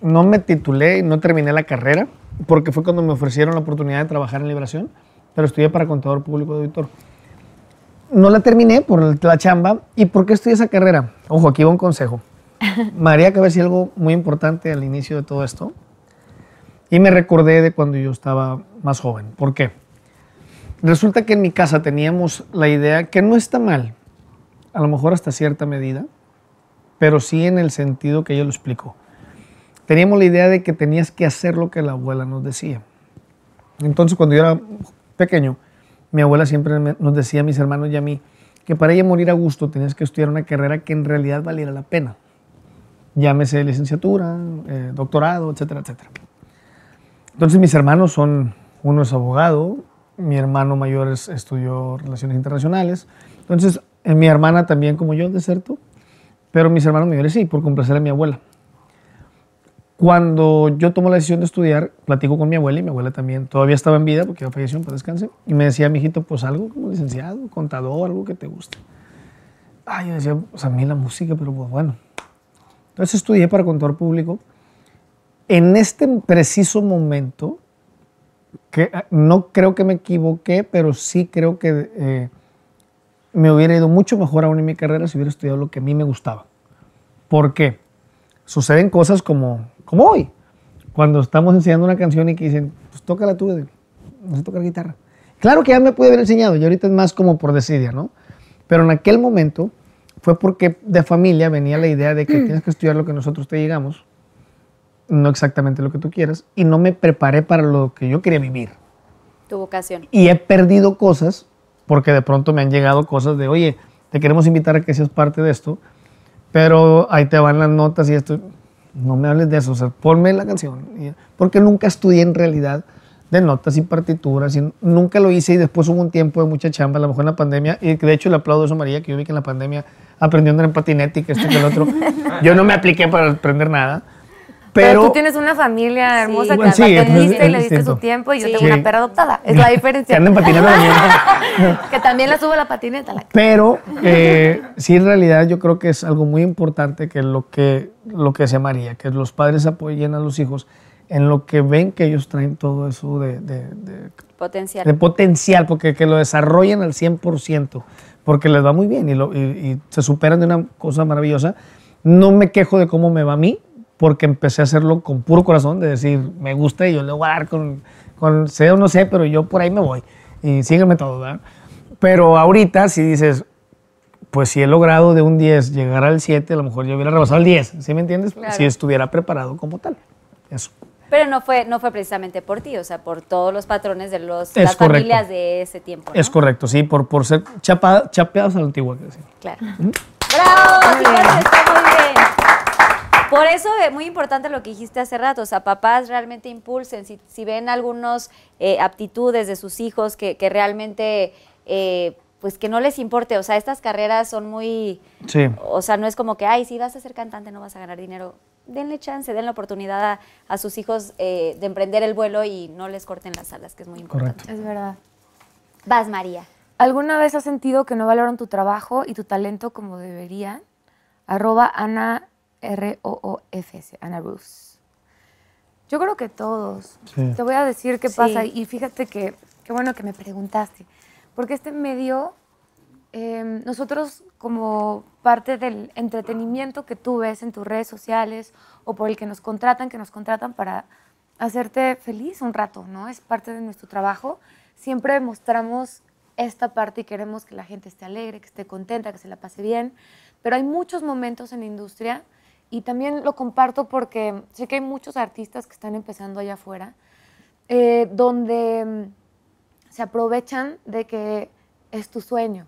no me titulé y no terminé la carrera, porque fue cuando me ofrecieron la oportunidad de trabajar en Liberación, pero estudié para contador público de auditor. No la terminé por la chamba. ¿Y por qué estudié esa carrera? Ojo, aquí va un consejo. María, que decir algo muy importante al inicio de todo esto. Y me recordé de cuando yo estaba más joven. ¿Por qué? Resulta que en mi casa teníamos la idea que no está mal, a lo mejor hasta cierta medida, pero sí en el sentido que ella lo explicó. Teníamos la idea de que tenías que hacer lo que la abuela nos decía. Entonces, cuando yo era pequeño, mi abuela siempre nos decía a mis hermanos y a mí que para ella morir a gusto tenías que estudiar una carrera que en realidad valiera la pena. Llámese licenciatura, eh, doctorado, etcétera, etcétera. Entonces mis hermanos son, uno es abogado, mi hermano mayor es- estudió relaciones internacionales, entonces eh, mi hermana también como yo, de cierto, pero mis hermanos mayores sí, por complacer a mi abuela. Cuando yo tomo la decisión de estudiar, platico con mi abuela y mi abuela también todavía estaba en vida porque ya falleció, para descanse, y me decía, mijito, pues algo como licenciado, contador, algo que te guste. Ay, yo decía, pues a mí la música, pero pues bueno. Entonces estudié para contador público en este preciso momento, ah, no creo que me equivoqué, pero sí creo que eh, me hubiera ido mucho mejor aún en mi carrera si hubiera estudiado lo que a mí me gustaba. ¿Por qué? Suceden cosas como, como hoy, cuando estamos enseñando una canción y que dicen, pues tócala tú, no sé tocar guitarra. Claro que ya me pude haber enseñado y ahorita es más como por desidia, ¿no? Pero en aquel momento fue porque de familia venía la idea de que tienes que estudiar lo que nosotros te llegamos, no exactamente lo que tú quieras, y no me preparé para lo que yo quería vivir. Tu vocación. Y he perdido cosas porque de pronto me han llegado cosas de, oye, te queremos invitar a que seas parte de esto, pero ahí te van las notas y esto. No me hables de eso, o sea, ponme la canción. Porque nunca estudié en realidad de notas y partituras, y nunca lo hice y después hubo un tiempo de mucha chamba, a lo mejor en la pandemia, y de hecho le aplaudo eso a María, que yo vi que en la pandemia aprendió a andar en patinete y que esto y que el otro. yo no me apliqué para aprender nada, Pero, pero... tú tienes una familia hermosa Bueno, que sí, atendiste es y le diste distinto. su tiempo y yo Sí. tengo Sí. una perra adoptada. Es la que diferencia. anda en patinete también. que también la sube a la patineta. La... Pero eh, sí, en realidad yo creo que es algo muy importante que lo que, lo que decía María, que los padres apoyen a los hijos en lo que ven que ellos traen todo eso de, de- de- Potencial. de potencial, porque que lo desarrollen al 100%, porque les va muy bien y, lo- y- y se superan de una cosa maravillosa. No me quejo de cómo me va a mí, porque empecé a hacerlo con puro corazón, de decir, me gusta y yo le voy a dar con, con sé o no sé, pero yo por ahí me voy. Y sígueme todo, ¿verdad? Pero ahorita si dices, pues si he logrado de un 10 llegar al 7, a lo mejor yo hubiera rebasado el 10, ¿sí me entiendes? Claro. Si estuviera preparado como tal. Eso. Pero no fue, no fue precisamente por ti, o sea, por todos los patrones de los, Es las correcto. familias de ese tiempo. ¿no? Es correcto, sí, por, por ser chapa- chapeados a la antigua. que decía. Claro. ¡Bravo! chicas, está muy bien. Por eso es muy importante lo que dijiste hace rato, o sea, papás realmente impulsen, si, si ven algunas aptitudes de sus hijos que, que realmente, eh, pues que no les importe, o sea, estas carreras son muy, Sí. o sea, no es como que, ay, si vas a ser cantante no vas a ganar dinero, denle chance, den la oportunidad a, a sus hijos eh, de emprender el vuelo y no les corten las alas, que es muy importante. Correcto. Es verdad. Vas, María. ¿Alguna vez has sentido que no valoran tu trabajo y tu talento como deberían? Arroba Ana R-O-O-F-S, Ana Roos. Yo creo que todos. Sí. Te voy a decir qué Sí. pasa y fíjate que, qué bueno que me preguntaste. Porque este medio, eh, nosotros como parte del entretenimiento que tú ves en tus redes sociales o por el que nos contratan, que nos contratan para hacerte feliz un rato, ¿no? Es parte de nuestro trabajo. Siempre mostramos esta parte y queremos que la gente esté alegre, que esté contenta, que se la pase bien. Pero hay muchos momentos en la industria y también lo comparto porque sé que hay muchos artistas que están empezando allá afuera, eh, donde mm, se aprovechan de que es tu sueño.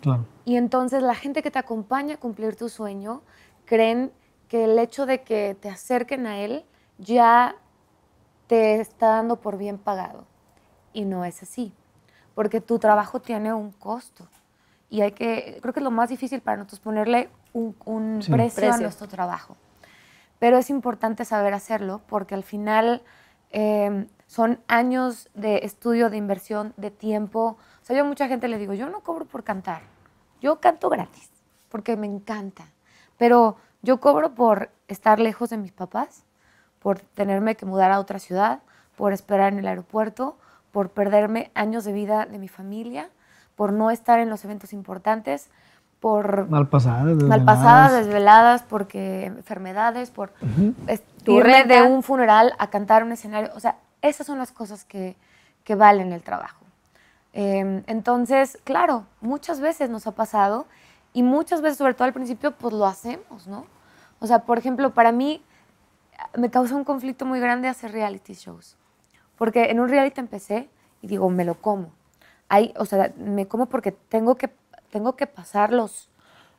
Claro. Y entonces la gente que te acompaña a cumplir tu sueño creen que el hecho de que te acerquen a él ya te está dando por bien pagado. Y no es así, porque tu trabajo tiene un costo. Y hay que, creo que es lo más difícil para nosotros ponerle un, un Sí. precio, a Precio. nuestro trabajo. Pero es importante saber hacerlo porque al final eh, son años de estudio, de inversión, de tiempo. O sea, yo a mucha gente le digo, yo no cobro por cantar, yo canto gratis porque me encanta. Pero yo cobro por estar lejos de mis papás, por tenerme que mudar a otra ciudad, por esperar en el aeropuerto, por perderme años de vida de mi familia, por no estar en los eventos importantes, por Malpasadas. malpasadas, desveladas. desveladas, porque enfermedades, por es- Tu irme de un funeral a cantar un escenario. O sea, esas son las cosas que, que valen el trabajo. Eh, entonces, claro, muchas veces nos ha pasado y muchas veces, sobre todo al principio, pues lo hacemos, ¿no? O sea, por ejemplo, para mí me causa un conflicto muy grande hacer reality shows. Porque en un reality empecé y digo, me lo como. Hay, o sea, me como porque tengo que, tengo que pasar los,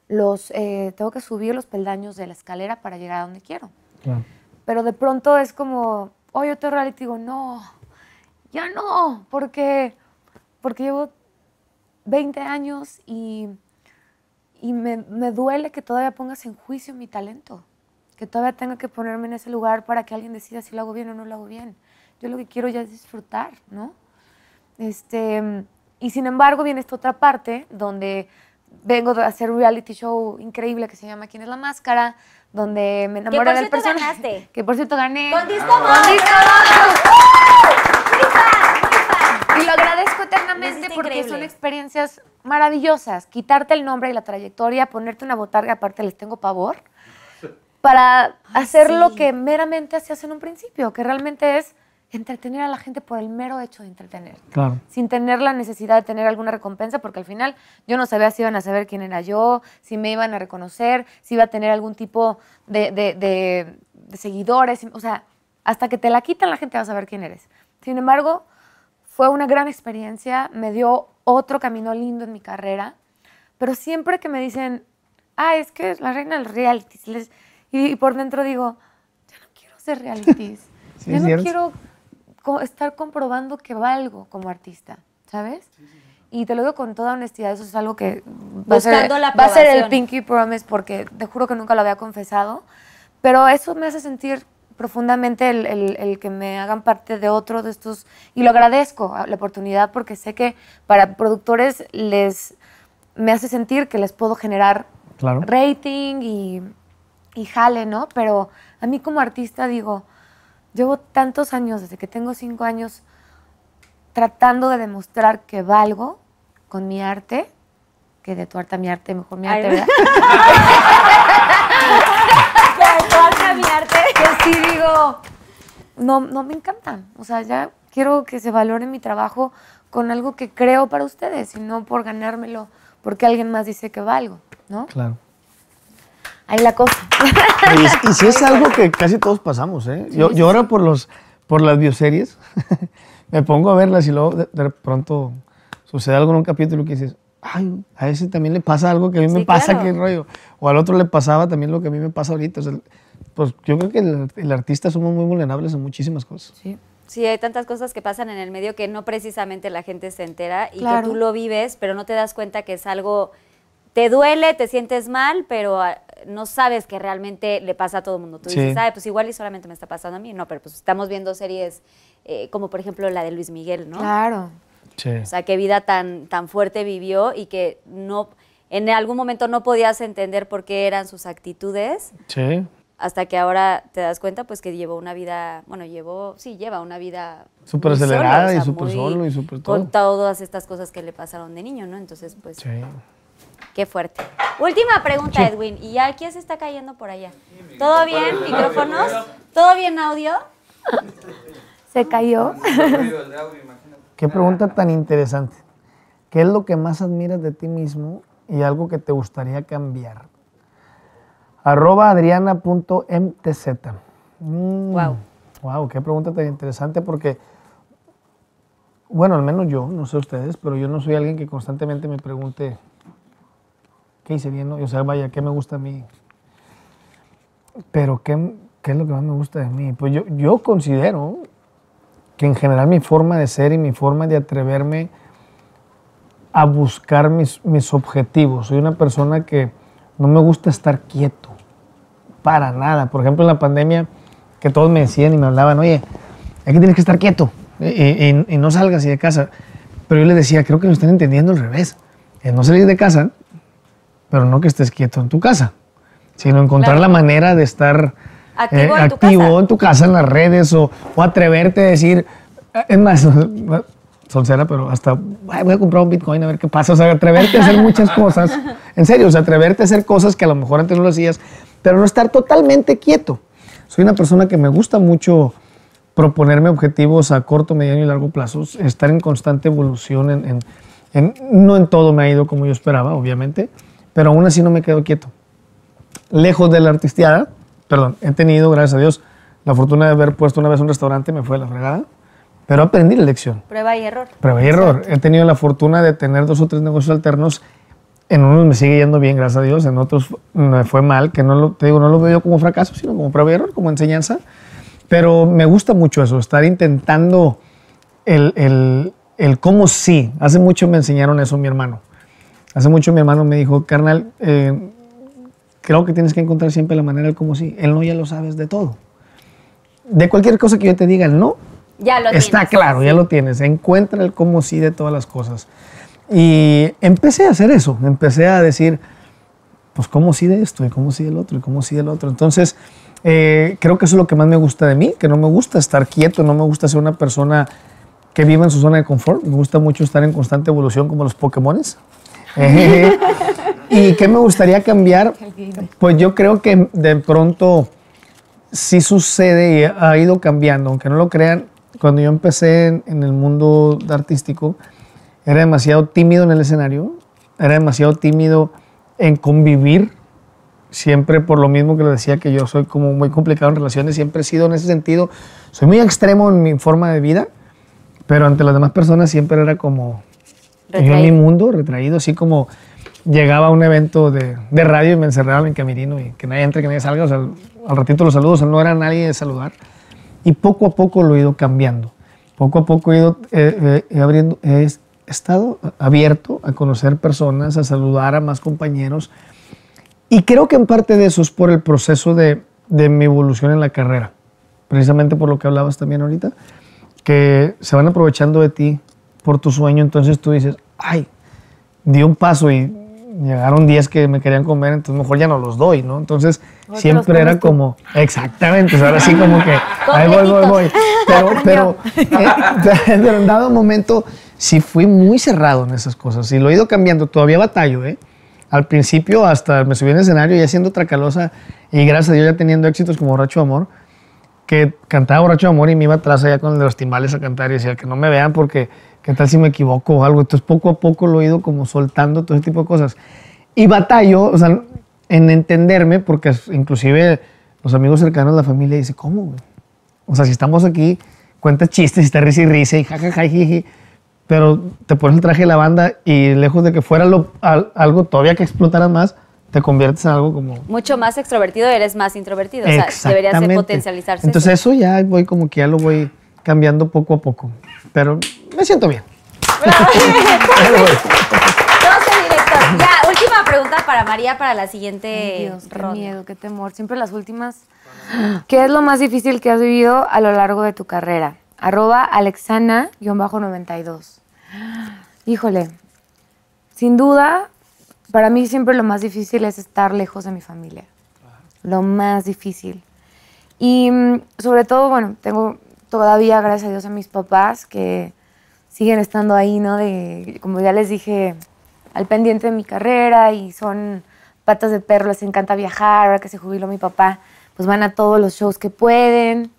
los eh, tengo que subir los peldaños de la escalera para llegar a donde quiero. Claro. Pero de pronto es como, oye, otro reality, digo, no, ya no, porque, porque llevo 20 años y, y me, me duele que todavía pongas en juicio mi talento, que todavía tenga que ponerme en ese lugar para que alguien decida si lo hago bien o no lo hago bien. Yo lo que quiero ya es disfrutar, ¿no? Este, y sin embargo viene esta otra parte donde vengo de hacer un reality show increíble que se llama ¿Quién es la máscara? Donde me enamoré por del cierto personaje. ganaste. Que por cierto gané. Con Disco. Y lo agradezco Lo eternamente porque increíble. son experiencias maravillosas. Quitarte el nombre y la trayectoria, ponerte una botarga, aparte les tengo pavor, para hacer lo sí. que meramente hacías en un principio, que realmente es entretener a la gente por el mero hecho de entretener Claro. sin tener la necesidad de tener alguna recompensa, porque al final yo no sabía si iban a saber quién era yo, si me iban a reconocer, si iba a tener algún tipo de, de- de- de seguidores, o sea, hasta que te la quitan la gente va a saber quién eres. Sin embargo, fue una gran experiencia, me dio otro camino lindo en mi carrera, pero siempre que me dicen, ah, es que es la reina del reality, y, y por dentro digo, ya no quiero hacer realities, Sí, ya no cierto. quiero estar comprobando que valgo como artista, ¿sabes? Y te lo digo con toda honestidad, eso es algo que va a, ser, Buscando la va a ser el. Pinky Promise porque te juro que nunca lo había confesado, pero eso me hace sentir profundamente el, el- el que me hagan parte de otro de estos, y lo agradezco la oportunidad porque sé que para productores les, me hace sentir que les puedo generar Claro. rating y, y jale, ¿no? Pero a mí como artista digo, llevo tantos años, desde que tengo cinco años, tratando de demostrar que valgo con mi arte, que de tu arte a mi arte, mejor mi arte, Ay, ¿verdad? Ya, tú vas a cambiarte. que sí digo, no, no me encantan. O sea, ya quiero que se valore mi trabajo con algo que creo para ustedes y no por ganármelo porque alguien más dice que valgo, ¿no? Claro. Ahí la cosa. Y, y sí es algo que casi todos pasamos, ¿eh? Yo, yo ahora por, los, por las bioseries me pongo a verlas y luego de, de pronto sucede algo en un capítulo que dices, ay, a ese también le pasa algo que a mí me Sí, pasa, claro. qué rollo. O al otro le pasaba también lo que a mí me pasa ahorita. O sea, pues yo creo que el, el artista somos muy vulnerables en muchísimas cosas. Sí. Sí, hay tantas cosas que pasan en el medio que no precisamente la gente se entera y Claro. que tú lo vives, pero no te das cuenta que es algo, te duele, te sientes mal, pero no sabes que realmente le pasa a todo el mundo. Tú Sí. dices, ay, pues igual y solamente me está pasando a mí. No, pero pues estamos viendo series eh, como por ejemplo la de Luis Miguel, ¿no? Claro. Sí. O sea, qué vida tan, tan fuerte vivió y que no, en algún momento no podías entender por qué eran sus actitudes Sí. hasta que ahora te das cuenta pues que llevó una vida, bueno, llevó, sí, lleva una vida Súper solo, acelerada y o sea, súper solo y súper Con todo. todas estas cosas que le pasaron de niño, ¿no? Entonces, pues, Sí. Qué fuerte. Última pregunta, Edwin, y ya quién se está cayendo por allá. ¿Todo bien? ¿Micrófonos? ¿Todo bien audio? Se cayó. Qué pregunta tan interesante. ¿Qué es lo que más admiras de ti mismo y algo que te gustaría cambiar? Arroba adriana.mtz. Mm, Guau. Wow, qué pregunta tan interesante porque, bueno, al menos yo, no sé ustedes, pero yo no soy alguien que constantemente me pregunte qué hice bien, ¿no? o sea, vaya, qué me gusta a mí. Pero qué, qué es lo que más me gusta de mí. Pues yo, yo considero que en general mi forma de ser y mi forma de atreverme a buscar mis, mis objetivos. Soy una persona que no me gusta estar quieto, para nada. Por ejemplo, en la pandemia, que todos me decían y me hablaban, oye, aquí tienes que estar quieto y, y- y no salgas así de casa. Pero yo les decía, creo que lo están entendiendo al revés. Es no salir de casa, pero no que estés quieto en tu casa, sino encontrar Claro. la manera de estar Activo eh, en tu activo casa. en tu casa, en las redes, o, o atreverte a decir, eh, es más, solcera, pero hasta "Ay, voy a comprar un Bitcoin a ver qué pasa. O sea, atreverte a hacer muchas cosas. En serio, o sea, atreverte a hacer cosas que a lo mejor antes no lo hacías, pero no estar totalmente quieto. Soy una persona que me gusta mucho proponerme objetivos a corto, mediano y largo plazo, estar en constante evolución, en, en- en- no en todo me ha ido como yo esperaba, obviamente, pero aún así no me quedo quieto. Lejos de la artisteada, perdón, he tenido, gracias a Dios, la fortuna de haber puesto una vez un restaurante, me fue a la fregada, pero aprendí la lección. Prueba y error. Prueba y error. He tenido la fortuna de tener dos o tres negocios alternos. En unos me sigue yendo bien, gracias a Dios. En otros me fue mal, que no lo, te digo, no lo veo como fracaso, sino como prueba y error, como enseñanza. Pero me gusta mucho eso, estar intentando el, el, el cómo sí. Hace mucho me enseñaron eso mi hermano. Hace mucho mi hermano me dijo, carnal, eh, creo que tienes que encontrar siempre la manera del cómo sí. El no ya lo sabes de todo. De cualquier cosa que yo te diga, el no, Ya lo Está tienes. claro, ya lo tienes. Encuentra el cómo sí de todas las cosas. Y empecé a hacer eso. Empecé a decir, pues cómo sí de esto y cómo sí del otro y cómo sí del otro. Entonces, eh, creo que eso es lo que más me gusta de mí, que no me gusta estar quieto, no me gusta ser una persona que viva en su zona de confort. Me gusta mucho estar en constante evolución como los Pokémones. ¿Y qué me gustaría cambiar? Pues yo creo que de pronto sí sucede y ha ido cambiando, aunque no lo crean. Cuando yo empecé en, en el mundo artístico, era demasiado tímido en el escenario, era demasiado tímido en convivir, siempre por lo mismo que le decía que yo soy como muy complicado en relaciones, siempre he sido en ese sentido, soy muy extremo en mi forma de vida, pero ante las demás personas siempre era como yo en mi Retraído. mundo, retraído, así como llegaba a un evento de, de radio y me encerraba en camerino y que nadie entre, que nadie salga, o sea, al ratito los saludos, o sea, no era nadie de saludar. Y poco a poco lo he ido cambiando. Poco a poco he ido eh, eh, abriendo, he estado abierto a conocer personas, a saludar a más compañeros. Y creo que en parte de eso es por el proceso de, de mi evolución en la carrera. Precisamente por lo que hablabas también ahorita, que se van aprovechando de ti por tu sueño, entonces tú dices, ay, di un paso y llegaron 10 que me querían comer, entonces mejor ya no los doy, ¿no? Entonces siempre era como, exactamente, o sea, ahora sí como que, ahí voy, voy, voy. Pero, pero, eh, pero en dado momento sí fui muy cerrado en esas cosas y lo he ido cambiando, todavía batallo, ¿eh? Al principio hasta me subí en el escenario y haciendo Tracalosa y gracias a Dios ya teniendo éxitos como Borracho Amor, que cantaba Borracho Amor y me iba atrás allá con los timbales a cantar y decía que no me vean porque qué tal si me equivoco o algo. Entonces poco a poco lo he ido como soltando todo ese tipo de cosas. Y batallo, o sea, en entenderme porque inclusive los amigos cercanos, la familia dice, ¿cómo? güey? O sea, si estamos aquí, cuentas chistes y está risa y risa y jajaja, jiji, pero te pones el traje de la banda y lejos de que fuera lo- al- algo todavía que explotara más, te conviertes en algo como Mucho más extrovertido, eres más introvertido. O sea, deberías de potencializarse. Entonces eso. eso ya voy como que ya lo voy cambiando poco a poco. Pero me siento bien. 12 directos. Ya, última pregunta para María para la siguiente Ay, Dios, qué ronda. miedo, qué temor. Siempre las últimas. ¿Qué es lo más difícil que has vivido a lo largo de tu carrera? Arroba Alexana-92. Híjole, sin duda, para mí siempre lo más difícil es estar lejos de mi familia. Lo más difícil. Y mm, sobre todo, bueno, tengo todavía, gracias a Dios, a mis papás que siguen estando ahí, ¿no? De, como ya les dije, al pendiente de mi carrera y son patas de perro, les encanta viajar. Ahora que se jubiló mi papá, pues van a todos los shows que pueden,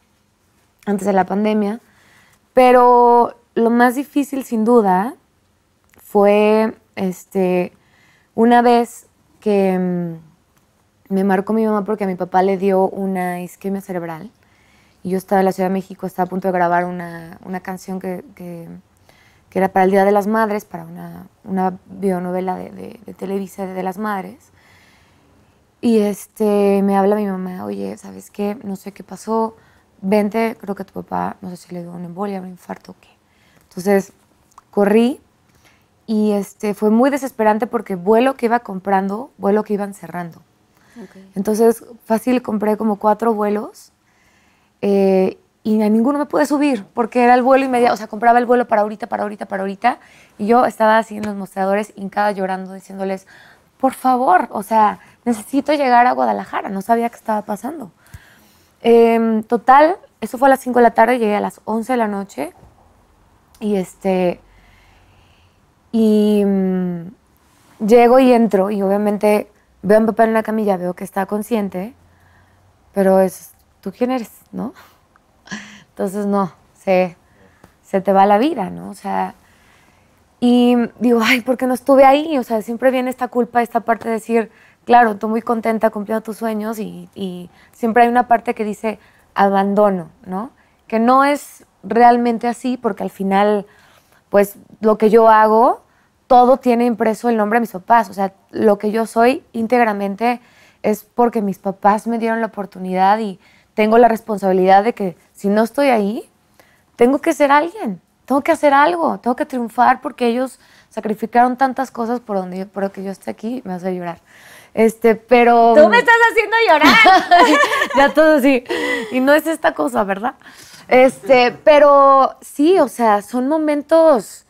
antes de la pandemia. Pero lo más difícil, sin duda, fue este, una vez que mm, me marcó mi mamá porque a mi papá le dio una isquemia cerebral y yo estaba en la Ciudad de México, estaba a punto de grabar una, una canción que, que- que era para el Día de las Madres, para una, una bionovela de, de- de Televisa de, de las Madres. Y este, me habla mi mamá, oye, ¿sabes qué? No sé qué pasó, vente, creo que tu papá, no sé si le dio una embolia, un infarto o qué. Entonces, corrí y este, fue muy desesperante porque vuelo que iba comprando, vuelo que iban cerrando. Entonces, fácil, compré como cuatro vuelos eh, y a ninguno me pude subir porque era el vuelo inmediato, o sea, compraba el vuelo para ahorita, para ahorita, para ahorita. Y yo estaba así en los mostradores, hincada llorando, diciéndoles, por favor, o sea, necesito llegar a Guadalajara, no sabía qué estaba pasando. Em, total, eso fue a las 5 de la tarde, llegué a las 11 de la noche y este y mm, llego y entro y obviamente veo a mi papá en la camilla, veo que está consciente, pero es, ¿tú quién eres? ¿No? Entonces no, se, se te va la vida, ¿no? O sea, y digo, ay, ¿por qué no estuve ahí? O sea, siempre viene esta culpa, esta parte de decir, claro, tú muy contenta cumpliendo tus sueños y, y siempre hay una parte que dice abandono, ¿no? Que no es realmente así porque al final, pues lo que yo hago, todo tiene impreso el nombre de mis papás. O sea, lo que yo soy íntegramente es porque mis papás me dieron la oportunidad y tengo la responsabilidad de que si no estoy ahí, tengo que ser alguien, tengo que hacer algo, tengo que triunfar porque ellos sacrificaron tantas cosas por donde yo, por que yo esté aquí, me hace llorar. Este, pero Tú me estás haciendo llorar. ya todo así. Y no es esta cosa, ¿verdad? Este, pero sí, o sea, son momentos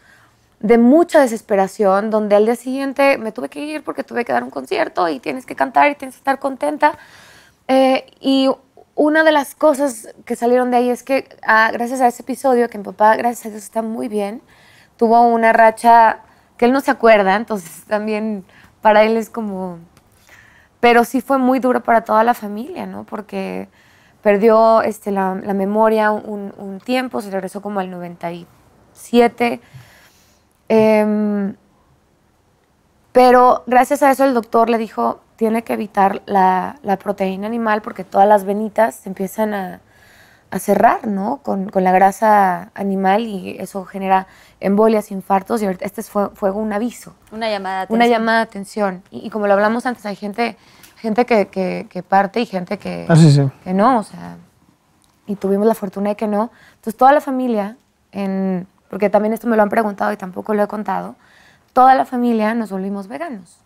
de mucha desesperación, donde al día siguiente me tuve que ir porque tuve que dar un concierto y tienes que cantar y tienes que estar contenta. Eh, y una de las cosas que salieron de ahí es que ah, gracias a ese episodio, que mi papá, gracias a Dios, está muy bien, tuvo una racha que él no se acuerda, entonces también para él es como... Pero sí fue muy duro para toda la familia, ¿no? Porque perdió este, la, memoria un, tiempo, se regresó como al 97. Em, pero gracias a eso el doctor le dijo, tiene que evitar la, la proteína animal porque todas las venitas se empiezan a, a cerrar, ¿no? Con, con la grasa animal y eso genera embolias, infartos y ahorita este fue, fue un aviso, Una llamada de una atención. llamada de atención. Y, y como lo hablamos antes, hay gente, gente que, que- que parte y gente que, Ah, sí, sí. que no, o sea, y tuvimos la fortuna de que no. Entonces toda la familia, en, porque también esto me lo han preguntado y tampoco lo he contado, toda la familia nos volvimos veganos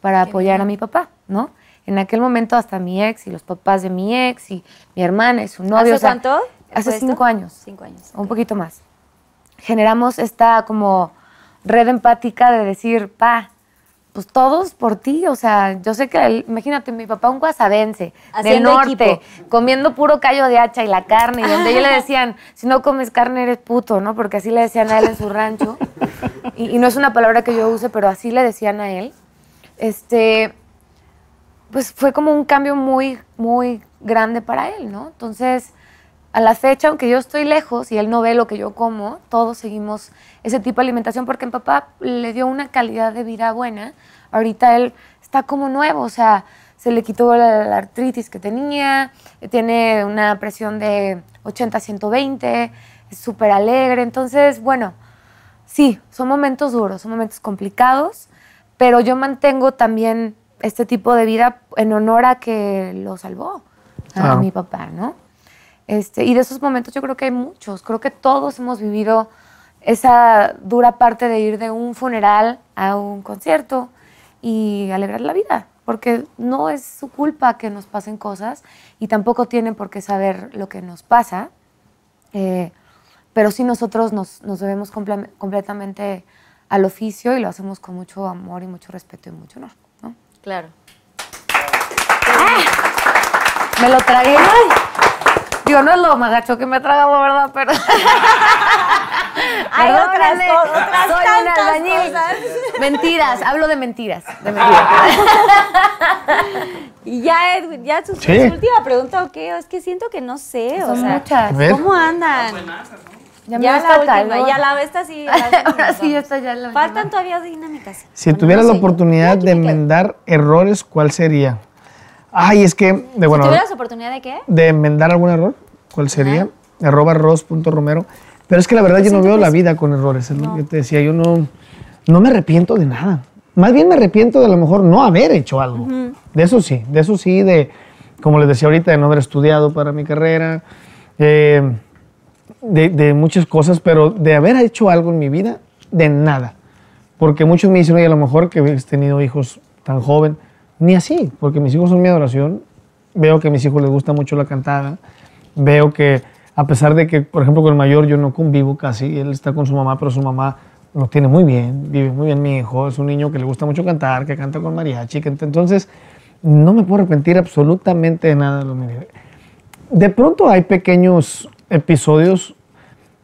para apoyar a mi papá, ¿no? En aquel momento hasta mi ex y los papás de mi ex y mi hermana y su novio. ¿Hace o sea, cuánto? Hace esto? cinco años Cinco años. un poquito más. Generamos esta como red empática de decir, pa, pues todos por ti, o sea, yo sé que, el- imagínate, mi papá un guasabense del norte, equipo. comiendo puro callo de hacha y la carne, y donde ellos le decían, si no comes carne eres puto, ¿no? Porque así le decían a él en su rancho, y, y no es una palabra que yo use, pero así le decían a él. Este, pues fue como un cambio muy, muy grande para él, ¿no? Entonces, a la fecha, aunque yo estoy lejos y él no ve lo que yo como, todos seguimos ese tipo de alimentación porque mi papá le dio una calidad de vida buena. Ahorita él está como nuevo, o sea, se le quitó la, artritis que tenía, tiene una presión de 80-120, es súper alegre. Entonces, bueno, sí, son momentos duros, son momentos complicados, pero yo mantengo también este tipo de vida en honor a que lo salvó a mi papá, ¿no? Este, y de esos momentos yo creo que hay muchos, creo que todos hemos vivido esa dura parte de ir de un funeral a un concierto y alegrar la vida, porque no es su culpa que nos pasen cosas y tampoco tienen por qué saber lo que nos pasa. Eh, pero sí nosotros nos, nos debemos comple- completamente al oficio y lo hacemos con mucho amor y mucho respeto y mucho honor. ¿no? Claro. Me lo tragué. Digo, no es lo magacho que me he tragado, ¿verdad? Pero. Hay otras otras soy tantas albañil. cosas. Mentiras, hablo de mentiras. De mentiras. Y ya, Edwin, ya su, Sí. su última pregunta, ¿o qué? Es que siento que no sé, o sea, muchas. ¿cómo andan? Ya, me Ya gusta la última, calor. ya la esta sí. la Ahora sí, ya está ya la última. Faltan todavía dinámicas. Si Bueno, tuvieras no la yo. oportunidad de enmendar errores, ¿cuál sería? Ay, es que, de, bueno, Si tuvieras oportunidad de qué? de enmendar algún error, ¿cuál sería? Arroba ros.romero. Pero es que la verdad yo no veo la vida con errores, es lo que te decía, yo no, no me arrepiento de nada. Más bien me arrepiento de a lo mejor no haber hecho algo. De eso sí, de eso sí, de, como les decía ahorita, de no haber estudiado para mi carrera, eh, de, muchas cosas, pero de haber hecho algo en mi vida, de nada. Porque muchos me dicen, a lo mejor que has tenido hijos tan joven, ni así, porque mis hijos son mi adoración. Veo que a mis hijos les gusta mucho la cantada. Veo que, a pesar de que, por ejemplo, con el mayor yo no convivo casi, él está con su mamá, pero su mamá lo tiene muy bien, vive muy bien mi hijo, es un niño que le gusta mucho cantar, que canta con mariachi, que ent- entonces no me puedo arrepentir absolutamente de nada de lo mío. De pronto hay pequeños episodios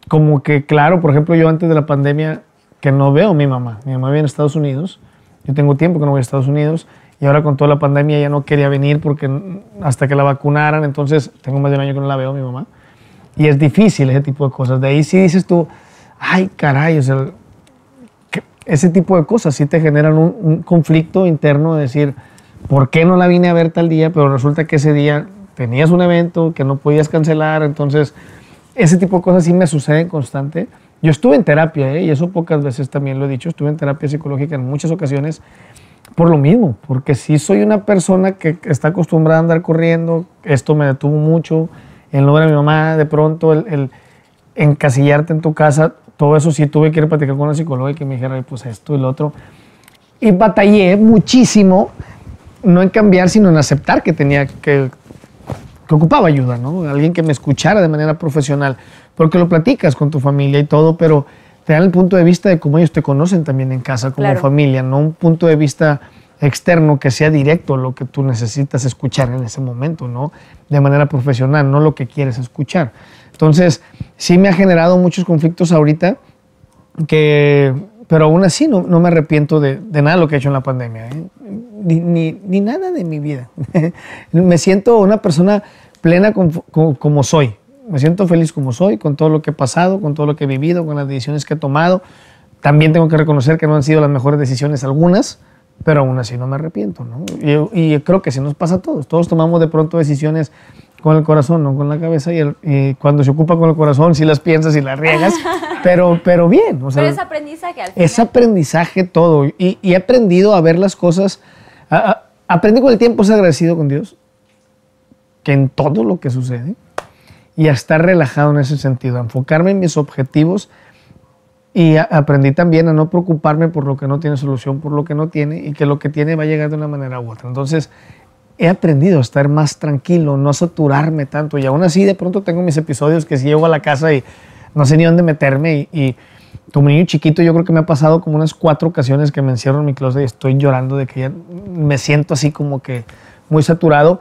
como que, claro, por ejemplo, yo antes de la pandemia, que no veo a mi mamá. Mi mamá vive en Estados Unidos. Yo tengo tiempo que no voy a Estados Unidos. Y ahora con toda la pandemia ya no quería venir porque hasta que la vacunaran, entonces tengo más de un año que no la veo a mi mamá. Y es difícil ese tipo de cosas. De ahí sí dices tú, ay, caray, ese tipo de cosas sí te generan un conflicto interno de decir, ¿por qué no la vine a ver tal día? Pero resulta que ese día tenías un evento que no podías cancelar, entonces ese tipo de cosas sí me suceden constante. Yo estuve en terapia, ¿eh? y eso pocas veces también lo he dicho, estuve en terapia psicológica en muchas ocasiones por lo mismo, porque sí soy una persona que está acostumbrada a andar corriendo, esto me detuvo mucho, no ver a mi mamá de pronto, el, el encasillarte en tu casa, todo eso sí tuve que ir a platicar con una psicóloga y que me dijera, "Ay, pues esto y lo otro. Y batallé muchísimo, no en cambiar, sino en aceptar que tenía que, que ocupaba ayuda, ¿no? Alguien que me escuchara de manera profesional, porque lo platicas con tu familia y todo, pero te dan el punto de vista de cómo ellos te conocen también en casa como Claro. familia, no un punto de vista externo que sea directo lo que tú necesitas escuchar en ese momento, ¿no? De manera profesional, no lo que quieres escuchar. Entonces, sí me ha generado muchos conflictos ahorita que pero aún así no, no me arrepiento de, de nada lo que he hecho en la pandemia, ¿eh? Ni, ni, nada de mi vida. me siento una persona plena como soy. Me siento feliz como soy, con todo lo que he pasado, con todo lo que he vivido, con las decisiones que he tomado. También tengo que reconocer que no han sido las mejores decisiones algunas, pero aún así no me arrepiento. ¿no? Y, y creo que sí nos pasa a todos. Todos tomamos de pronto decisiones con el corazón, no con la cabeza. Y, el- y cuando se ocupa con el corazón, sí las piensas y las riegas, pero, pero bien. O sea, Pero es aprendizaje al final. es aprendizaje todo. Y, y he aprendido a ver las cosas. a- a- aprendí con el tiempo a ser agradecido con Dios, que en todo lo que sucede, y a estar relajado en ese sentido, a enfocarme en mis objetivos. Y a- aprendí también a no preocuparme por lo que no tiene solución, por lo que no tiene, y que lo que tiene va a llegar de una manera u otra. Entonces, he aprendido a estar más tranquilo, no a saturarme tanto. Y aún así, de pronto tengo mis episodios que si llego a la casa y no sé ni dónde meterme. Y, y como niño chiquito, yo creo que me ha pasado como unas cuatro ocasiones que me encierro en mi closet y estoy llorando de que ya me siento así como que muy saturado.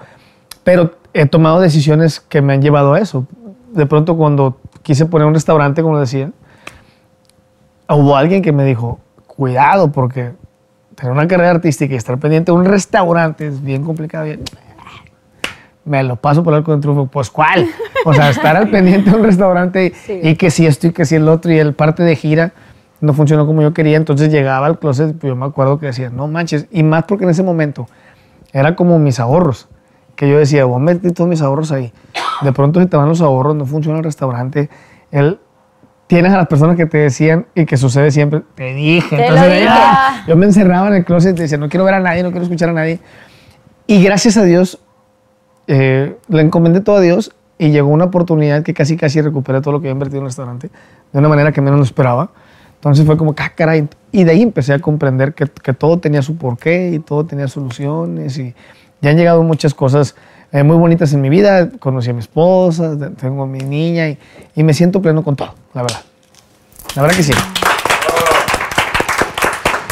Pero he tomado decisiones que me han llevado a eso. De pronto, cuando quise poner un restaurante, como decía, hubo alguien que me dijo, cuidado, porque tener una carrera artística y estar pendiente de un restaurante es bien complicado. Y- me lo paso por el arco del triunfo. Pues, ¿cuál? O sea, estar al pendiente de un restaurante y, y que si esto y que si el otro y el parte de gira no funcionó como yo quería. Entonces llegaba al closet, pues yo me acuerdo que decía, no manches. Y más porque en ese momento era como mis ahorros. Que yo decía, voy a meter todos mis ahorros ahí. De pronto se te van los ahorros, no funciona el restaurante. El, tienes a las personas que te decían y que sucede siempre, te dije. Te Entonces, dije. ya, yo me encerraba en el closet y decía, no quiero ver a nadie, no quiero escuchar a nadie. Y gracias a Dios, eh, le encomendé todo a Dios y llegó una oportunidad que casi casi recuperé todo lo que había invertido en el restaurante de una manera que menos lo esperaba. Entonces fue como, ah, caray. Y de ahí empecé a comprender que, que todo tenía su porqué y todo tenía soluciones. Y ya han llegado muchas cosas eh, muy bonitas en mi vida. Conocí a mi esposa, tengo a mi niña y, y me siento pleno con todo, la verdad. La verdad que sí.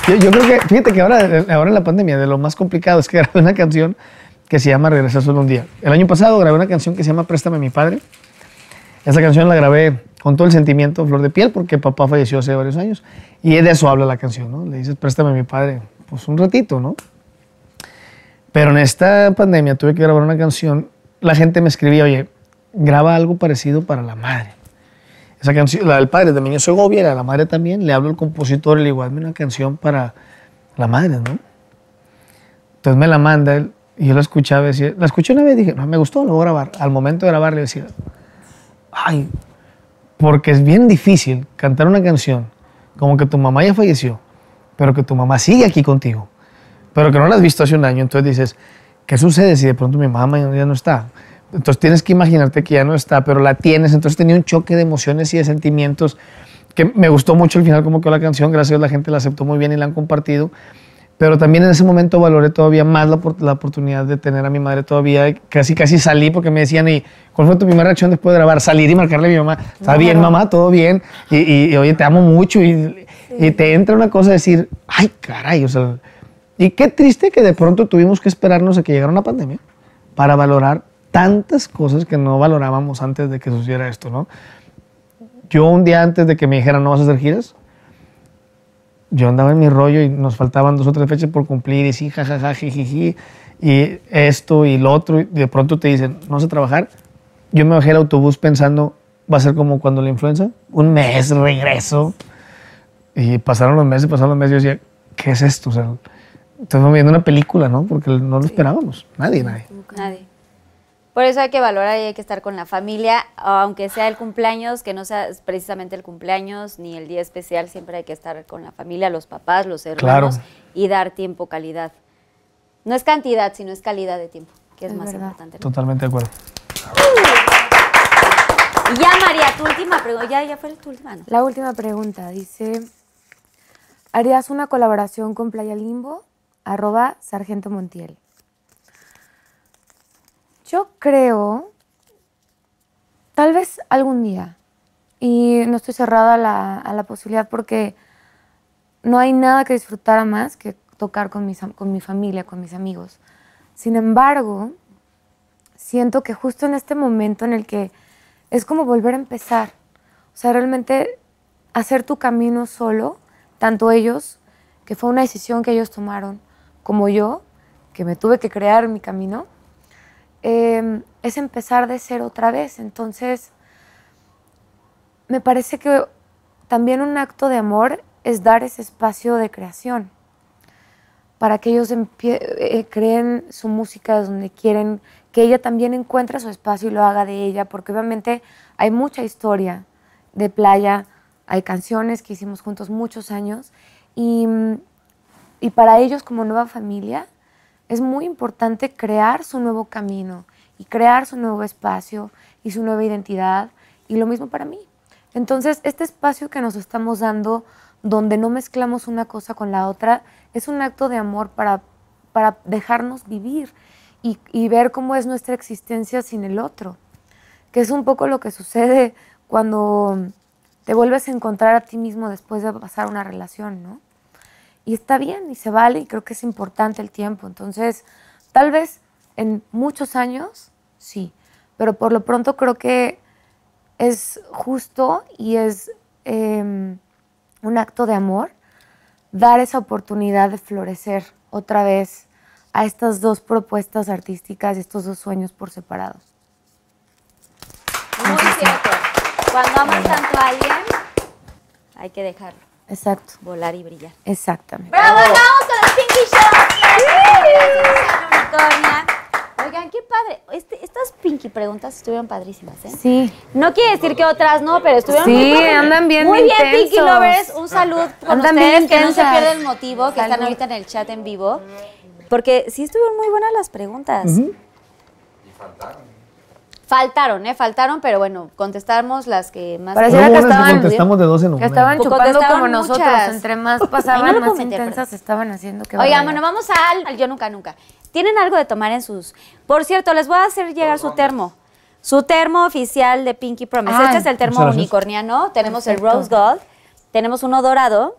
Yo, creo que, fíjate que ahora, ahora en la pandemia, de lo más complicado es que grabé una canción que se llama Regresar solo un día. El año pasado grabé una canción que se llama Préstame mi padre. Esa canción la grabé con todo el sentimiento, flor de piel, porque papá falleció hace varios años. Y de eso habla la canción, ¿no? Le dices, préstame mi padre, pues un ratito, ¿no? Pero en esta pandemia tuve que grabar una canción. La gente me escribía, oye, graba algo parecido para la madre. Esa canción, la del padre de Meño Segovia, era la madre también. Le hablo al compositor y le digo, hazme una canción para la madre, ¿no? Entonces me la manda él y yo la escuchaba decía, la escuché una vez y dije, no, me gustó, lo voy a grabar. Al momento de grabar le decía, ay, porque es bien difícil cantar una canción como que tu mamá ya falleció, pero que tu mamá sigue aquí contigo, pero que no la has visto hace un año. Entonces dices, ¿qué sucede si de pronto mi mamá ya no está? Entonces tienes que imaginarte que ya no está, pero la tienes. Entonces tenía un choque de emociones y de sentimientos que me gustó mucho al final como quedó la canción. Gracias a Dios la gente la aceptó muy bien y la han compartido. Pero también en ese momento valoré todavía más la, la oportunidad de tener a mi madre todavía. Casi, casi salí porque me decían, ¿y cuál fue tu primera reacción después de grabar? Salir y marcarle a mi mamá. Está bien, mamá, todo bien. Y, y- y, oye, te amo mucho. Y, y te entra una cosa de decir, ay, caray, o sea. Y qué triste que de pronto tuvimos que esperarnos a que llegara una pandemia para valorar tantas cosas que no valorábamos antes de que sucediera esto, ¿no? Yo un día antes de que me dijeran no vas a hacer giras, yo andaba en mi rollo y nos faltaban dos o tres fechas por cumplir y sí, jajaja, jijiji, y esto y lo otro, y de pronto te dicen, no vas a trabajar. Yo me bajé el autobús pensando, va a ser como cuando la influenza, un mes, regreso. Y pasaron los meses, pasaron los meses, y yo decía, ¿qué es esto? O sea, estamos viendo una película, ¿no? Porque no lo esperábamos, nadie, nadie. Nadie. Por eso hay que valorar y hay que estar con la familia, aunque sea el cumpleaños, que no sea precisamente el cumpleaños ni el día especial, siempre hay que estar con la familia, los papás, los hermanos Claro. y dar tiempo, calidad. No es cantidad, sino es calidad de tiempo, que es, Es más verdad. importante. ¿no? Totalmente de acuerdo. Y ya, María, tu última pregunta, ya, ya fue tu última. ¿no? La última pregunta dice, ¿harías una colaboración con Playa Limbo? Arroba Sargento Montiel. Yo creo, tal vez algún día, y no estoy cerrada a la, a la posibilidad porque no hay nada que disfrutara más que tocar con, mis, con mi familia, con mis amigos. Sin embargo, siento que justo en este momento en el que es como volver a empezar, o sea, realmente hacer tu camino solo tanto ellos, que fue una decisión que ellos tomaron, como yo, que me tuve que crear mi camino, eh, es empezar de cero otra vez. Entonces, me parece que también un acto de amor es dar ese espacio de creación para que ellos empie- eh, creen su música donde quieren, que ella también encuentre su espacio y lo haga de ella, porque obviamente hay mucha historia de playa, hay canciones que hicimos juntos muchos años y, y para ellos como nueva familia es muy importante crear su nuevo camino y crear su nuevo espacio y su nueva identidad y lo mismo para mí. Entonces, este espacio que nos estamos dando, donde no mezclamos una cosa con la otra, es un acto de amor para, para dejarnos vivir y, y ver cómo es nuestra existencia sin el otro, que es un poco lo que sucede cuando te vuelves a encontrar a ti mismo después de pasar una relación, ¿no? Y está bien y se vale y creo que es importante el tiempo. Entonces, tal vez en muchos años, sí, pero por lo pronto creo que es justo y es eh, un acto de amor dar esa oportunidad de florecer otra vez a estas dos propuestas artísticas y estos dos sueños por separados. Muy cierto. Cuando amas tanto a alguien, hay que dejarlo Exacto, volar y brillar. exactamente. ¡Bravo! ¡Vamos con el Pinky Unicornia. Oigan, qué padre. Este- estas Pinky preguntas estuvieron padrísimas, ¿eh? Sí, No quiere decir que otras no, pero estuvieron Sí, muy padres. andan bien Muy bien, intensos. Pinky Lovers. Un salud con Andan bien ustedes, que no se pierda el motivo, que están Salud. ahorita en el chat en vivo. Porque sí estuvieron muy buenas las preguntas. Y faltaron. Faltaron, ¿eh? Faltaron, pero bueno, contestamos las que más... Pareciera que estaban- contestamos de dos en que una. estaban chupando contestaron como nosotros. Entre más pasaban, no más meter, intensas estaban haciendo. que Oigan, bueno, vamos al, al Yo Nunca Nunca. ¿Tienen algo de tomar en sus...? Por cierto, les voy a hacer llegar su termo. Su termo oficial de Pinky Promise. Ay. este es el termo unicorniano. Tenemos el. Rose Gold. Tenemos uno dorado.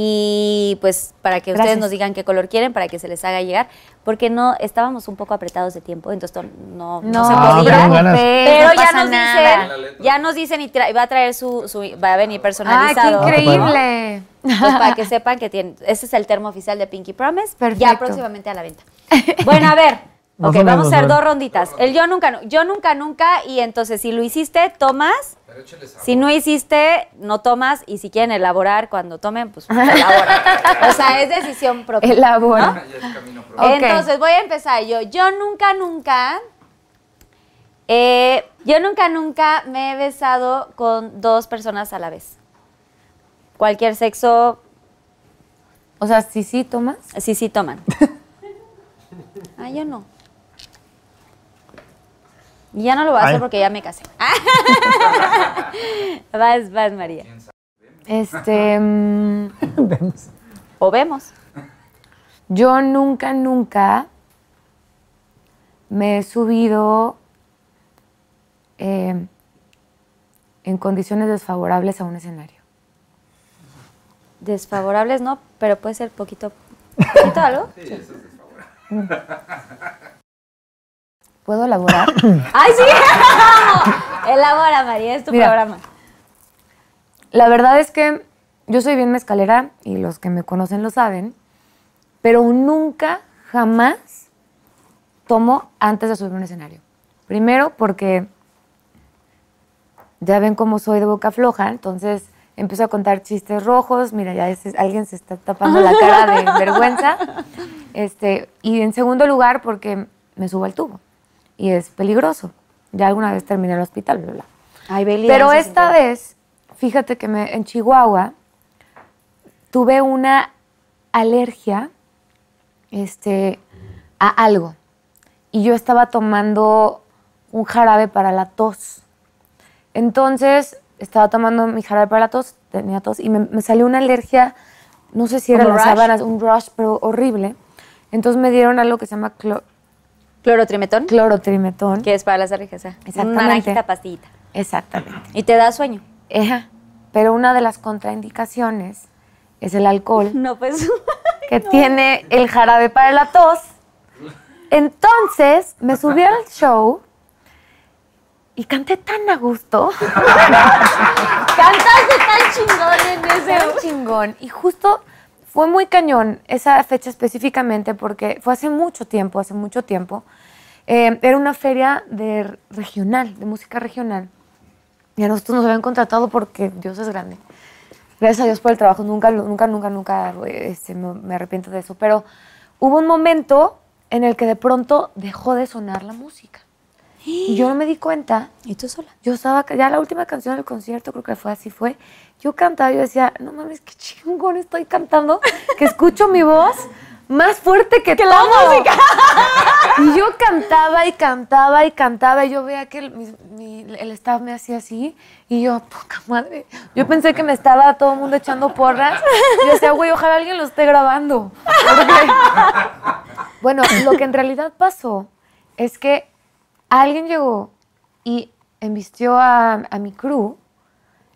Y pues para que ustedes Gracias. nos digan qué color quieren, para que se les haga llegar. Porque no, estábamos un poco apretados de tiempo, entonces to- no, no No, se Ah, podía. ganas. Pero no ya nos dicen, ya nos dicen y va a traer su, su- va a venir ¡Ay, qué personalizado. increíble! Pues para que sepan que tienen, ese es el termo oficial de Pinky Promise, ya Perfecto. próximamente a la venta. Bueno, a ver, ok, vamos a hacer dos ronditas. El yo nunca, nu- yo nunca, nunca, y entonces si lo hiciste, tomas. Si no hiciste, no tomas, y si quieren elaborar cuando tomen, pues elaboran. o sea, es decisión propia. Elabora. Ya es camino propio. Ok. Entonces voy a empezar yo. Yo nunca, nunca, eh, yo nunca, nunca me he besado con dos personas a la vez. Cualquier sexo, O sea, sí, sí, tomas. Sí, sí, toman. ah, yo no. Y ya no lo voy a hacer Ay. porque ya me casé. vas, vas, María. Este. mm, O vemos. yo nunca, nunca me he subido eh, en condiciones desfavorables a un escenario. Desfavorables no, pero puede ser poquito, poquito algo. Sí, eso es desfavorable. ¿Puedo elaborar? ¡Ay, sí! Elabora, María, es tu Mira. programa. La verdad es que yo soy bien mezcalera y los que me conocen lo saben, pero nunca, jamás tomo antes de subir a un escenario. Primero porque ya ven cómo soy de boca floja, entonces empiezo a contar chistes rojos, mira, ya alguien se está tapando la cara de vergüenza. Este, y en segundo lugar porque me subo al tubo y es peligroso. Ya alguna vez terminé en el hospital, bla, bla. Ay, Pero esta vez, fíjate que me- en Chihuahua tuve una alergia este, a algo. Y yo estaba tomando un jarabe para la tos. Entonces, estaba tomando mi jarabe para la tos, tenía tos, y me, me salió una alergia, no sé si era ¿Como las sábanas, un rush, pero horrible. Entonces me dieron algo que se llama clo- Clorotrimetón, clorotrimetón. que es para las. Una Exactamente. naranjita pastillita. Exactamente. Y te da sueño. Ejá. Pero una de las contraindicaciones es el alcohol, No, pues. que tiene el jarabe para la tos. Entonces me subí al show Y canté tan a gusto. Cantaste tan chingón en ese. Tan chingón. Y justo fue muy cañón esa fecha específicamente porque fue hace mucho tiempo, hace mucho tiempo. Eh, era una feria de regional, de música regional. Y a nosotros nos habían contratado porque Dios es grande. Gracias a Dios por el trabajo. Nunca, nunca, nunca, nunca este, me arrepiento de eso. Pero hubo un momento en el que de pronto dejó de sonar la música. Y yo no me di cuenta ¿Y tú sola? yo estaba, ya la última canción del concierto, creo que fue así fue, yo cantaba, yo decía, no mames, qué chingón estoy cantando, que escucho mi voz más fuerte que, la todo. música. Y yo cantaba y cantaba y cantaba, y yo veía que el, mi- mi- el staff me hacía así, y yo, poca madre, yo pensé que me estaba todo el mundo echando porras, y yo decía, güey, ojalá alguien lo esté grabando. Porque- bueno, lo que en realidad pasó es que alguien llegó y embistió a, a mi crew.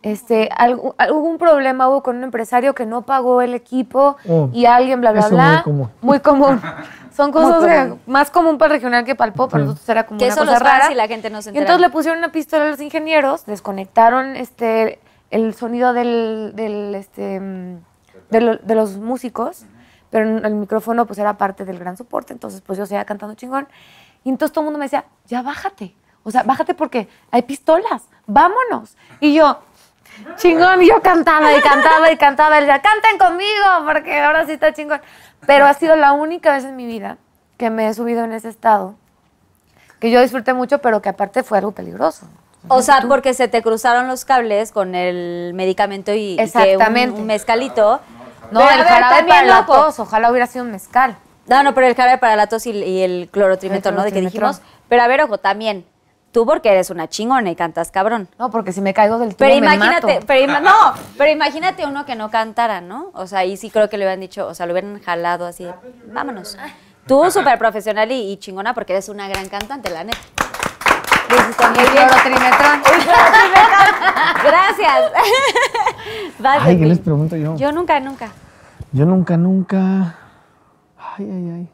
Este, algo- al- hubo un problema hubo con un empresario que no pagó el equipo Oh, y alguien bla bla eso bla. muy común. Muy común. Son cosas que- más común para el regional que para el pop, para nosotros era como Que una eso cosa los rara. y la gente no se Y entonces le pusieron una pistola a los ingenieros, desconectaron este, el sonido del, del, este, mm, de, lo- de los músicos, pero el micrófono pues era parte del gran soporte, entonces pues yo seguía cantando chingón. Y entonces todo el mundo me decía, ya bájate, o sea, bájate porque hay pistolas, vámonos. Y yo, chingón, y yo cantaba y cantaba y cantaba, y decía, canten conmigo porque ahora sí está chingón. Pero ha sido la única vez en mi vida que me he subido en ese estado, que yo disfruté mucho, pero que aparte fue algo peligroso. O sea, porque se te cruzaron los cables con el medicamento y, y que Exactamente. un, un mezcalito. No, Pero, el jarabe para la tos, ojalá hubiera sido un mezcal. No, no, pero el jarabe para la tos y, y el clorotrimetro, El ¿no? De que dijimos. Pero a ver, ojo, también. Tú porque eres una chingona y cantas cabrón. No, porque si me caigo del tubo Pero me imagínate, mato. pero ima- no, pero imagínate uno que no cantara, ¿no? O sea, ahí sí creo que le hubieran dicho, o sea, lo hubieran jalado así, vámonos. Tú súper profesional y, y chingona porque eres una gran cantante, la neta. Clorotrimetrón. Gracias. Vas, Ay, ¿qué les pregunto yo? Yo nunca, nunca. Yo nunca, nunca. Ay, ay, ay.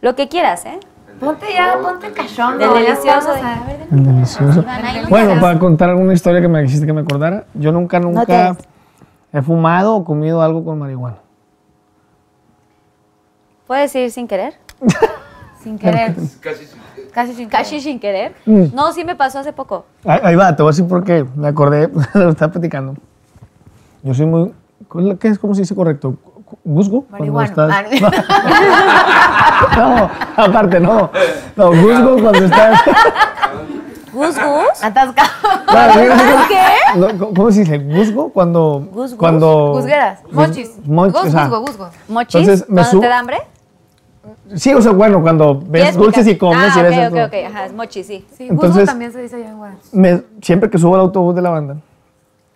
Lo que quieras, ¿eh? Ponte ya, ponte cachón. Del delicioso. de- a ver, El delicioso. Bueno, para contar alguna historia que me dijiste que me acordara, yo nunca, nunca he fumado o comido algo con marihuana. ¿Puedes ir sin querer? Sin querer. Casi sin- Casi sin Casi sin querer. Mm. No, sí me pasó hace poco. Ahí, ahí va, te voy a decir por qué. Me acordé, lo estaba platicando. Yo soy muy. ¿Qué es? ¿Cómo se dice correcto? ¿Gusgo? Cuando Marihuana. estás- no, aparte no. No, gusgo cuando estás. ¿Gus, gus? Atascado. No, ¿Cómo se dice? ¿Gusgo? Cuando. Gus, gus. Cuando. Gusgueras. Mochis. Moch- Gus, o sea, gusgo, gusgo. ¿Mochis? Entonces, me ¿Cuando te da hambre? Sí, o sea, bueno, cuando ves ¿Quieres dulces y comes ah, y ves ok, ok, ok. Ajá, es mochis, sí. Sí, gusgo Entonces- también se dice allá en Guadalajara. siempre que subo al autobús de la banda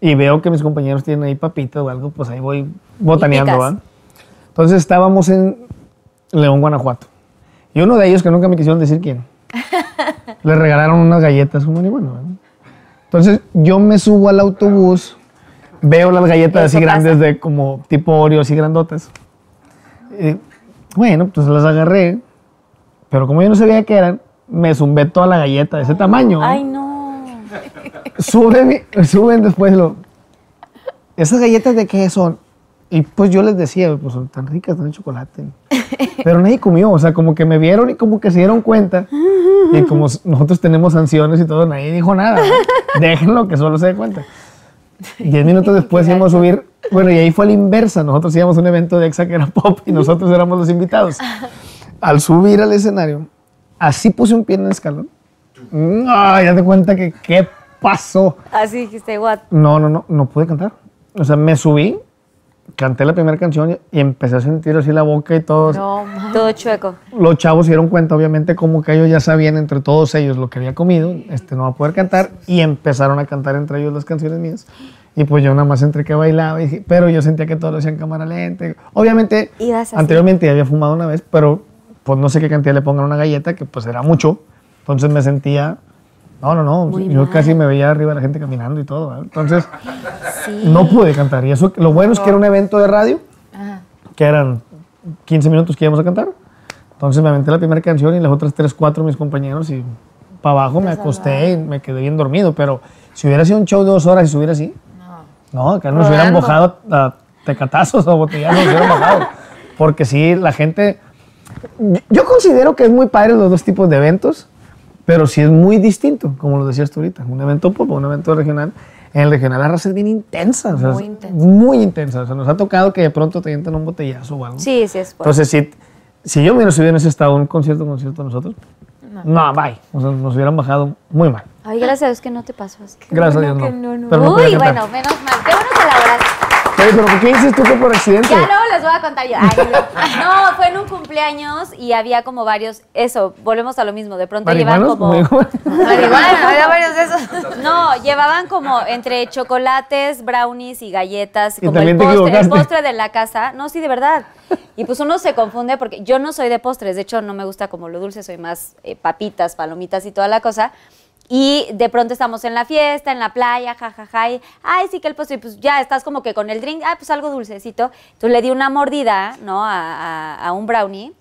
y veo que mis compañeros tienen ahí papita o algo, pues ahí voy botaneando. Entonces estábamos en León, Guanajuato. Y uno de ellos, que nunca me quisieron decir quién, le regalaron unas galletas con marihuana. ¿verdad? Entonces yo me subo al autobús, veo las galletas así grandes de como tipo Oreo, así grandotas. Y, bueno, pues las agarré, pero como yo no sabía qué eran, me zumbé toda la galleta de ese tamaño. Ay, no. Suben, suben después lo. ¿Esas galletas de qué son? Y pues yo les decía, pues son tan ricas, están de chocolate. Pero nadie comió, o sea, como que me vieron y como que se dieron cuenta. Y como nosotros tenemos sanciones y todo, nadie dijo nada. Déjenlo que solo se dé cuenta. Diez minutos después íbamos a subir, bueno, y ahí fue a la inversa. Nosotros íbamos a un evento de EXA que era pop y nosotros éramos los invitados. Al subir al escenario, así puse un pie en el escalón. No, ya te cuenta que qué pasó. Así dijiste, what? No, no, no, no pude cantar. O sea, me subí, canté la primera canción y empecé a sentir así la boca y todo. No. Todo chueco. Los chavos se dieron cuenta, obviamente, como que ellos ya sabían entre todos ellos lo que había comido, este no va a poder cantar, y empezaron a cantar entre ellos las canciones mías. Y pues yo nada más entre que bailaba, y pero yo sentía que todos lo hacían cámara lenta. Obviamente, anteriormente había fumado una vez, pero pues no sé qué cantidad le pongan a una galleta, que pues era mucho. Entonces me sentía, no, no, no, Muy yo mal. casi me veía arriba de la gente caminando y todo. Entonces Sí. no pude cantar. Y eso, lo bueno es que era un evento de radio, que eran 15 minutos que íbamos a cantar. Entonces me aventé la primera canción y las otras 3, 4 mis compañeros y para abajo me acosté y me quedé bien dormido, pero si hubiera sido un show de dos horas y estuviera así, no, acá nos hubieran bajado a tecatazos o botellazos, nos hubieran bajado. Porque sí, la gente. Yo considero que es muy padre los dos tipos de eventos, pero sí es muy distinto, como lo decías tú ahorita. Un evento pop, un evento regional. En el regional la raza es bien intensa. o sea, Muy intensa. Muy intensa. O sea, nos ha tocado que de pronto te avientan un botellazo o algo. Sí, sí es fuerte. Entonces, si, si yo me hubiera subido en ese estado, un concierto, concierto nosotros, no, bye. O sea, nos hubieran bajado muy mal. Ay, gracias a Dios que no te pasó así. Gracias bueno a Dios, no. no, no. No Uy, bueno, menos mal. Qué bueno que laboraste. Oye, pero ¿por qué dices tú que por accidente? Ya luego les voy a contar yo. Ay, no. no, fue en un cumpleaños y había como varios, eso, volvemos a lo mismo, de pronto llevan como... Marihuana. Había varios de esos. No, llevaban como entre chocolates, brownies y galletas, Y como el postre, el postre de la casa. No, sí, de verdad. Y pues uno se confunde porque yo no soy de postres, de hecho no me gusta como lo dulce, soy más eh, papitas, palomitas y toda la cosa. Y de pronto estamos en la fiesta, en la playa, jajaja, y, ay, sí que el postre, y pues ya estás como que con el drink, ay, pues algo dulcecito. Entonces le di una mordida, ¿no? A, a- a un brownie.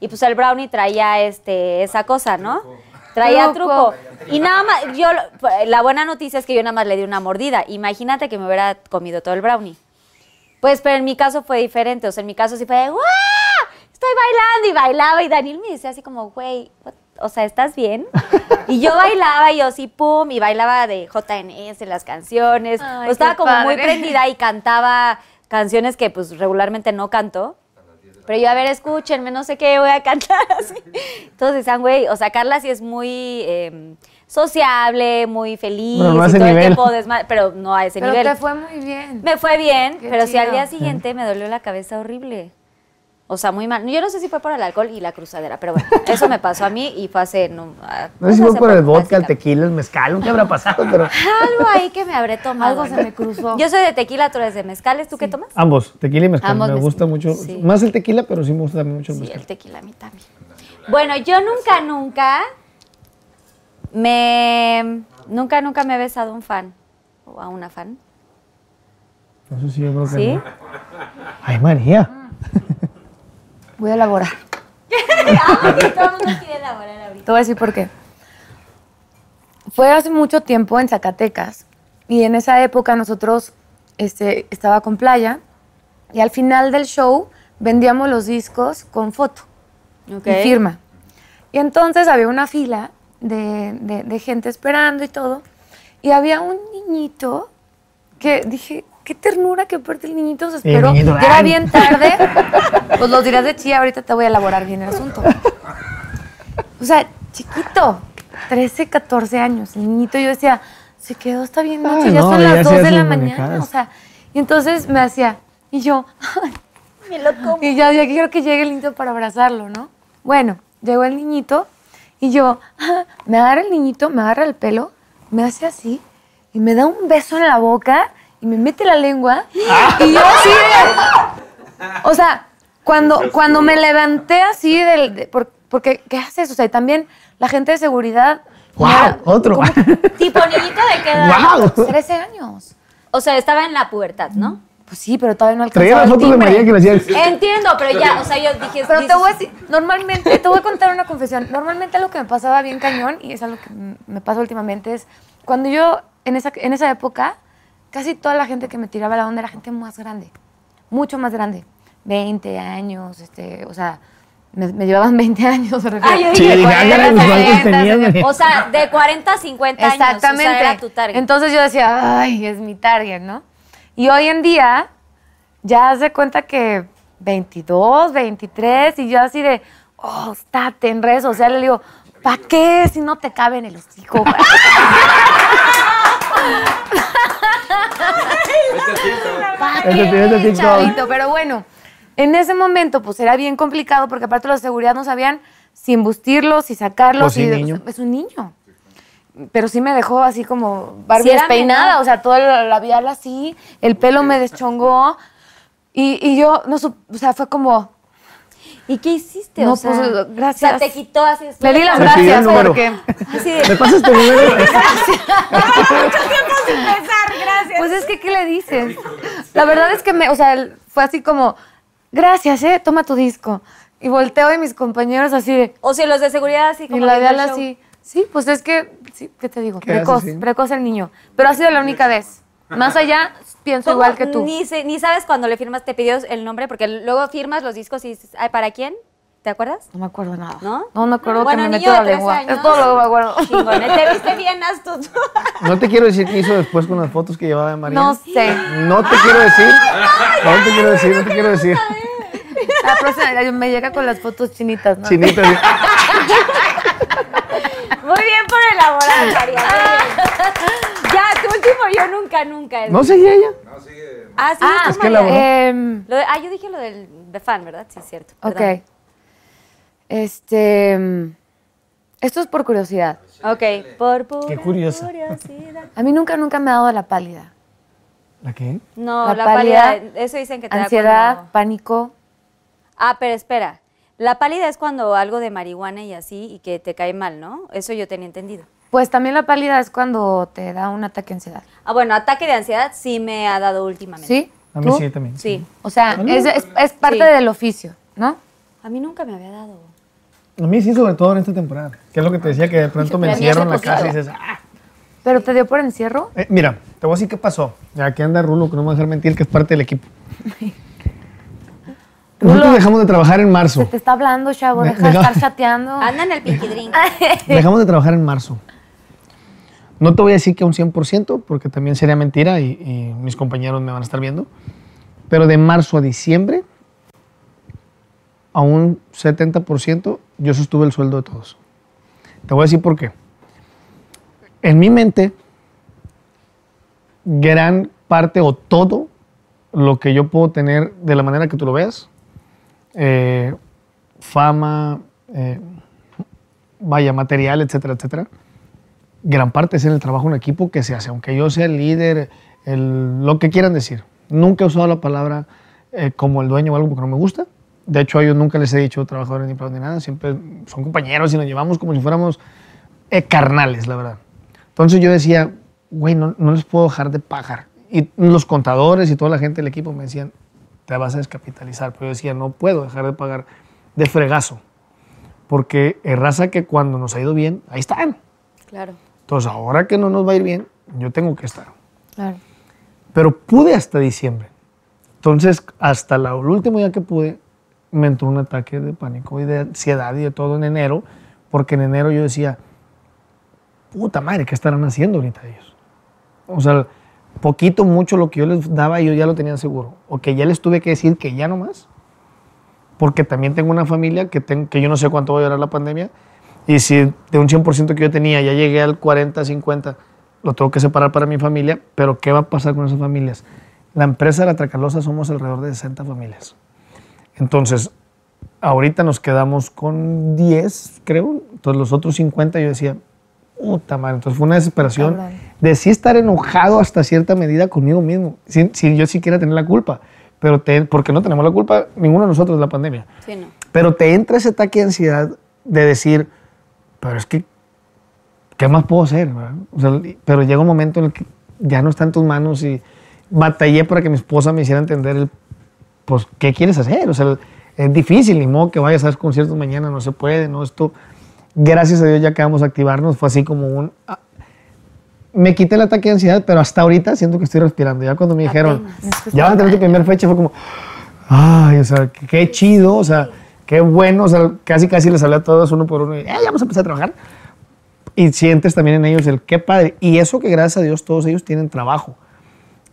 Y pues el brownie traía este, esa cosa, ¿no? Traía Truco. truco. Y nada más, yo, lo- la buena noticia es que yo nada más le di una mordida. Imagínate que me hubiera comido todo el brownie. Pues, pero en mi caso fue diferente. O sea, en mi caso sí fue, ¡guau! Estoy bailando y bailaba. Y Daniel me decía así como, güey, what- o sea, ¿estás bien? Y yo bailaba y yo sí, pum, y bailaba de JNS, las canciones. Ay, o estaba como muy prendida y cantaba canciones que pues regularmente no canto. Pero yo, a ver, escúchenme, no sé qué voy a cantar así. Todos decían, güey, o sea, Carla sí es muy eh, sociable, muy feliz, Pero no a y ese todo el nivel. tiempo pero no a ese Pero nivel. te fue muy bien. Me fue bien, Qué pero sí al chido. día siguiente me dolió la cabeza horrible. O sea, muy mal. Yo no sé si fue por el alcohol y la cruzadera, pero bueno, eso me pasó a mí y fue hace... No, ah, No sé si fue por el vodka, el tequila, el mezcal, ¿qué habrá pasado? Pero Algo ahí que me habré tomado. Algo se me cruzó. Yo soy de tequila, tú eres de mezcales. ¿Tú qué tomas? ambos, tequila y mezcal. Ambos me mezcal. gusta mucho. Sí. Más el tequila, pero sí me gusta también mucho el Sí, mezcal. el tequila a mí también. Bueno, yo nunca, nunca me... Nunca, nunca me he besado a un fan o a una fan. Eso sí, yo creo que ¿Sí? no. Ay, María. Voy a elaborar. Amo que todo el mundo quiere elaborar ahorita. Te voy a decir por qué. Fue hace mucho tiempo en Zacatecas y en esa época nosotros este, estaba con playa y al final del show vendíamos los discos con foto Ok. y firma. Y entonces había una fila de, de- de gente esperando y todo y había un niñito que dije, qué ternura que aparte el niñito se el esperó. niñito, era bien tarde. Pues los dirás de chía, ahorita te voy a elaborar bien el asunto. O sea, chiquito, 13, 14 años, el niñito, yo decía, se quedó hasta bien noche, Ay, ya no, son ya las se 2 de la mañana, manejadas. o sea, y entonces me hacía, y yo, ay, Me lo como. y ya, ya quiero que llegue el niñito para abrazarlo, ¿no? Bueno, llegó el niñito y yo, me agarra el niñito, me agarra el pelo, me hace así y me da un beso en la boca y me mete la lengua y yo así de- O sea, cuando, cuando me levanté así del... de- por- porque, ¿qué haces? O sea, y también la gente de seguridad... ¡Wow! Otro. Tipo niñito de qué edad? ¡Wow! 13 años. O sea, estaba en la pubertad, ¿no? Pues sí, pero todavía no Traía alcanzaba la el foto de. María que le hacía. Entiendo, pero ya, o sea, yo dije... Pero te voy a decir, normalmente, te voy a contar una confesión. Normalmente algo que me pasaba bien cañón, y es algo que me pasa últimamente, es cuando yo, en esa, en esa época, casi toda la gente que me tiraba la onda era gente más grande, mucho más grande. 20 años, este, o sea, me, me llevaban 20 años. Ah, yo Sí, dije, ah, 40, caray, pues, ¿cuántos 60, tenías, 70. María? O sea, de 40 a 50 años. Exactamente. O sea, era tu target. Entonces yo decía, ay, es mi target, ¿no? Y hoy en día, ya se cuenta que 22, 23, y yo así de, oh, estate en redes sociales, le digo, ¿para qué si no te cabe en el hocico? ¿Para Vete, vete, qué, TikTok. chavito? Pero bueno, en ese momento, pues era bien complicado, porque aparte los de seguridad no sabían si embustirlo, si sacarlo, Pues sí, si- niño. es un niño pero sí me dejó así como Barbie Sí despeinada, o sea, todo el labial así, el pelo me deschongó y, y yo, no, o sea, fue como, ¿Y qué hiciste? No, o sea, pues, gracias. O sea, te quitó así. le di las gracias número. porque, Así de, ¿Me pasas tu número? pues es que, ¿qué le dices? La verdad es que me, o sea, él fue así como, gracias, eh, toma tu disco. Y volteo y mis compañeros así de, o sea, los de seguridad así y como... la viendo el labial show. así, Sí, pues es que, sí, ¿qué te digo? ¿Qué Precoz, haces, sí? precoz el niño. Pero ha sido la única vez. Más allá, pienso ¿Cómo? igual que tú. Ni, se- ni sabes cuando le firmas, te pidió el nombre, porque luego firmas los discos y dices, "Ay, ¿para quién? ¿Te acuerdas? No me acuerdo nada. ¿No? No me acuerdo Bueno, que me metió la de 13 lengua. años. Es todo lo que me acuerdo. Chingón, ¿eh? te viste bien astuto. No te quiero decir qué hizo después con las fotos que llevaba de María. No sé. No te quiero decir. No te quiero decir, no te quiero decir. La próxima me llega con las fotos chinitas, ¿no? Chinita. sí. Muy bien por elaborar, María. muy bien. Ya, tu último yo nunca, nunca. ¿No seguía ella? No, sigue. Ah, sí, Ah, es que elaboró. Em, Lo de- ah, yo dije lo del Befan, ¿verdad? Sí, es cierto. ok. perdón. Este. mm, Esto es por curiosidad. Ok, por pura Qué curiosa. curiosidad. A mí nunca, nunca me ha dado la pálida. ¿La qué? No, La la, pálida, pálida, eso dicen que te da Ansiedad, cuando- pánico. Ah, pero espera. La pálida es cuando algo de marihuana y así y que te cae mal, ¿no? Eso yo tenía entendido. Pues también la pálida es cuando te da un ataque de ansiedad. Ah, bueno, ataque de ansiedad sí me ha dado últimamente. ¿Sí? A mí ¿Tú? sí también. Sí. O sea, es, es- es parte Sí. del oficio, ¿no? A mí nunca me había dado. A mí sí, sobre todo en esta temporada. Que es lo que te decía, que de pronto me encierro en se la casa y dices, ah. ¿Pero te dio por encierro? Eh, mira, te voy a decir qué pasó. Ya aquí anda Rulo, que no me va a dejar mentir, que es parte del equipo. Nosotros dejamos de trabajar en Se marzo. te está hablando, chavo. Deja de estar chateando. Anda en el pinky drink. Dejamos de trabajar en marzo. No te voy a decir que un 100%, porque también sería mentira y, y mis compañeros me van a estar viendo. Pero de marzo a diciembre, a un 70%, yo sostuve el sueldo de todos. Te voy a decir por qué. En mi mente, gran parte o todo lo que yo puedo tener de la manera que tú lo veas, eh, fama, eh, vaya, material, etcétera, etcétera, gran parte es en el trabajo en equipo que se hace, aunque yo sea el líder, el- lo que quieran decir. Nunca he usado la palabra eh, como el dueño o algo porque no me gusta. De hecho, a ellos nunca les he dicho trabajadores ni ni nada. Siempre son compañeros y nos llevamos como si fuéramos eh, carnales, la verdad. Entonces yo decía, güey, no, no les puedo dejar de pagar. Y los contadores y toda la gente del equipo me decían, te vas a descapitalizar. Pero yo decía, no puedo dejar de pagar de fregazo. Porque es raza que cuando nos ha ido bien, ahí están. Claro. Entonces, ahora que no nos va a ir bien, yo tengo que estar. Claro. Pero pude hasta diciembre. Entonces, hasta la- el último día que pude, me entró un ataque de pánico y de ansiedad y de todo en enero, porque en enero yo decía, puta madre, ¿qué estarán haciendo ahorita ellos? O sea, poquito, mucho lo que yo les daba, ellos ya lo tenían seguro. O que ya les tuve que decir que ya no más, porque también tengo una familia que, ten- que yo no sé cuánto va a durar la pandemia, y si de un 100% que yo tenía ya llegué al 40, 50, lo tengo que separar para mi familia, pero ¿qué va a pasar con esas familias? La empresa de la Tracalosa somos alrededor de 60 familias. Entonces, ahorita nos quedamos con 10, creo. Entonces, los otros 50 yo decía, puta madre. Entonces, fue una desesperación Cabrón. de sí estar enojado hasta cierta medida conmigo mismo, sin, sin yo siquiera tener la culpa. Pero te, porque no tenemos la culpa ninguno de nosotros de la pandemia. Sí, no. Pero te entra ese ataque de ansiedad de decir, pero es que, ¿qué más puedo hacer? O sea, pero llega un momento en el que ya no está en tus manos y batallé para que mi esposa me hiciera entender, el, pues, ¿qué quieres hacer? O sea, es difícil, ni modo que vayas a hacer conciertos mañana, no se puede, no, esto, gracias a Dios ya acabamos de activarnos, fue así como un... ah, me quité el ataque de ansiedad, pero hasta ahorita siento que estoy respirando. Ya cuando me dijeron, ya van a tener tu primera fecha, fue como, ay, o sea, qué, qué chido, o sea, qué bueno, o sea, casi casi les hablé a todos uno por uno y "Eh, ya vamos a empezar a trabajar. Y sientes también en ellos el qué padre. Y eso que gracias a Dios todos ellos tienen trabajo.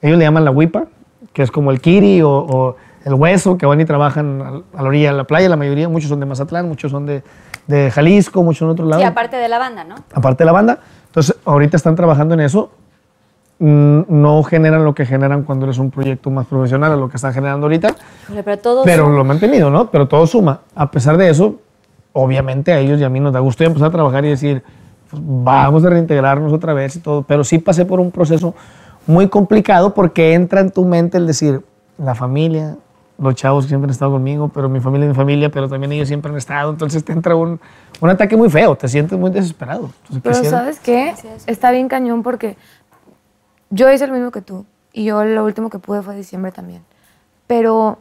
Ellos le llaman la huipa, que es como el kiri o, o el hueso, que van y trabajan a la orilla de la playa, la mayoría, muchos son de Mazatlán, muchos son de, de Jalisco, muchos en otro lado Sí, aparte de la banda, ¿no? aparte de la banda. Entonces, ahorita están trabajando en eso. Mm, No generan lo que generan cuando eres un proyecto más profesional, a lo que están generando ahorita, Híjole, Pero todos pero son- lo han mantenido, ¿no? Pero todo suma. A pesar de eso, obviamente a ellos y a mí nos da gusto empezar a trabajar y decir, pues, vamos a reintegrarnos otra vez y todo. Pero sí pasé por un proceso muy complicado porque entra en tu mente el decir, la familia, los chavos que siempre han estado conmigo, pero mi familia es mi familia, pero también ellos siempre han estado. Entonces te entra un, un ataque muy feo, te sientes muy desesperado. Entonces, Pero quisiera- ¿sabes qué? Está bien cañón porque yo hice lo mismo que tú y yo lo último que pude fue diciembre también. Pero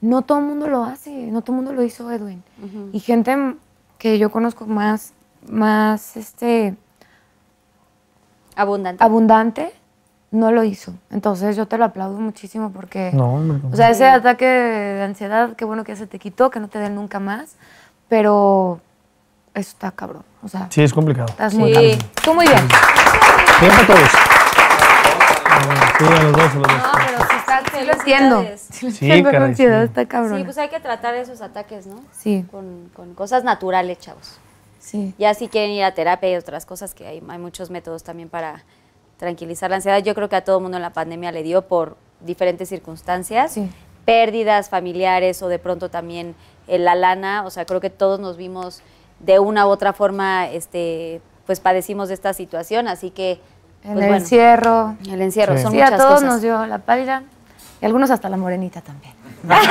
no todo el mundo lo hace, no todo el mundo lo hizo Edwin. Y gente que yo conozco más más este, Abundante. abundante, no lo hizo. Entonces yo te lo aplaudo muchísimo porque... No, hombre. O sea, ese ataque de ansiedad, qué bueno que ya se te quitó, que no te den nunca más, pero eso está cabrón. O sea, Sí, es complicado. estás muy cabrón. Tú muy bien. Bien para todos. Sí, a los dos, a los dos. No, pero sí Sí lo entiendo. Sí, caray, ansiedad, sí. está cabrón. Sí, pues hay que tratar esos ataques, ¿no? Sí, Con, con cosas naturales, chavos. sí. Ya si quieren ir a terapia y otras cosas, que hay, hay muchos métodos también para tranquilizar la ansiedad. Yo creo que a todo mundo en la pandemia le dio por diferentes circunstancias, Sí. pérdidas familiares o de pronto también eh, la lana. O sea, creo que todos nos vimos de una u otra forma, este, pues padecimos de esta situación, así que... En pues, el bueno, encierro. el encierro, Sí. son Sí, a muchas todos cosas. nos dio la pálida y algunos hasta la morenita también. ¡Bravo!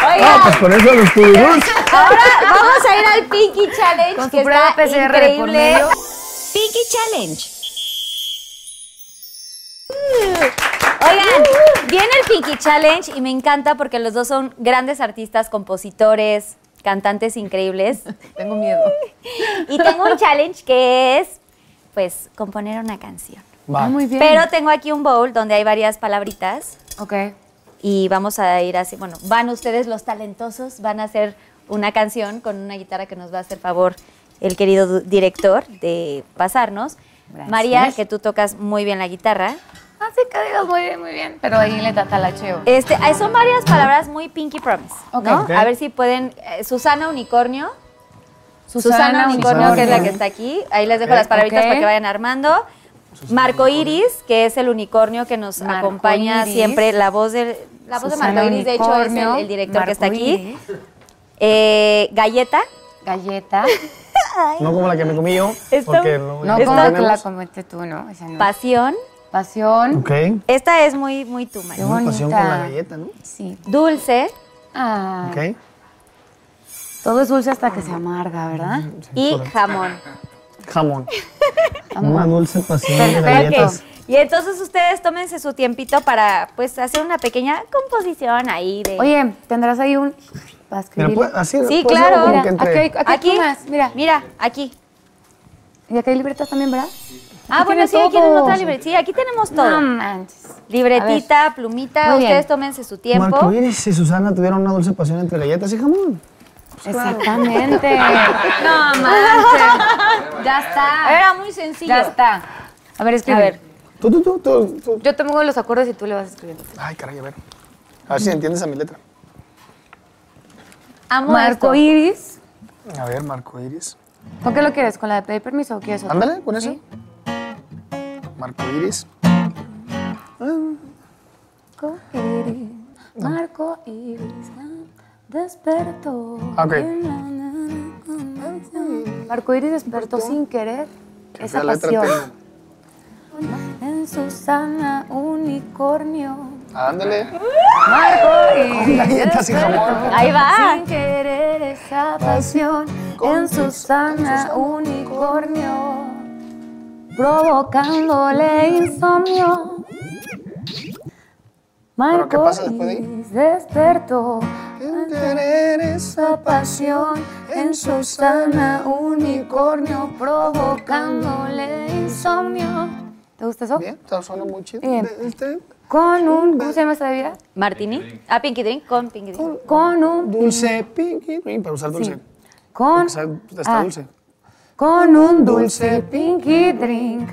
No, Oigan, pues con eso los tuvibuns. ahora vamos a ir al Pinky Challenge, Con su que está PCR increíble. Pinky Challenge. Oigan, viene el Pinky Challenge y me encanta porque los dos son grandes artistas, compositores, cantantes increíbles. Tengo miedo. Y tengo un challenge que es, pues, componer una canción. Va. Ah, muy bien. Pero tengo aquí un bowl donde hay varias palabritas Ok. y vamos a ir así, bueno, van ustedes los talentosos, van a hacer una canción con una guitarra que nos va a hacer favor el querido director de pasarnos. Gracias. María, que tú tocas muy bien la guitarra. Así que digas muy bien, muy bien. Pero ahí le tatalacheo. Este, ah, son varias palabras muy Pinky Promise, Ok. ¿no? Ok. A ver si pueden. eh, Susana Unicornio. Susana, Unicornio, que es la que está aquí. Ahí les dejo las palabritas para que vayan armando. Marco Iris, que es el unicornio que nos Marco acompaña Iris. siempre. La voz de, la voz de Susana Marco Iris, de hecho, es el, director que está aquí. Eh, Galleta. Galleta. No como la que me comí yo. Esta- Porque no, No como que la comete tú, ¿no? Esa no. Pasión. Pasión. Ok. Esta es muy, muy. Qué Una pasión con la galleta, ¿no? Sí. Dulce Ah, Ok. Todo es dulce hasta que se amarga, ¿verdad? y jamón. Jamón. Una dulce pasión de galletas. Y entonces ustedes tómense su tiempito para pues hacer una pequeña composición ahí de... Oye, ¿tendrás ahí un para pues, así. Sí, puede claro. Mira, aquí, aquí, mira. Mira, aquí. Y aquí hay libretas también, ¿verdad? Ah, Aquí bueno, sí, aquí tienen todo. otra libretita. Sí, aquí tenemos todo. No manches. Libretita, plumita, Muy bien. ustedes tómense su tiempo. Marco Iris y Susana tuvieron una dulce pasión entre galletas y jamón. Exactamente. no manches. Ya está. Era muy sencillo. Ya está. A ver, escribe. A ver. Tú, tú, tú, tú, tú. Yo te pongo los acordes y tú le vas escribiendo. Ay, caray, a ver. A ver si entiendes a mi letra. Amo Marco esto. Iris. A ver, Marco Iris. ¿Con qué lo quieres? ¿Con la de pedir permiso o quieres otra? Ándale, con eso. ¿Sí? Marco Iris. Marco Iris, Marco Iris, despertó. Ah, ok. Marco Iris despertó sin querer esa pasión. En Susana unicornio. Ándale. Marco Iris galletas y jamón. Ahí va. sin querer esa pasión. En Susana unicornio. Provocándole insomnio. ¿Pero qué Marco pasa después de ahí? Iris despertó. Querer Esa pasión en Susana unicornio provocándole insomnio. ¿Te gusta eso? Bien, está suena muy chido. Bien. Este, Con un, ¿cómo se llama esta bebida? Martini. Ah, Pinky Drink con Pinky Drink. Con un, dulce, pinky, green, para usar dulce. con, O sea, está ah, dulce. con un dulce pinky drink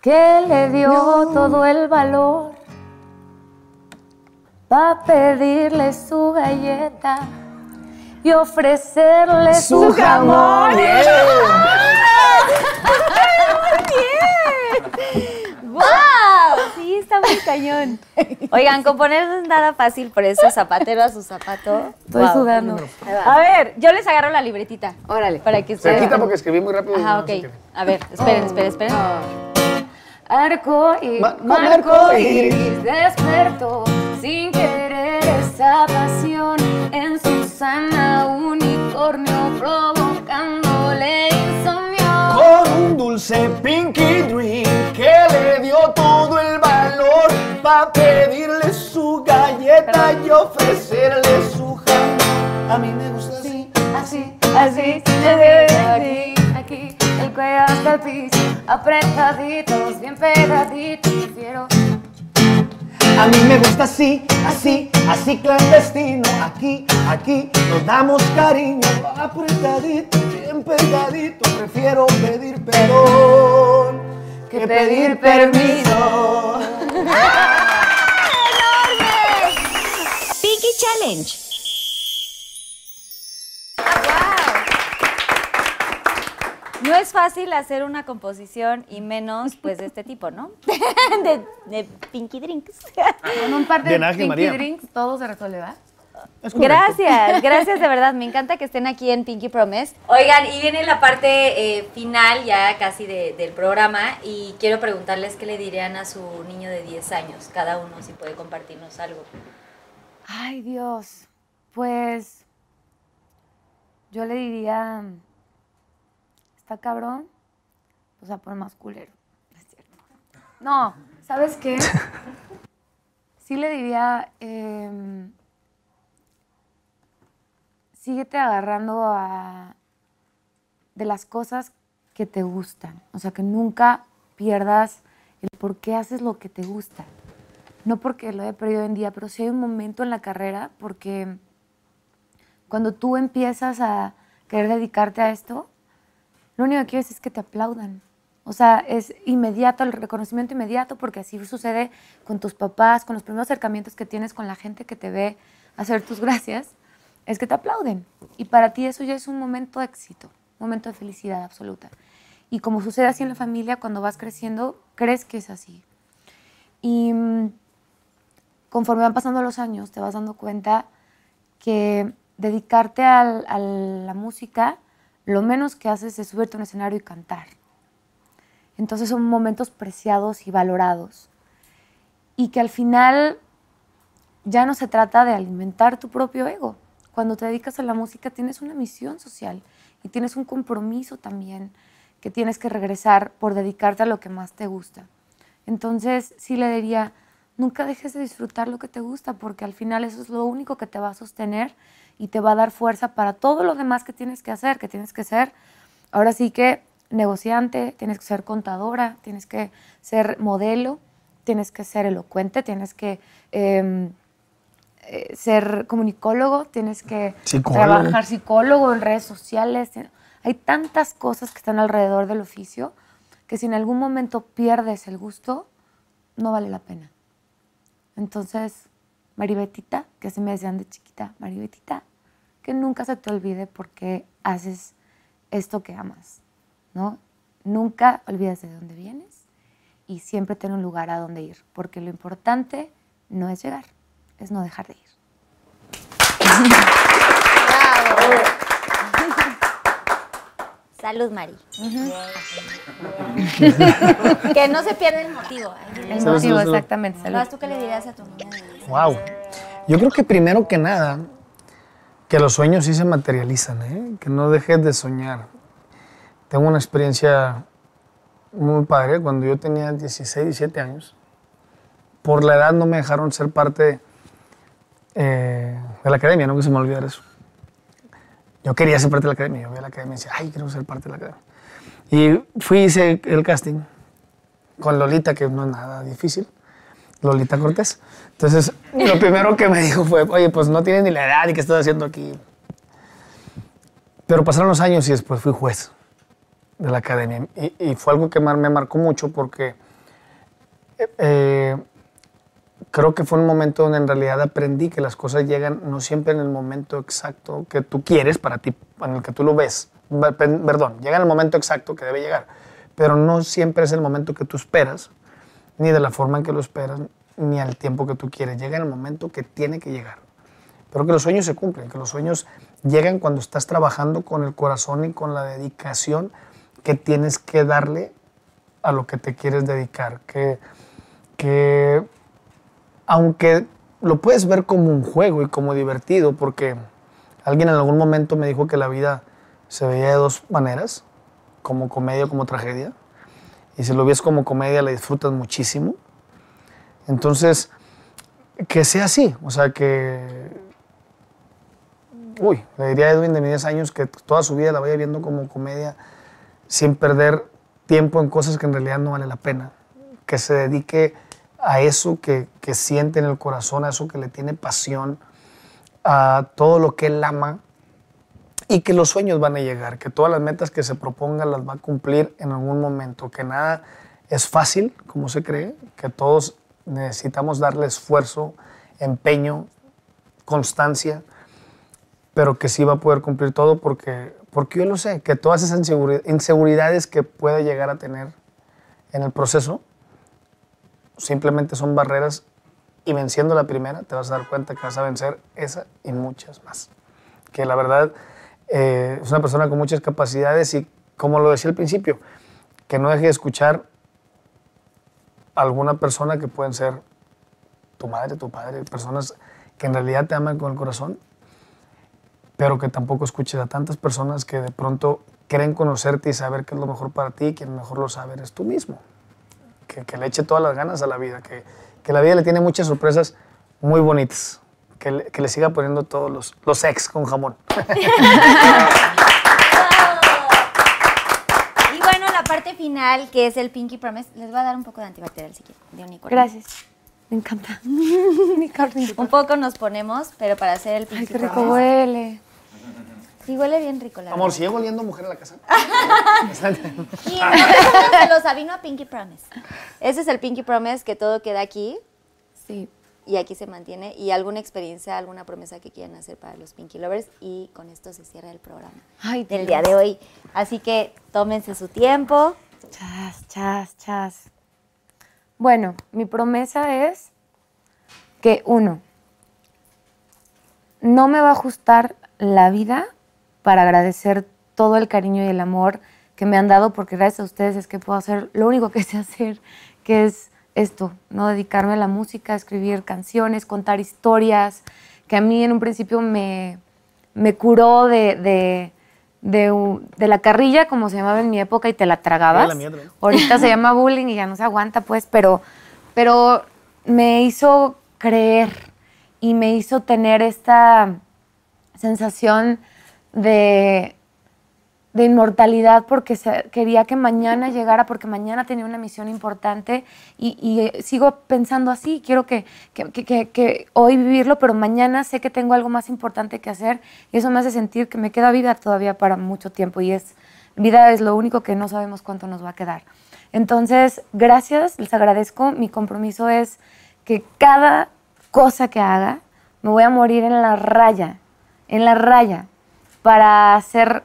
que le dio todo el valor para pedirle su galleta y ofrecerle su, jamón. ¡Wow! Sí, está muy cañón. Oigan, componer no es nada fácil, por eso zapatero a su zapato. Estoy Wow. sudando. A ver, yo les agarro la libretita. Órale. Para que Se quita porque escribí muy rápido. Ajá, no ok. sé. A ver, esperen, esperen, esperen. Arco y Marco, Marco Iris. despertó sin querer esa pasión en Susana unicornio provocándole insomnio. Con un dulce pinky drink que le dio todo el valor para pedirle su galleta y ofrecerle su jamón. A mí me gusta así. Así, así, así, aquí, aquí, el cuello hasta el piso, apretaditos, bien pegaditos, prefiero A mí me gusta así, así, así clandestino. Aquí, aquí nos damos cariño, apretadito, bien pegadito. Prefiero pedir perdón que pedir permiso. Pinky Challenge. No es fácil hacer una composición y menos pues de este tipo, ¿no? de, de Pinky Drinks. con un par de ágil, pinky María. drinks, todo se resuelve, ¿va? Es correcto. Gracias, gracias de verdad. Me encanta que estén aquí en Pinky Promise. Oigan, y viene la parte eh, final ya casi de- del programa y quiero preguntarles qué le dirían a su niño de 10 años, cada uno si puede compartirnos algo. Ay, Dios. Pues yo le diría, está cabrón, o sea, por más culero. No es cierto. No, ¿sabes qué? Sí le diría, em, síguete agarrando a, de las cosas que te gustan. O sea, que nunca pierdas el por qué haces lo que te gusta no porque lo haya perdido en día, pero sí hay un momento en la carrera porque cuando tú empiezas a querer dedicarte a esto, lo único que quieres es que te aplaudan. O sea, es inmediato, el reconocimiento inmediato, porque así sucede con tus papás, con los primeros acercamientos que tienes con la gente que te ve hacer tus gracias, es que te aplauden. Y para ti eso ya es un momento de éxito, un momento de felicidad absoluta. Y como sucede así en la familia, cuando vas creciendo, crees que es así. Y mm, conforme van pasando los años, te vas dando cuenta que dedicarte a la música, lo menos que haces es subirte a un escenario y cantar. Entonces son momentos preciados y valorados. Y que al final ya no se trata de alimentar tu propio ego. Cuando te dedicas a la música tienes una misión social y tienes un compromiso también que tienes que regresar por dedicarte a lo que más te gusta. Entonces sí le diría, nunca dejes de disfrutar lo que te gusta porque al final eso es lo único que te va a sostener y te va a dar fuerza para todo lo demás que tienes que hacer, que tienes que ser. Ahora sí que negociante, tienes que ser contadora, tienes que ser modelo, tienes que ser elocuente, tienes que em, eh, ser comunicólogo, tienes que Psicólogo. trabajar psicólogo en redes sociales. Hay tantas cosas que están alrededor del oficio que si en algún momento pierdes el gusto, no vale la pena. Entonces, Maribetita, que se me decían de chiquita, Maribetita, que nunca se te olvide por qué haces esto que amas, ¿no? Nunca olvides de dónde vienes y siempre ten un lugar a donde ir, porque lo importante no es llegar, es no dejar de ir. Salud, Mari. que no se pierda el motivo. El Salud, motivo, exactamente. salud. Vas, ¿tú qué le dirías a tu niño de 10 años? Wow. Yo creo que primero que nada, que los sueños sí se materializan, ¿eh? que no dejes de soñar. Tengo una experiencia muy padre cuando yo tenía 16, 17 años. Por la edad no me dejaron ser parte eh, de la academia, no que se me olvidara eso. Yo quería ser parte de la academia, yo vi a la academia y decía, ay, quiero ser parte de la academia. Y fui, hice el casting con Lolita, que no es nada difícil. Lolita Cortés. Entonces, lo primero que me dijo fue, oye, pues no tienes ni la edad y qué estás haciendo aquí. Pero pasaron los años y después fui juez de la academia. Y, fue algo que me marcó mucho porque eh, creo que fue un momento donde en realidad aprendí que las cosas llegan no siempre en el momento exacto que tú quieres para ti, en el que tú lo ves. Perdón, llega en el momento exacto que debe llegar, pero no siempre es el momento que tú esperas, ni de la forma en que lo esperas, ni al tiempo que tú quieres. Llega en el momento que tiene que llegar. Pero que los sueños se cumplen, que los sueños llegan cuando estás trabajando con el corazón y con la dedicación que tienes que darle a lo que te quieres dedicar. Que, que aunque lo puedes ver como un juego y como divertido, porque alguien en algún momento me dijo que la vida se veía de dos maneras, como comedia o como tragedia. Y si lo ves como comedia, la disfrutas muchísimo. Entonces, que sea así, o sea, que uy, le diría a Edwin de mis 10 años que toda su vida la vaya viendo como comedia sin perder tiempo en cosas que en realidad no vale la pena. Que se dedique a eso que, que siente en el corazón, a eso que le tiene pasión, a todo lo que él ama y que los sueños van a llegar, que todas las metas que se propongan las va a cumplir en algún momento, que nada es fácil, como se cree, que todos necesitamos darle esfuerzo, empeño, constancia, pero que sí va a poder cumplir todo porque, porque yo lo sé, que todas esas inseguri- inseguridades que puede llegar a tener en el proceso simplemente son barreras y venciendo la primera te vas a dar cuenta que vas a vencer esa y muchas más. Que la verdad eh, es una persona con muchas capacidades y como lo decía al principio, que no deje de escuchar a alguna persona que pueden ser tu madre, tu padre, personas que en realidad te aman con el corazón, pero que tampoco escuches a tantas personas que de pronto creen conocerte y saber qué es lo mejor para ti y quien mejor lo sabe eres tú mismo. Que, que le eche todas las ganas a la vida, que, que la vida le tiene muchas sorpresas muy bonitas, que le, que le siga poniendo todos los, los ex con jamón. Y bueno, la parte final, que es el Pinky Promise, les voy a dar un poco de antibacterial si quieren, de unicornio. Gracias. Me encanta. Mi carne. Un poco nos ponemos, pero para hacer el Ay, Pinky qué rico Promise. huele. Sí, huele bien rico, la Amor, verdad. ¿sigue oliendo mujer en la casa? Y no se los avino a Pinky Promise. Ese es el Pinky Promise que todo queda aquí Sí. Y aquí se mantiene. Y alguna experiencia, alguna promesa que quieran hacer para los Pinky Lovers. Y con esto se cierra el programa Ay, del día de hoy. Así que tómense su tiempo. Chas, chas, chas. Bueno, mi promesa es que uno, no me va a ajustar la vida para agradecer todo el cariño y el amor que me han dado, porque gracias a ustedes es que puedo hacer lo único que sé hacer, que es esto, no dedicarme a la música, escribir canciones, contar historias, que a mí en un principio me, me curó de, de, de la carrilla, como se llamaba en mi época, y te la tragabas. la. Ahorita se llama bullying y ya no se aguanta, pues, pero, pero me hizo creer y me hizo tener esta sensación de, de inmortalidad porque quería que mañana llegara, porque mañana tenía una misión importante y, eh, sigo pensando así, quiero que, que- que- que- hoy vivirlo, pero mañana sé que tengo algo más importante que hacer y eso me hace sentir que me queda vida todavía para mucho tiempo y es, vida es lo único que no sabemos cuánto nos va a quedar. Entonces, gracias, les agradezco, mi compromiso es que cada cosa que haga, me voy a morir en la raya, en la raya, para ser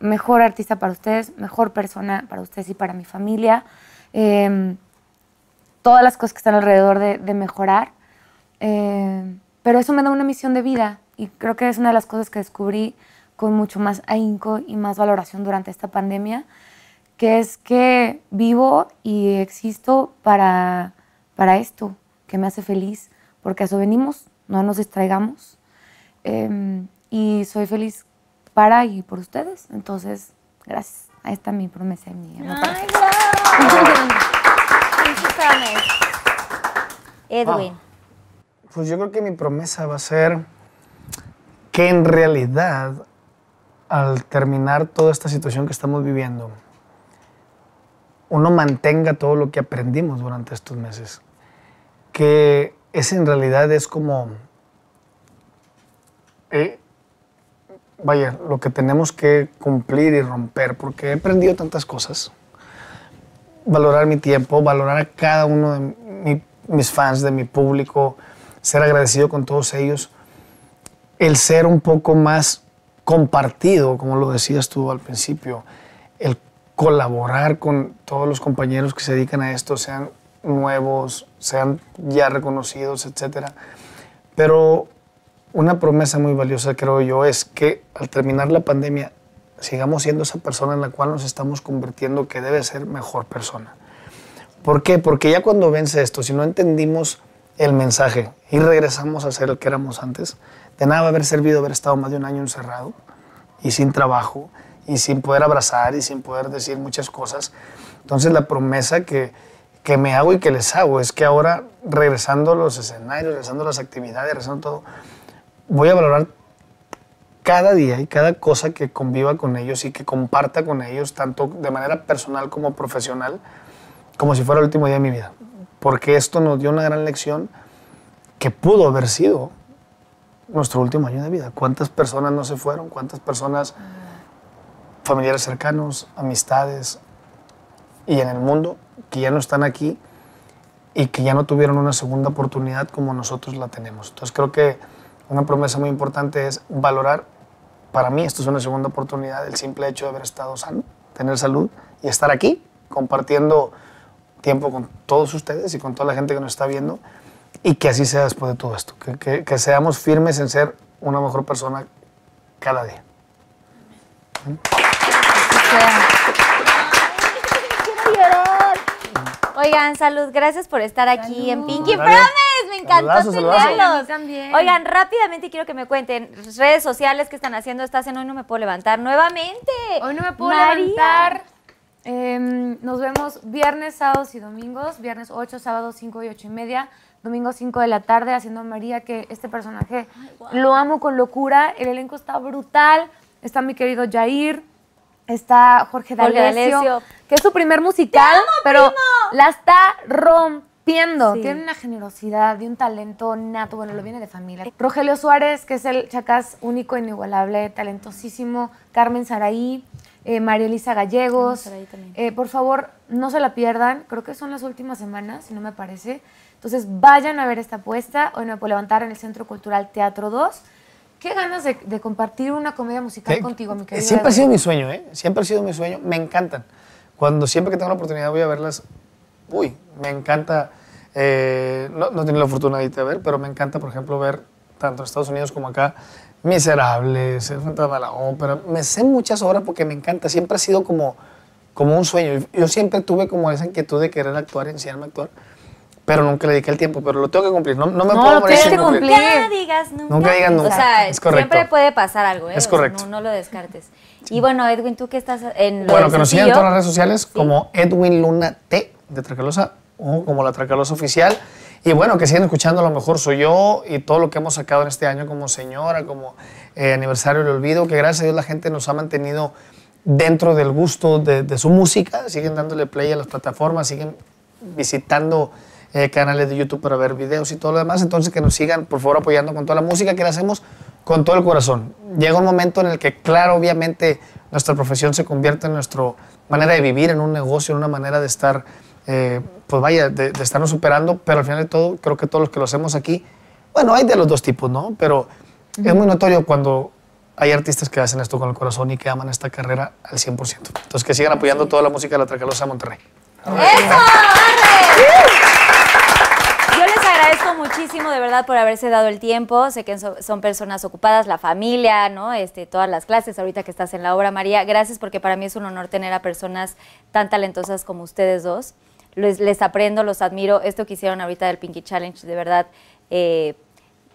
mejor artista para ustedes, mejor persona para ustedes y para mi familia. Eh, todas las cosas que están alrededor de, de mejorar. Eh, pero eso me da una misión de vida y creo que es una de las cosas que descubrí con mucho más ahínco y más valoración durante esta pandemia, que es que vivo y existo para, para esto, que me hace feliz, porque a eso venimos, no nos distraigamos. Eh, y soy feliz para y por ustedes. Entonces, gracias. Ahí está mi promesa y mi amor ¡Ay. Edwin. Pues yo creo que mi promesa va a ser que en realidad, al terminar toda esta situación que estamos viviendo, uno mantenga todo lo que aprendimos durante estos meses. Que ese en realidad es como, eh, vaya, lo que tenemos que cumplir y romper, porque he aprendido tantas cosas. Valorar mi tiempo, valorar a cada uno de mi- mis fans, de mi público, ser agradecido con todos ellos, el ser un poco más compartido, como lo decías tú al principio, el colaborar con todos los compañeros que se dedican a esto, sean nuevos, sean ya reconocidos, etcétera. Pero una promesa muy valiosa, creo yo, es que al terminar la pandemia sigamos siendo esa persona en la cual nos estamos convirtiendo que debe ser mejor persona. ¿Por qué? Porque ya cuando vence esto, si no entendimos el mensaje y regresamos a ser el que éramos antes, de nada va a haber servido haber estado más de un año encerrado y sin trabajo y sin poder abrazar y sin poder decir muchas cosas. Entonces la promesa que, que me hago y que les hago es que ahora regresando a los escenarios, regresando a las actividades, regresando a todo, voy a valorar cada día y cada cosa que conviva con ellos y que comparta con ellos, tanto de manera personal como profesional, como si fuera el último día de mi vida. Porque esto nos dio una gran lección que pudo haber sido nuestro último año de vida. ¿Cuántas personas no se fueron? ¿Cuántas personas, familiares cercanos, amistades y en el mundo que ya no están aquí y que ya no tuvieron una segunda oportunidad como nosotros la tenemos? Entonces creo que una promesa muy importante es valorar, para mí esto es una segunda oportunidad, el simple hecho de haber estado sano, tener salud y estar aquí compartiendo tiempo con todos ustedes y con toda la gente que nos está viendo y que así sea después de todo esto, que, que- que seamos firmes en ser una mejor persona cada día. Oigan, salud, gracias por estar aquí en Pinky. Promise. Me encantó Saludazo, también. Oigan, rápidamente quiero que me cuenten redes sociales que están haciendo. Estás en Hoy No Me Puedo Levantar nuevamente. Hoy no me puedo María. levantar. Em, nos vemos viernes, sábados y domingos. Viernes 8, sábado 5 y 8 y media. Domingo 5 de la tarde haciendo a María, que este personaje lo amo con locura. El elenco está brutal. Está mi querido Jair. Está Jorge Jorge D'Alessio, que es su primer musical, pero la está rompiendo. Sí. Tiene una generosidad y un talento nato, bueno, lo viene de familia. Rogelio Suárez, que es el chacás único, inigualable, talentosísimo. Carmen Saraí, eh, María Elisa Gallegos. Carmen Saraí también. Eh, por favor, no se la pierdan. Creo que son las últimas semanas, si no me parece. Entonces, vayan a ver esta apuesta. Hoy me puedo levantar en el Centro Cultural Teatro 2. Qué ganas de, de compartir una comedia musical contigo, mi querido. Siempre ha sido mi sueño, ¿eh? Siempre ha sido mi sueño. Me encantan. Cuando siempre que tengo la oportunidad voy a verlas, uy, me encanta. eh, no, no tenido la fortuna de irte a ver, pero me encanta, por ejemplo, ver tanto en Estados Unidos como acá Miserables, El Fantasma de la Ópera. Me sé muchas obras porque me encanta. Siempre ha sido como, como un sueño. Yo siempre tuve como esa inquietud de querer actuar, enseñarme a actuar, pero nunca le dediqué el tiempo. Pero lo tengo que cumplir. No, no me No, puedo lo morir sin que cumplir. cumplir. Nunca digas nunca. Nunca digas nunca. O sea, Es correcto. siempre puede pasar algo, ¿eh? Es O sea, correcto. no, no lo descartes. Y bueno, Edwin, tú que estás en Bueno, que nos sigan en todas las redes sociales como Edwin Luna T de Tracalosa como la Tracalosa Oficial. Y bueno, que sigan escuchando, a lo mejor soy yo y todo lo que hemos sacado en este año como señora, como eh, aniversario del olvido, que gracias a Dios la gente nos ha mantenido dentro del gusto de, de su música, siguen dándole play a las plataformas, siguen visitando eh, canales de YouTube para ver videos y todo lo demás, entonces que nos sigan por favor apoyando con toda la música que la hacemos con todo el corazón. Llega un momento en el que, claro, obviamente nuestra profesión se convierte en nuestra manera de vivir, en un negocio, en una manera de estar, eh, pues vaya, de, de estarnos superando, pero al final de todo, creo que todos los que lo hacemos aquí, bueno, hay de los dos tipos, ¿no? Pero es muy notorio cuando hay artistas que hacen esto con el corazón y que aman esta carrera al 100%. Entonces, que sigan apoyando toda la música de la Tracalosa de Monterrey. ¡Eso! ¡Arre! Yo les agradezco muchísimo de verdad por haberse dado el tiempo. Sé que so- son personas ocupadas, la familia, ¿no? Este, todas las clases, ahorita que estás en la obra, María. Gracias porque para mí es un honor tener a personas tan talentosas como ustedes dos. Les, les aprendo, los admiro. Esto que hicieron ahorita del Pinky Challenge, de verdad, eh,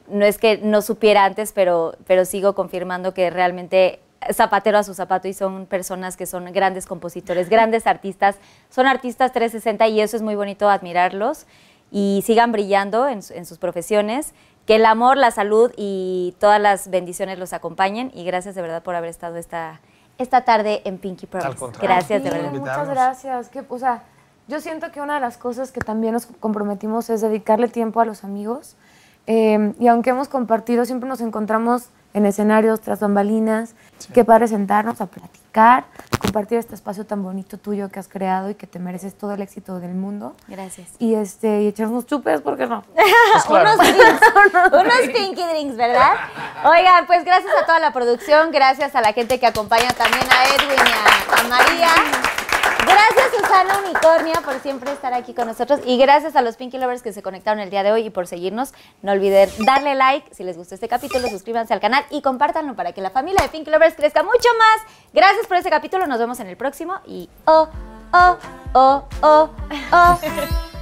no es que no supiera antes, pero, pero sigo confirmando que realmente zapatero a su zapato y son personas que son grandes compositores, grandes artistas, son artistas 360 y eso es muy bonito admirarlos y sigan brillando en, su- en sus profesiones, que el amor, la salud y todas las bendiciones los acompañen y gracias de verdad por haber estado esta, esta tarde en Pinky Promise. contrario. Gracias de verdad. Muchas gracias. Que, o sea, yo siento que una de las cosas que también nos comprometimos es dedicarle tiempo a los amigos. Eh, y aunque hemos compartido, siempre nos encontramos en escenarios, tras bambalinas. Qué padre sentarnos a platicar, compartir este espacio tan bonito tuyo que has creado y que te mereces todo el éxito del mundo. Gracias. Y, este, y echarnos chupes, ¿por qué no? unos drinks, unos pinky drinks, ¿verdad? Oigan, pues gracias a toda la producción, gracias a la gente que acompaña también a Edwin y a, a María. Gracias Susana Unicornia por siempre estar aquí con nosotros y gracias a los Pinky Lovers que se conectaron el día de hoy y por seguirnos. No olviden darle like si les gustó este capítulo, suscríbanse al canal y compártanlo para que la familia de Pinky Lovers crezca mucho más. Gracias por este capítulo, nos vemos en el próximo y oh, oh, oh, oh, oh.